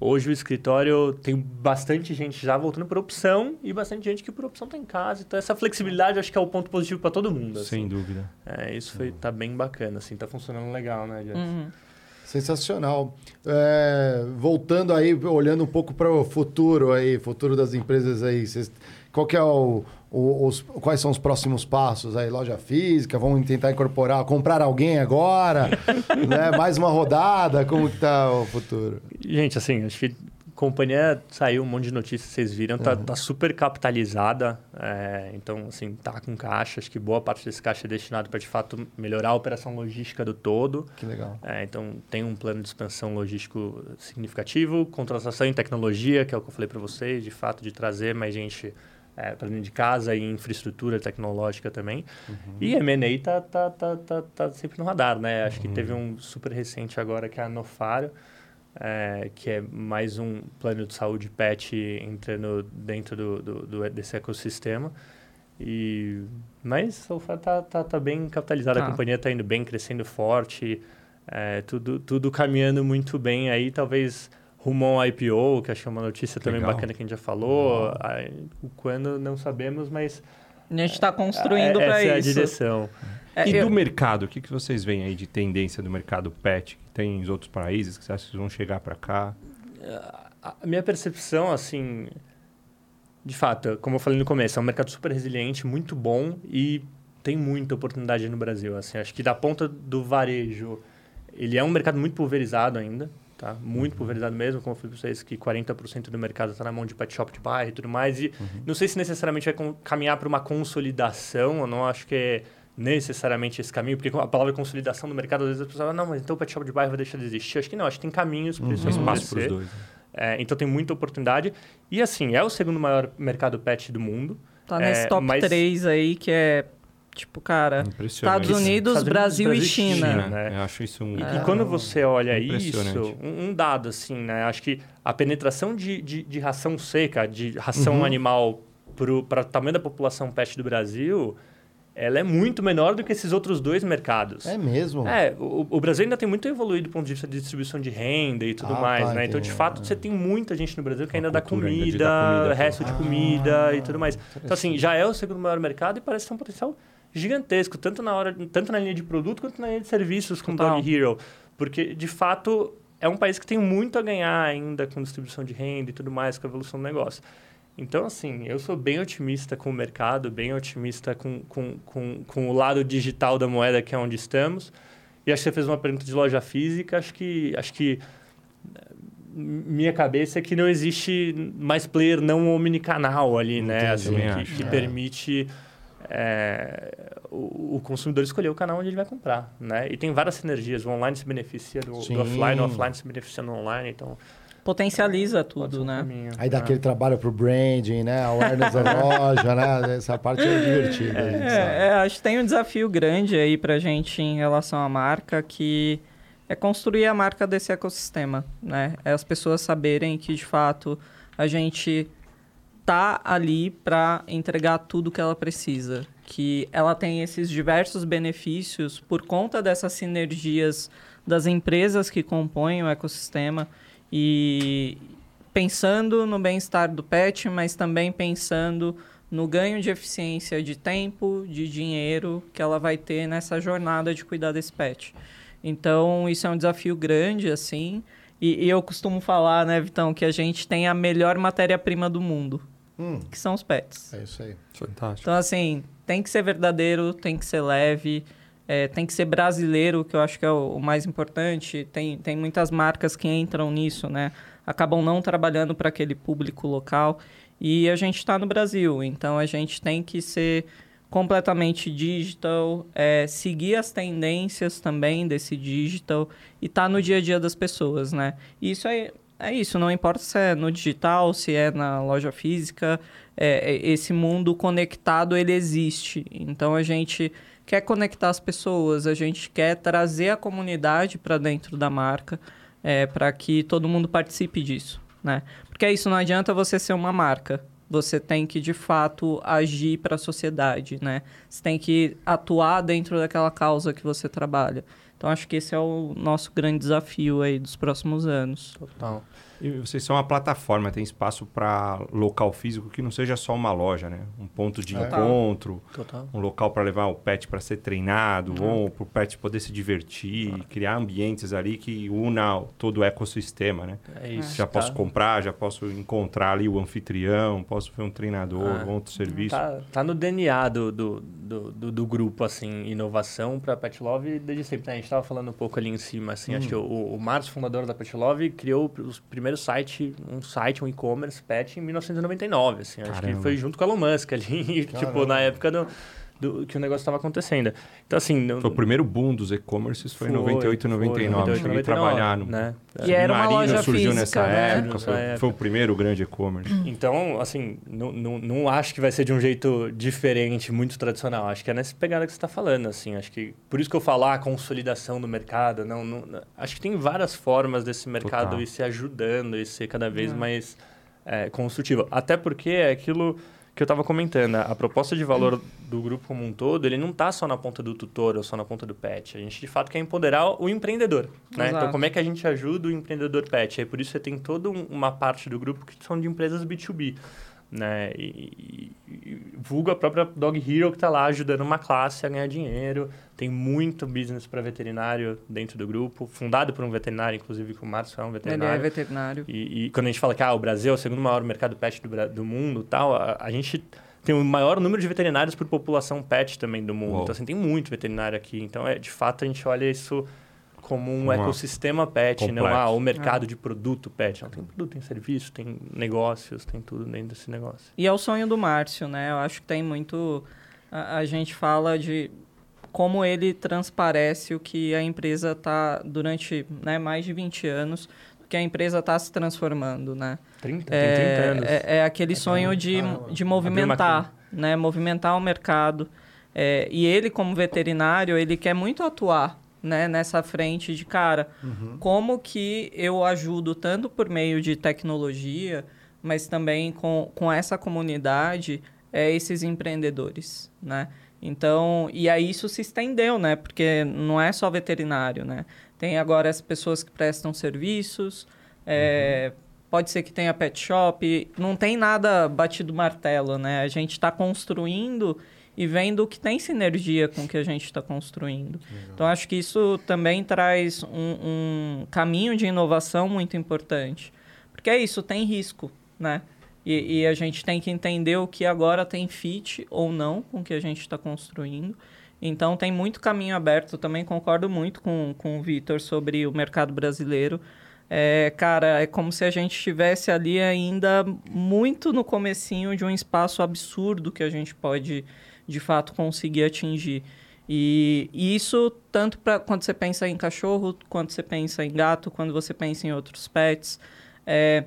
hoje o escritório tem bastante gente já voltando por opção e bastante gente que por opção tá em casa. Então essa flexibilidade acho que é o ponto positivo para todo mundo. assim. Sem dúvida. É, isso foi, tá bem bacana, assim, tá funcionando legal, né, Jess? Uhum. Sensacional. É, voltando aí, olhando um pouco para o futuro aí, futuro das empresas aí, vocês- qual que é o- os, quais são os próximos passos aí? Loja física, vamos tentar incorporar, comprar alguém agora, né? Mais uma rodada, como que tá o futuro? Gente, assim, acho que a companhia saiu um monte de notícias, vocês viram, tá, Uhum. tá super capitalizada, é, então, assim, tá com caixa, acho que boa parte desse caixa é destinado para, de fato, melhorar a operação logística do todo, Que legal. É, então, tem um plano de expansão logístico significativo, contratação em tecnologia, que é o que eu falei para vocês, de fato, de trazer mais gente é, para dentro de casa e infraestrutura tecnológica também. E M&A tá, tá, tá, tá, tá sempre no radar, né? Acho que teve um super recente agora, que é a Nofaro, é, que é mais um plano de saúde pet entrando dentro do, do, do- desse ecossistema. E, mas so far tá, tá, tá bem capitalizada, Tá. a companhia está indo bem, crescendo forte, é, tudo, tudo caminhando muito bem aí, talvez rumo ao IPO, que acho que é uma notícia também Legal. bacana que a gente já falou, o quando não sabemos, mas A gente está construindo é, para essa é a isso. direção. É, e eu- do mercado, o que, que vocês veem aí de tendência do mercado pet que tem em outros países que você acha que vão chegar para cá? A a minha percepção, assim, de fato, como eu falei no começo, é um mercado super resiliente, muito bom e tem muita oportunidade no Brasil. Assim, acho que da ponta do varejo, ele é um mercado muito pulverizado ainda, tá? Muito pulverizado mesmo, como eu falei para vocês, que 40% do mercado está na mão de pet shop de bairro e tudo mais. E não sei se necessariamente vai caminhar para uma consolidação, eu não acho que é necessariamente esse caminho, porque a palavra consolidação no mercado, às vezes as pessoas falam, não, mas então o pet shop de bairro vai deixar de existir. Acho que não, acho que tem caminhos para isso Tem espaço para os dois. né? É, então tem muita oportunidade. E assim, é o segundo maior mercado pet do mundo. Tá É, nesse top mas- 3 aí, que é, tipo, cara. Estados Unidos, Estados Unidos, Brasil, Brasil e China. China. né? né? Eu acho isso um... E, É. e quando você olha isso, um, um dado assim, né? Acho que a penetração de, de, de ração seca, de ração Uhum. animal para o tamanho da população pet do Brasil, ela é muito menor do que esses outros dois mercados. É mesmo? É, o, o Brasil ainda tem muito a evoluir do ponto de vista de distribuição de renda e tudo Ah, mais, tá, né? Então, de fato, É. você tem muita gente no Brasil que ainda dá cultura ainda comida, comida, resto de Ah, comida e tudo mais. Então, assim, já é o segundo maior mercado e parece ter um potencial gigantesco, tanto na hora, tanto na linha de produto quanto na linha de serviços com Total. Dog Hero. Porque, de fato, é um país que tem muito a ganhar ainda com distribuição de renda e tudo mais, com a evolução do negócio. Então, assim, eu sou bem otimista com o mercado, bem otimista com, com, com, com o lado digital da moeda, que é onde estamos. E acho que você fez uma pergunta de loja física, acho que, acho que eh, minha cabeça é que não existe mais player não omnicanal ali, né? Entendi. Assim, que, que É. permite é, o, o consumidor escolher o canal onde ele vai comprar, né? E tem várias sinergias. O online se beneficia do, do offline, o offline se beneficia do online, então... Potencializa ser tudo, né? caminho. Aí dá É. aquele trabalho pro branding, né? Awareness da loja, né? Essa parte é divertida. a gente. É, é, acho que tem um desafio grande aí pra gente em relação à marca, que é construir a marca desse ecossistema, né? É as pessoas saberem que, de fato, a gente tá ali para entregar tudo que ela precisa, que ela tem esses diversos benefícios por conta dessas sinergias das empresas que compõem o ecossistema e pensando no bem-estar do pet, mas também pensando no ganho de eficiência de tempo, de dinheiro que ela vai ter nessa jornada de cuidar desse pet. Então, isso é um desafio grande, assim. E, e eu costumo falar, né, Vitão, que a gente tem a melhor matéria-prima do mundo, Hum, que são os pets. é isso aí. Fantástico. Então, assim, tem que ser verdadeiro, tem que ser leve, é, tem que ser brasileiro, que eu acho que é o, o mais importante. Tem, tem muitas marcas que entram nisso, né? Acabam não trabalhando para aquele público local. E a gente está no Brasil, então a gente tem que ser completamente digital, é, seguir as tendências também desse digital e estar tá no dia a dia das pessoas, né? E isso é, é isso, não importa se é no digital, se é na loja física, é, é esse mundo conectado ele existe. Então a gente quer conectar as pessoas, a gente quer trazer a comunidade para dentro da marca, é, para que todo mundo participe disso, né? Porque é isso, não adianta você ser uma marca você tem que de fato agir para a sociedade, né? Você tem que atuar dentro daquela causa que você trabalha. Então acho que esse é o nosso grande desafio aí dos próximos anos. Total. E vocês são uma plataforma, tem espaço para local físico que não seja só uma loja, né? Um ponto de é. encontro, Total. um local para levar o pet para ser treinado, uhum. ou para o pet poder se divertir, uhum. criar ambientes ali que una todo o ecossistema, né? É isso. Já tá. posso comprar, já posso encontrar ali o anfitrião, posso ver um treinador, ah, outro serviço. Tá, tá no DNA do, do, do, do, do grupo, assim, inovação para Pet Love desde sempre. Né? A gente estava falando um pouco ali em cima, assim, hum. acho que o, o Márcio, fundador da Pet Love, criou os primeiros primeiro site, um site, um e-commerce pet em 1999, assim. Acho que foi junto com o Elon Musk ali, tipo, na época do, do, que o negócio estava acontecendo. Então, assim... Foi o primeiro boom dos e-commerces, foi, em 98 e 99. Foi, Cheguei a trabalhar no... Né? E era uma loja surgiu física, nessa né? época, foi, época. foi, o primeiro grande e-commerce. Então, assim, não, não, não acho que vai ser de um jeito diferente, muito tradicional. Acho que é nessa pegada que você está falando, assim. Acho que... Por isso que eu falar a consolidação do mercado, não, não... Acho que tem várias formas desse mercado Total. ir se ajudando e ser cada vez mais é, construtivo. Até porque é aquilo que eu estava comentando, a proposta de valor do grupo como um todo, ele não está só na ponta do tutor ou só na ponta do pet. A gente, de fato, quer empoderar o empreendedor. Né? Então, como é que a gente ajuda o empreendedor pet? Aí, por isso, você tem toda uma parte do grupo que são de empresas B2B né? E, e, vulgo a própria Dog Hero que está lá ajudando uma classe a ganhar dinheiro. Tem muito business para veterinário dentro do grupo, fundado por um veterinário, inclusive que o Márcio é um veterinário. Ele é veterinário. E, e, quando a gente fala que ah, o Brasil é o segundo maior mercado pet do, do mundo, tal, a, a gente tem o maior número de veterinários por população pet também do mundo. Uou. Então, assim, tem muito veterinário aqui. Então, é, de fato, a gente olha isso como um Uma ecossistema pet, complexo. não ah, o mercado é. de produto pet. Não, tem produto, tem serviço, tem negócios, tem tudo dentro desse negócio. E é o sonho do Márcio, né? Eu acho que tem muito... A, a gente fala de como ele transparece o que a empresa está, durante né, mais de 20 anos, que a empresa está se transformando, né? 30, é, tem 30 anos. É, é aquele é, sonho de, de movimentar, né? Movimentar o mercado. É, e ele, como veterinário, ele quer muito atuar né, nessa frente de cara, uhum. como que eu ajudo tanto por meio de tecnologia, mas também com, com essa comunidade, é, esses empreendedores, né? Então, e aí isso se estendeu, né? Porque não é só veterinário, né? Tem agora as pessoas que prestam serviços, é, uhum. pode ser que tenha pet shop, não tem nada batido martelo, né? A gente está construindo e vendo que tem sinergia com o que a gente está construindo. Legal. Então, acho que isso também traz um, um, caminho de inovação muito importante. Porque é isso, tem risco, né? E, e, a gente tem que entender o que agora tem fit ou não com o que a gente está construindo. Então, tem muito caminho aberto. Eu também concordo muito com, com o Vitor sobre o mercado brasileiro. É, cara, é como se a gente estivesse ali ainda muito no comecinho de um espaço absurdo que a gente pode de fato conseguir atingir. E, e isso tanto para quando você pensa em cachorro, quando você pensa em gato, quando você pensa em outros pets. É,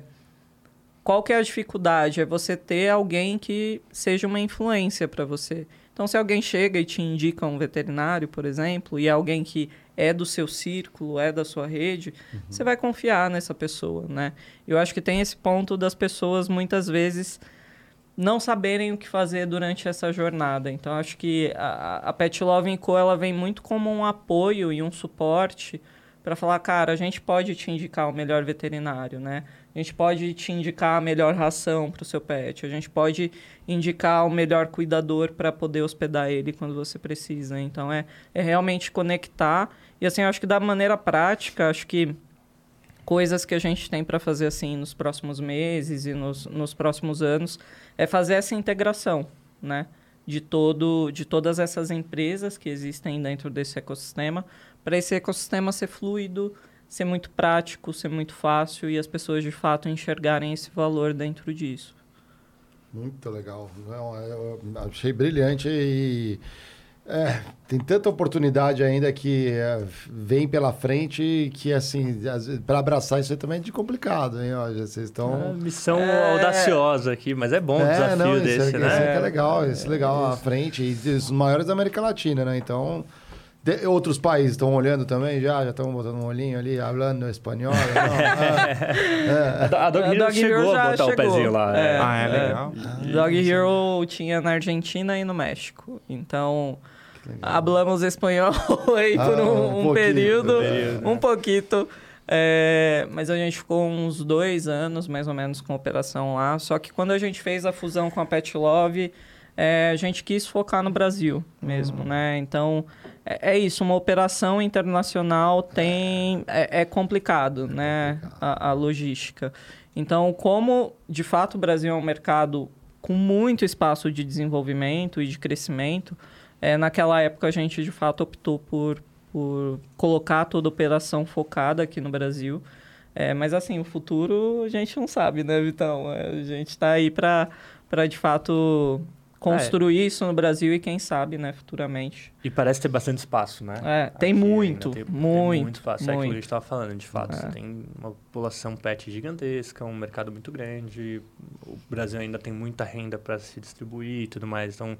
qual que é a dificuldade? É você ter alguém que seja uma influência para você. Então, se alguém chega e te indica um veterinário, por exemplo, e é alguém que é do seu círculo, é da sua rede, uhum. você vai confiar nessa pessoa, né? Eu acho que tem esse ponto das pessoas muitas vezes não saberem o que fazer durante essa jornada. Então, acho que a, a Pet Love Co. ela vem muito como um apoio e um suporte para falar, cara, a gente pode te indicar o melhor veterinário, né? A gente pode te indicar a melhor ração para o seu pet. A gente pode indicar o melhor cuidador para poder hospedar ele quando você precisa. Então, é, é realmente conectar. E, assim, acho que da maneira prática, acho que coisas que a gente tem para fazer assim nos próximos meses e nos, nos próximos anos é fazer essa integração, né? De, todo, de todas essas empresas que existem dentro desse ecossistema, para esse ecossistema ser fluido, ser muito prático, ser muito fácil e as pessoas de fato enxergarem esse valor dentro disso. Muito legal. Não, eu achei brilhante e é, tem tanta oportunidade ainda que é, vem pela frente que, assim, para abraçar isso aí também é de complicado, hein? Ó, vocês estão... É, missão é... audaciosa aqui, mas é bom o desafio não, desse, é, né? Isso é legal, isso é legal à frente. E os maiores da América Latina, né? Então... De, outros países estão olhando também já? Já estão botando um olhinho ali, falando espanhol? é. A Dog Hero chegou a botar chegou. o pezinho lá. É. Ah, é legal. É. Dog Hero tinha na Argentina e no México. Então, hablamos espanhol aí ah, por um, um, período, período, um pouquinho. É, mas a gente ficou uns dois anos, mais ou menos, com operação lá. Só que quando a gente fez a fusão com a Pet Love, é, a gente quis focar no Brasil mesmo, uhum. né? Então, é, é, isso. Uma operação internacional tem... É, é complicado, é né? Complicado. A, a logística. Então, como, de fato, o Brasil é um mercado com muito espaço de desenvolvimento e de crescimento, é, naquela época a gente de fato optou por, por colocar toda a operação focada aqui no Brasil. É, mas assim, o futuro a gente não sabe, né, Vitão? É, a gente está aí para de fato construir é. isso no Brasil e quem sabe, né, futuramente. E parece ter bastante espaço, né? É, tem muito, tem, muito, tem muito espaço. Muito. É aquilo que a gente estava falando, de fato. É. tem uma população pet gigantesca, um mercado muito grande, o Brasil ainda tem muita renda para se distribuir e tudo mais, então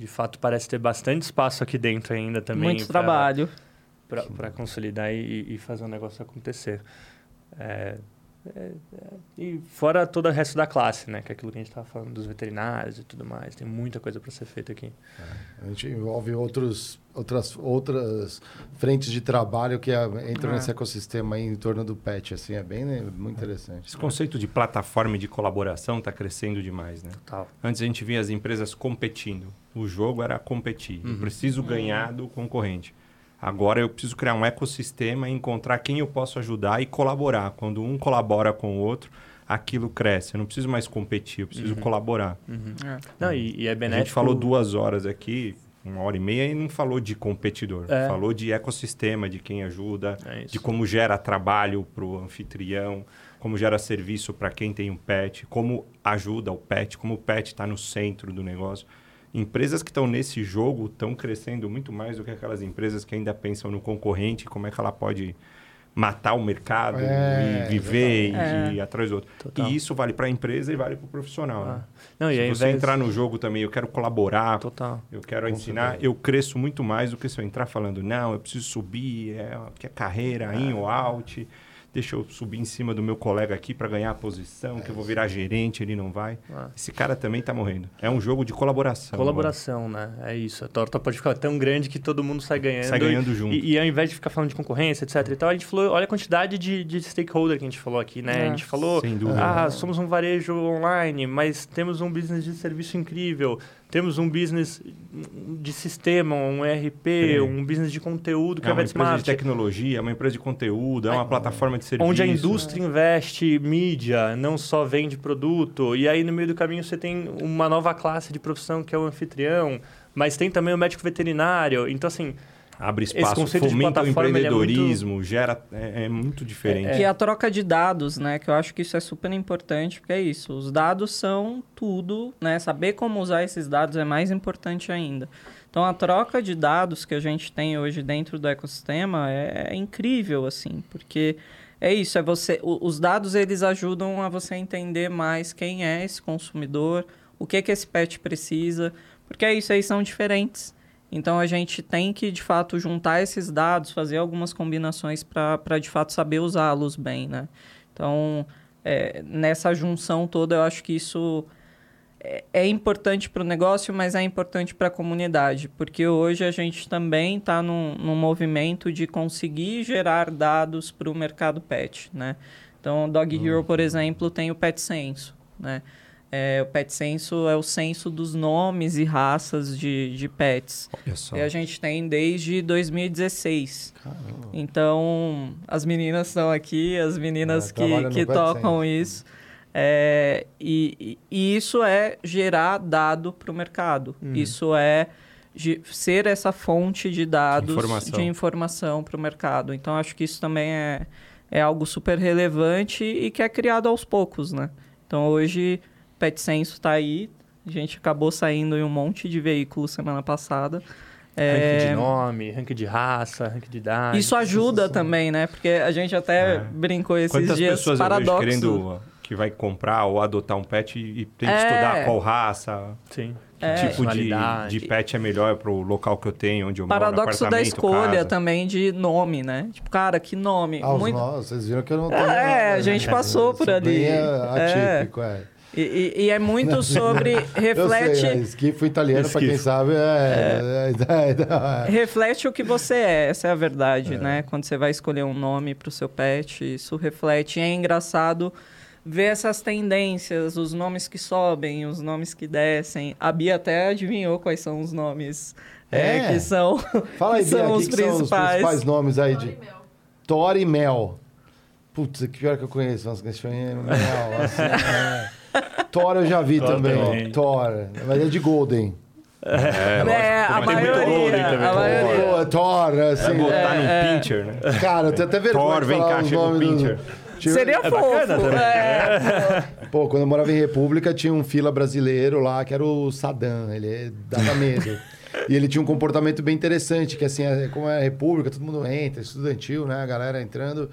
de fato parece ter bastante espaço aqui dentro ainda também. Muito pra, trabalho. Para consolidar e, e, fazer o negócio acontecer. É, é, é, e fora todo o resto da classe, né? Que é aquilo que a gente estava falando dos veterinários e tudo mais. Tem muita coisa para ser feita aqui. É, a gente envolve outros, outras, outras frentes de trabalho que entram é. nesse ecossistema aí em torno do pet. Assim, é bem né, muito interessante. Esse conceito de plataforma e de colaboração está crescendo demais, né? Total. Antes a gente via as empresas competindo. O jogo era competir. Uhum. Eu preciso ganhar do concorrente. Agora eu preciso criar um ecossistema e encontrar quem eu posso ajudar e colaborar. Quando um colabora com o outro, aquilo cresce. Eu não preciso mais competir, eu preciso uhum. colaborar. Uhum. É. Não, e, e, é benéfico... A gente falou duas horas aqui, uma hora e meia, e não falou de competidor. É. Falou de ecossistema, de quem ajuda, é de como gera trabalho para o anfitrião, como gera serviço para quem tem um pet, como ajuda o pet, como o pet está no centro do negócio empresas que estão nesse jogo estão crescendo muito mais do que aquelas empresas que ainda pensam no concorrente, como é que ela pode matar o mercado é, e viver e, ir atrás do outro. Total. E isso vale para a empresa e vale para o profissional. Né? Ah. Né? Não, se você entrar no jogo também, eu quero colaborar, Total. eu quero Com ensinar, certeza. eu cresço muito mais do que se eu entrar falando, não, eu preciso subir, é, que é carreira, in ou out deixa eu subir em cima do meu colega aqui para ganhar a posição, é que eu vou virar gerente, ele não vai. Ah. Esse cara também está morrendo. É um jogo de colaboração. Colaboração, né? É isso. A torta pode ficar tão grande que todo mundo sai ganhando. Sai ganhando junto. E, e, ao invés de ficar falando de concorrência, etc e tal, a gente falou, olha a quantidade de, de stakeholder que a gente falou aqui, né? É. A gente falou, Sem dúvida. ah, somos um varejo online, mas temos um business de serviço incrível temos um business de sistema, um ERP, um business de conteúdo que é, é uma empresa de tecnologia, é uma empresa de conteúdo, é uma plataforma de serviço. Onde a indústria investe mídia, não só vende produto. E aí no meio do caminho você tem uma nova classe de profissão que é o anfitrião, mas tem também o médico veterinário. Então assim, abre espaço, fomenta o é empreendedorismo, é muito... gera é, é, muito diferente. É, que a troca de dados, né? Que eu acho que isso é super importante, porque é isso. Os dados são tudo, né? Saber como usar esses dados é mais importante ainda. Então a troca de dados que a gente tem hoje dentro do ecossistema é, é incrível, assim, porque é isso, é você. os dados eles ajudam a você entender mais quem é esse consumidor, o que que esse pet precisa, porque é isso, aí são diferentes. Então a gente tem que de fato juntar esses dados, fazer algumas combinações para de fato saber usá-los bem, né? Então é, nessa junção toda eu acho que isso é, é importante para o negócio, mas é importante para a comunidade, porque hoje a gente também está num, num movimento de conseguir gerar dados para o mercado pet, né? Então, o Dog Hero, por uhum. exemplo, tem o Pet Senso, né? É, o Pet Censo é o censo dos nomes e raças de, de pets. Olha só. E a gente tem desde 2016. Caramba. Então, as meninas estão aqui, as meninas é, que, que tocam isso. É, e, e, isso é gerar dado para o mercado. Hum. Isso é de ser essa fonte de dados, informação. de informação para o mercado. Então, acho que isso também é, é algo super relevante e que é criado aos poucos, né? Então, hoje Pet Senso está aí. A gente acabou saindo em um monte de veículos semana passada. É, Ranking de nome, ranking de raça, ranking de idade. Isso ajuda também, né? Porque a gente até É. brincou esses Quantas dias pessoas paradoxo. querendo que vai comprar ou adotar um pet e, tem que É. estudar qual raça, Sim. que É. tipo de, de pet é melhor pro local que eu tenho, onde eu paradoxo moro, da escolha casa. também de nome, né? Tipo, cara, que nome. Ah, Muito- nossos, vocês viram que eu não tenho. É, a gente passou por ali. É. atípico, é. E, e- e é muito sobre. Eu reflete. sei, é, esquifo italiano, pra quem sabe, é. é, é, é. reflete o que você é, essa é a verdade, né? Quando você vai escolher um nome para o seu pet, isso reflete. E é engraçado ver essas tendências, os nomes que sobem, os nomes que descem. A Bia até adivinhou quais são os nomes é, É? que são, Fala aí, que Bia, são aqui os que são os principais. principais nomes aí Tori de e Mel. Thor e Mel. Putz, que pior que eu conheço. Nossa, que é Mel, assim, é. Thor eu já vi Thor também. também. Thor. Mas é de Golden. É. É, a maioria, Golden também. a maioria. Pô, Thor, Vai assim. botar É, num é. pincher, né? Cara, eu tenho até vergonha Thor, de vem cá, chega o nomes do- pincher. Tinha- Seria bacana fofo. também. É. Pô, quando eu morava em República, tinha um fila brasileiro lá, que era o Saddam. Ele dava medo. e ele tinha um comportamento bem interessante, que assim, é- como é República, todo mundo entra, estudantil, né? A galera entrando.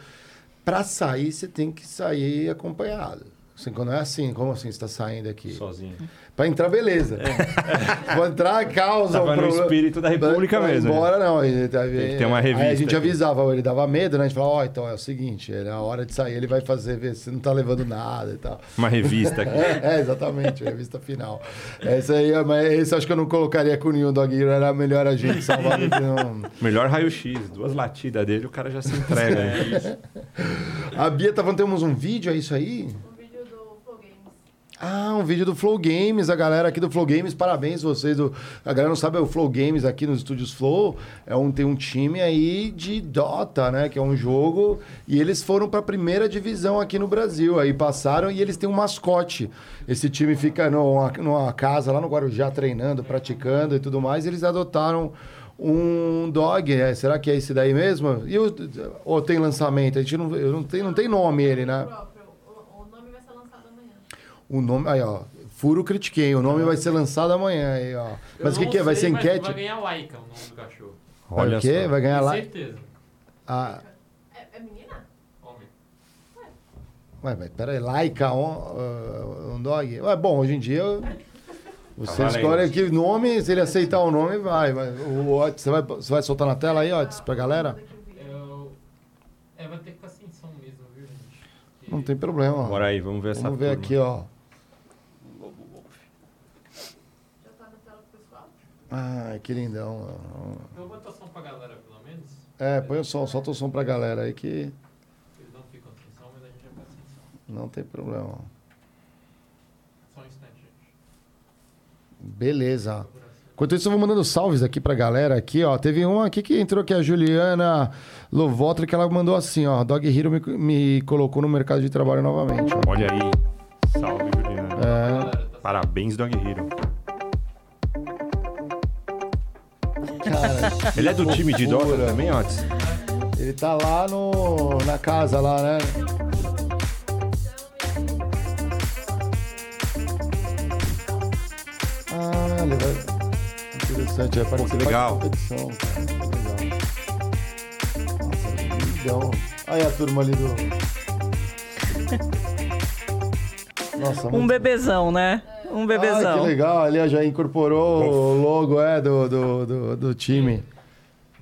Pra sair, você tem que sair acompanhado. Assim, quando é assim, como assim você tá saindo aqui? Sozinho. Pra entrar, beleza. Vou entrar, causa Tava um no problema. espírito da República Pra ir mesmo. né? Embora não. Ele, tá- Tem que ter uma Aí a revista gente aqui. avisava, ele dava medo, né? A gente falava, ó, então é o seguinte, ele, a hora de sair ele vai fazer, ver se não tá levando nada e tal. Uma revista aqui. É, é, exatamente, a revista final. Esse aí, mas esse eu acho que eu não colocaria com nenhum Dog Hero, era melhor a gente salvar não. Melhor raio-x. Duas latidas dele, o cara já se entrega. né? A Bia tá falando, temos um vídeo, é isso aí? Um vídeo do Flow Games. Ah, um vídeo do Flow Games, a galera aqui do Flow Games, parabéns vocês. Do... A galera não sabe, é o Flow Games aqui nos estúdios Flow é um, tem um time aí de Dota, né? Que é um jogo. E eles foram para a primeira divisão aqui no Brasil. Aí passaram e eles têm um mascote. Esse time fica numa, numa casa lá no Guarujá treinando, praticando e tudo mais. E eles adotaram um dog. é, será que é esse daí mesmo? E o, ou tem lançamento? A gente não, não, tem, não tem nome ele, né? O, o nome vai ser lançado amanhã. O nome. Aí, ó. Furo critiquei. O nome vai ser lançado amanhã aí, ó. Mas o que, que é? Vai ser enquete? Vai ganhar Laika, o nome do cachorro. Vai Olha o quê? só. Vai ganhar Com lá. certeza. Ah, É, é menina? Homem. ué, mas peraí, Laika on, uh, um dog? Ué, bom, hoje em dia. Você valendo. escolhe aqui o nome, se ele aceitar o nome, vai. vai. O, Otis, você, vai você vai soltar na tela aí, Otis, pra galera? Eu... É, vai ter que ficar sem som mesmo, viu, gente? Que- Não tem problema. Bora aí, vamos ver essa Vamos ver turma. aqui, ó. Já tá na tela pro pessoal? Ai, que lindão. Eu vou botar som pra galera, pelo menos. É, põe o som, solta o som pra galera aí que Eles não ficam sem som, mas a gente já vai sem som. não tem problema. Só um instante, gente. Beleza. Enquanto isso, eu vou mandando salves aqui pra galera aqui, ó. Teve uma aqui que entrou aqui, a Juliana Lovotra, que ela mandou assim, ó. Dog Hero me, me colocou no mercado de trabalho novamente. ó. Olha aí. Salve, Juliana. É, tá Parabéns, Dog Hero. Cara, Ele é do time de Dota também, Otis? ele tá lá no, na casa lá, né? Ah, ele vai... Interessante, vai participar legal. da competição. cara. Legal. Nossa, lindão. Aí a turma ali do... Nossa, Um muito- bebezão, né? Um Ah, bebezão. que legal, ali ó, já incorporou o logo é, do, do, do, do time.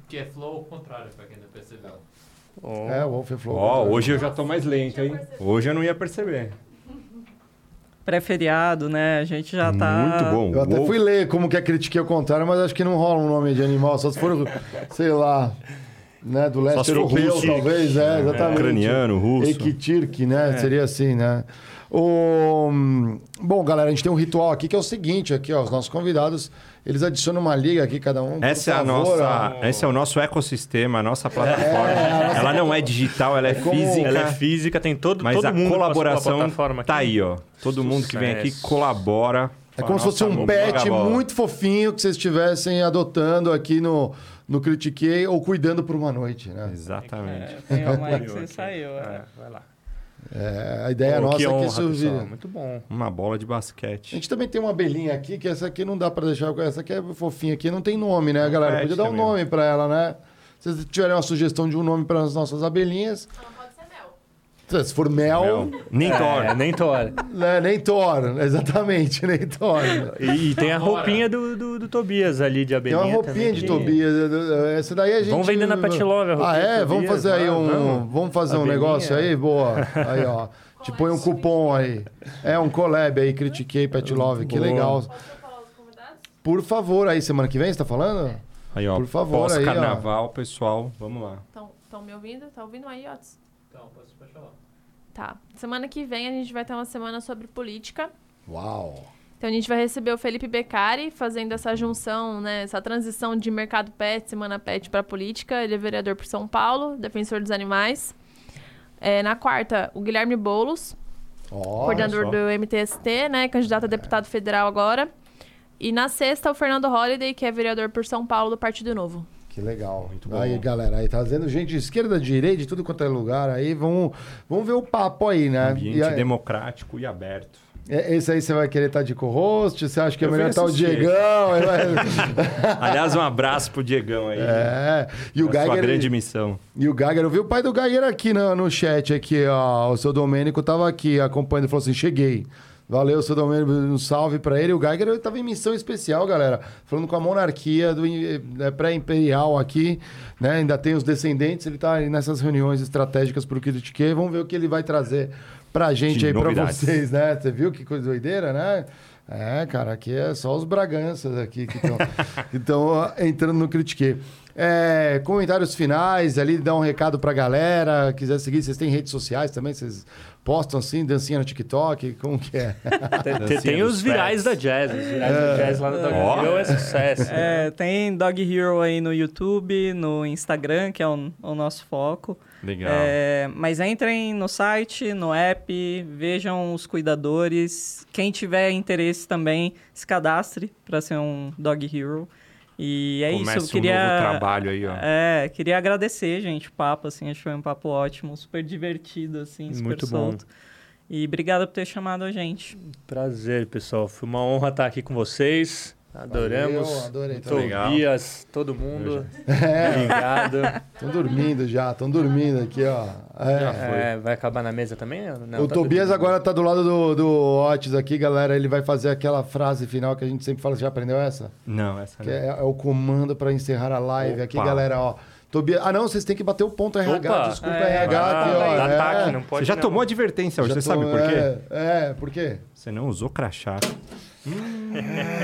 Que é flow ao contrário, pra quem não percebeu. Oh. É, o Wolf Flow. Ó, hoje eu já tô mais lento, hein? Hoje eu não ia perceber. Pré-feriado, né? A gente já tá. Muito bom. Eu até Wolf- fui ler como que é critiquei o contrário, mas acho que não rola um nome de animal, só se for, sei lá, né, do leste europeu, russo. talvez, é, exatamente. Ucraniano, russo. Equitirk, né, seria assim, né. O... Bom, galera, a gente tem um ritual aqui que é o seguinte, aqui, ó, os nossos convidados, eles adicionam uma liga aqui, cada um, por Essa é a favor, nossa, ó. esse é o nosso ecossistema, a nossa plataforma. É, a nossa- Ela não é digital, ela é, É física. Ela é física, tem todo, Mas todo a mundo colaboração plataforma tá aí, ó. Todo mundo que vem aqui Sucesso. colabora. É como se fosse um pet muito fofinho que vocês estivessem adotando aqui no, no Critiquei ou cuidando por uma noite, né? Exatamente. É, tem uma aí que você saiu. é. É, vai lá. É, a ideia Pô, nossa que é que honra, isso vire. Muito bom. Uma bola de A basquete. gente também tem uma abelhinha aqui, que essa aqui não dá pra deixar. Essa aqui é fofinha aqui, não tem nome, né, galera? Podia dar um também. nome pra ela, né? Se vocês tiverem uma sugestão de um nome para as nossas abelhinhas, mel. Se for mel, Mel. Nem torna. É, nem tora. né, nem Thor, exatamente, nem Thor. E, e tem a roupinha do, do, do Tobias ali de Tem abelhinha uma roupinha também, de que- Tobias. Essa daí a gente. Vamos vender na Pet Love a Ah, roupinha é? de Vamos fazer aí um. vamos. Vamos fazer um negócio aí? Boa. Aí, ó. Te põe um cupom aí. É um collab aí, critiquei Pet Love, que Boa. legal. Posso falar os convidados? Por favor, aí, semana que vem, você tá falando? Aí, ó. Por favor, aí. Pós-carnaval, pessoal. Vamos lá. Estão me ouvindo? Tá ouvindo aí, Otis? Então, posso pode falar. Tá. Semana que vem a gente vai ter uma semana sobre política. Uau. Então a gente vai receber o Felipe Beccari fazendo essa junção, né, essa transição de mercado pet, semana pet para política. Ele é vereador por São Paulo, defensor dos animais. É, na quarta, o Guilherme Boulos, Ó, coordenador do MTST, né, candidato a deputado federal agora. E na sexta, o Fernando Holliday, que é vereador por São Paulo do Partido Novo. Que legal. Muito bom. Aí, galera, aí trazendo gente de esquerda, direita, de tudo quanto é lugar. Aí vamos, vamos ver o papo aí, né? Ambiente E aí- democrático e aberto. é- esse aí você vai querer estar de co-host? Você acha que é Eu melhor estar o assistir. Diegão? Aliás, um abraço pro Diegão aí. é. E o a sua Geiger. grande missão. E o Geiger, eu vi o pai do Geiger aqui no, no chat, aqui, ó. O seu Domênico tava aqui acompanhando e falou assim: cheguei. Valeu, seu Domênico, um salve pra ele. O Geiger eu tava em missão especial, galera. Falando com a monarquia do eh, pré-imperial aqui, né? Ainda tem os descendentes, ele tá aí nessas reuniões estratégicas pro Critiquei. Vamos ver o que ele vai trazer pra gente De aí, pra novidades. vocês, né? Você viu que coisa doideira, né? É, cara, aqui é só os braganças aqui que estão entrando no Critique. É, comentários finais, ali dá um recado pra galera, quiser seguir, vocês têm redes sociais também, vocês postam assim, dancinha no TikTok, como que é? Tem, tem- os virais da jazz. Os virais da jazz lá no Dog Ó. Hero é sucesso. É, tem Dog Hero aí no YouTube, no Instagram, que é o, o nosso foco. Legal. É, mas entrem no site, no app, vejam os cuidadores. Quem tiver interesse também, se cadastre para ser um Dog Hero. E é Começa isso, eu queria. um novo trabalho aí, ó. É, queria agradecer, gente, o papo, assim, acho que foi um papo ótimo, super divertido, assim, super Muito bom. solto. E obrigado por ter chamado a gente. Prazer, pessoal. Foi uma honra estar aqui com vocês. Adoramos. Valeu, adorei. Tobias, todo mundo. É, Obrigado. estão dormindo já, estão dormindo aqui, ó. É. Já foi. É, vai acabar na mesa também? Não, o tá Tobias dormindo. agora tá do lado do, do Otis aqui, galera. Ele vai fazer aquela frase final que a gente sempre fala. Você já aprendeu essa? Não, essa Que não. é, é o comando para encerrar a live aqui, Opa. galera, ó. Tobias... Ah, não, vocês têm que bater o ponto RH. Opa. Desculpa, É, RH Ah, aqui, ó. dá é. ataque, não pode Você já não. tomou advertência hoje, Já você tô- sabe por quê? É, é, por quê? Você não usou crachá.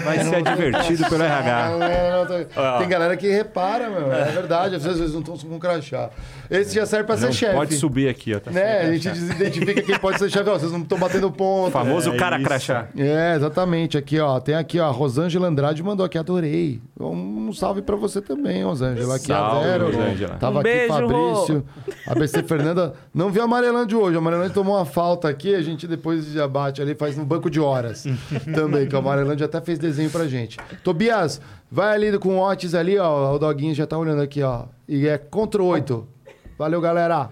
Vai ser advertido pelo RH. Não, não. Tem galera que repara, meu. É verdade, às vezes não estão com crachá. Esse já serve pra ser chefe. pode subir aqui, ó. Tá Né? A crachá. gente identifica quem pode ser chefe. Ó, vocês não estão batendo ponto. O famoso É cara isso. crachá. É, exatamente. Aqui, ó. Tem aqui, ó. A Rosângela Andrade mandou aqui, adorei. Um salve pra você também, Rosângela. Aqui Salve, a Vero. Rosângela. Tava Um aqui beijo, Fabrício. A BC Fernanda. Não viu a Amarelândia hoje. A Amarelândia tomou uma falta aqui. A gente depois já bate ali, faz um banco de horas. também, que a Amarelândia até fez desenho pra gente. Tobias, vai ali com o Otis ali, ó. O doguinho já tá olhando aqui, ó. E é contra oito. Valeu, galera.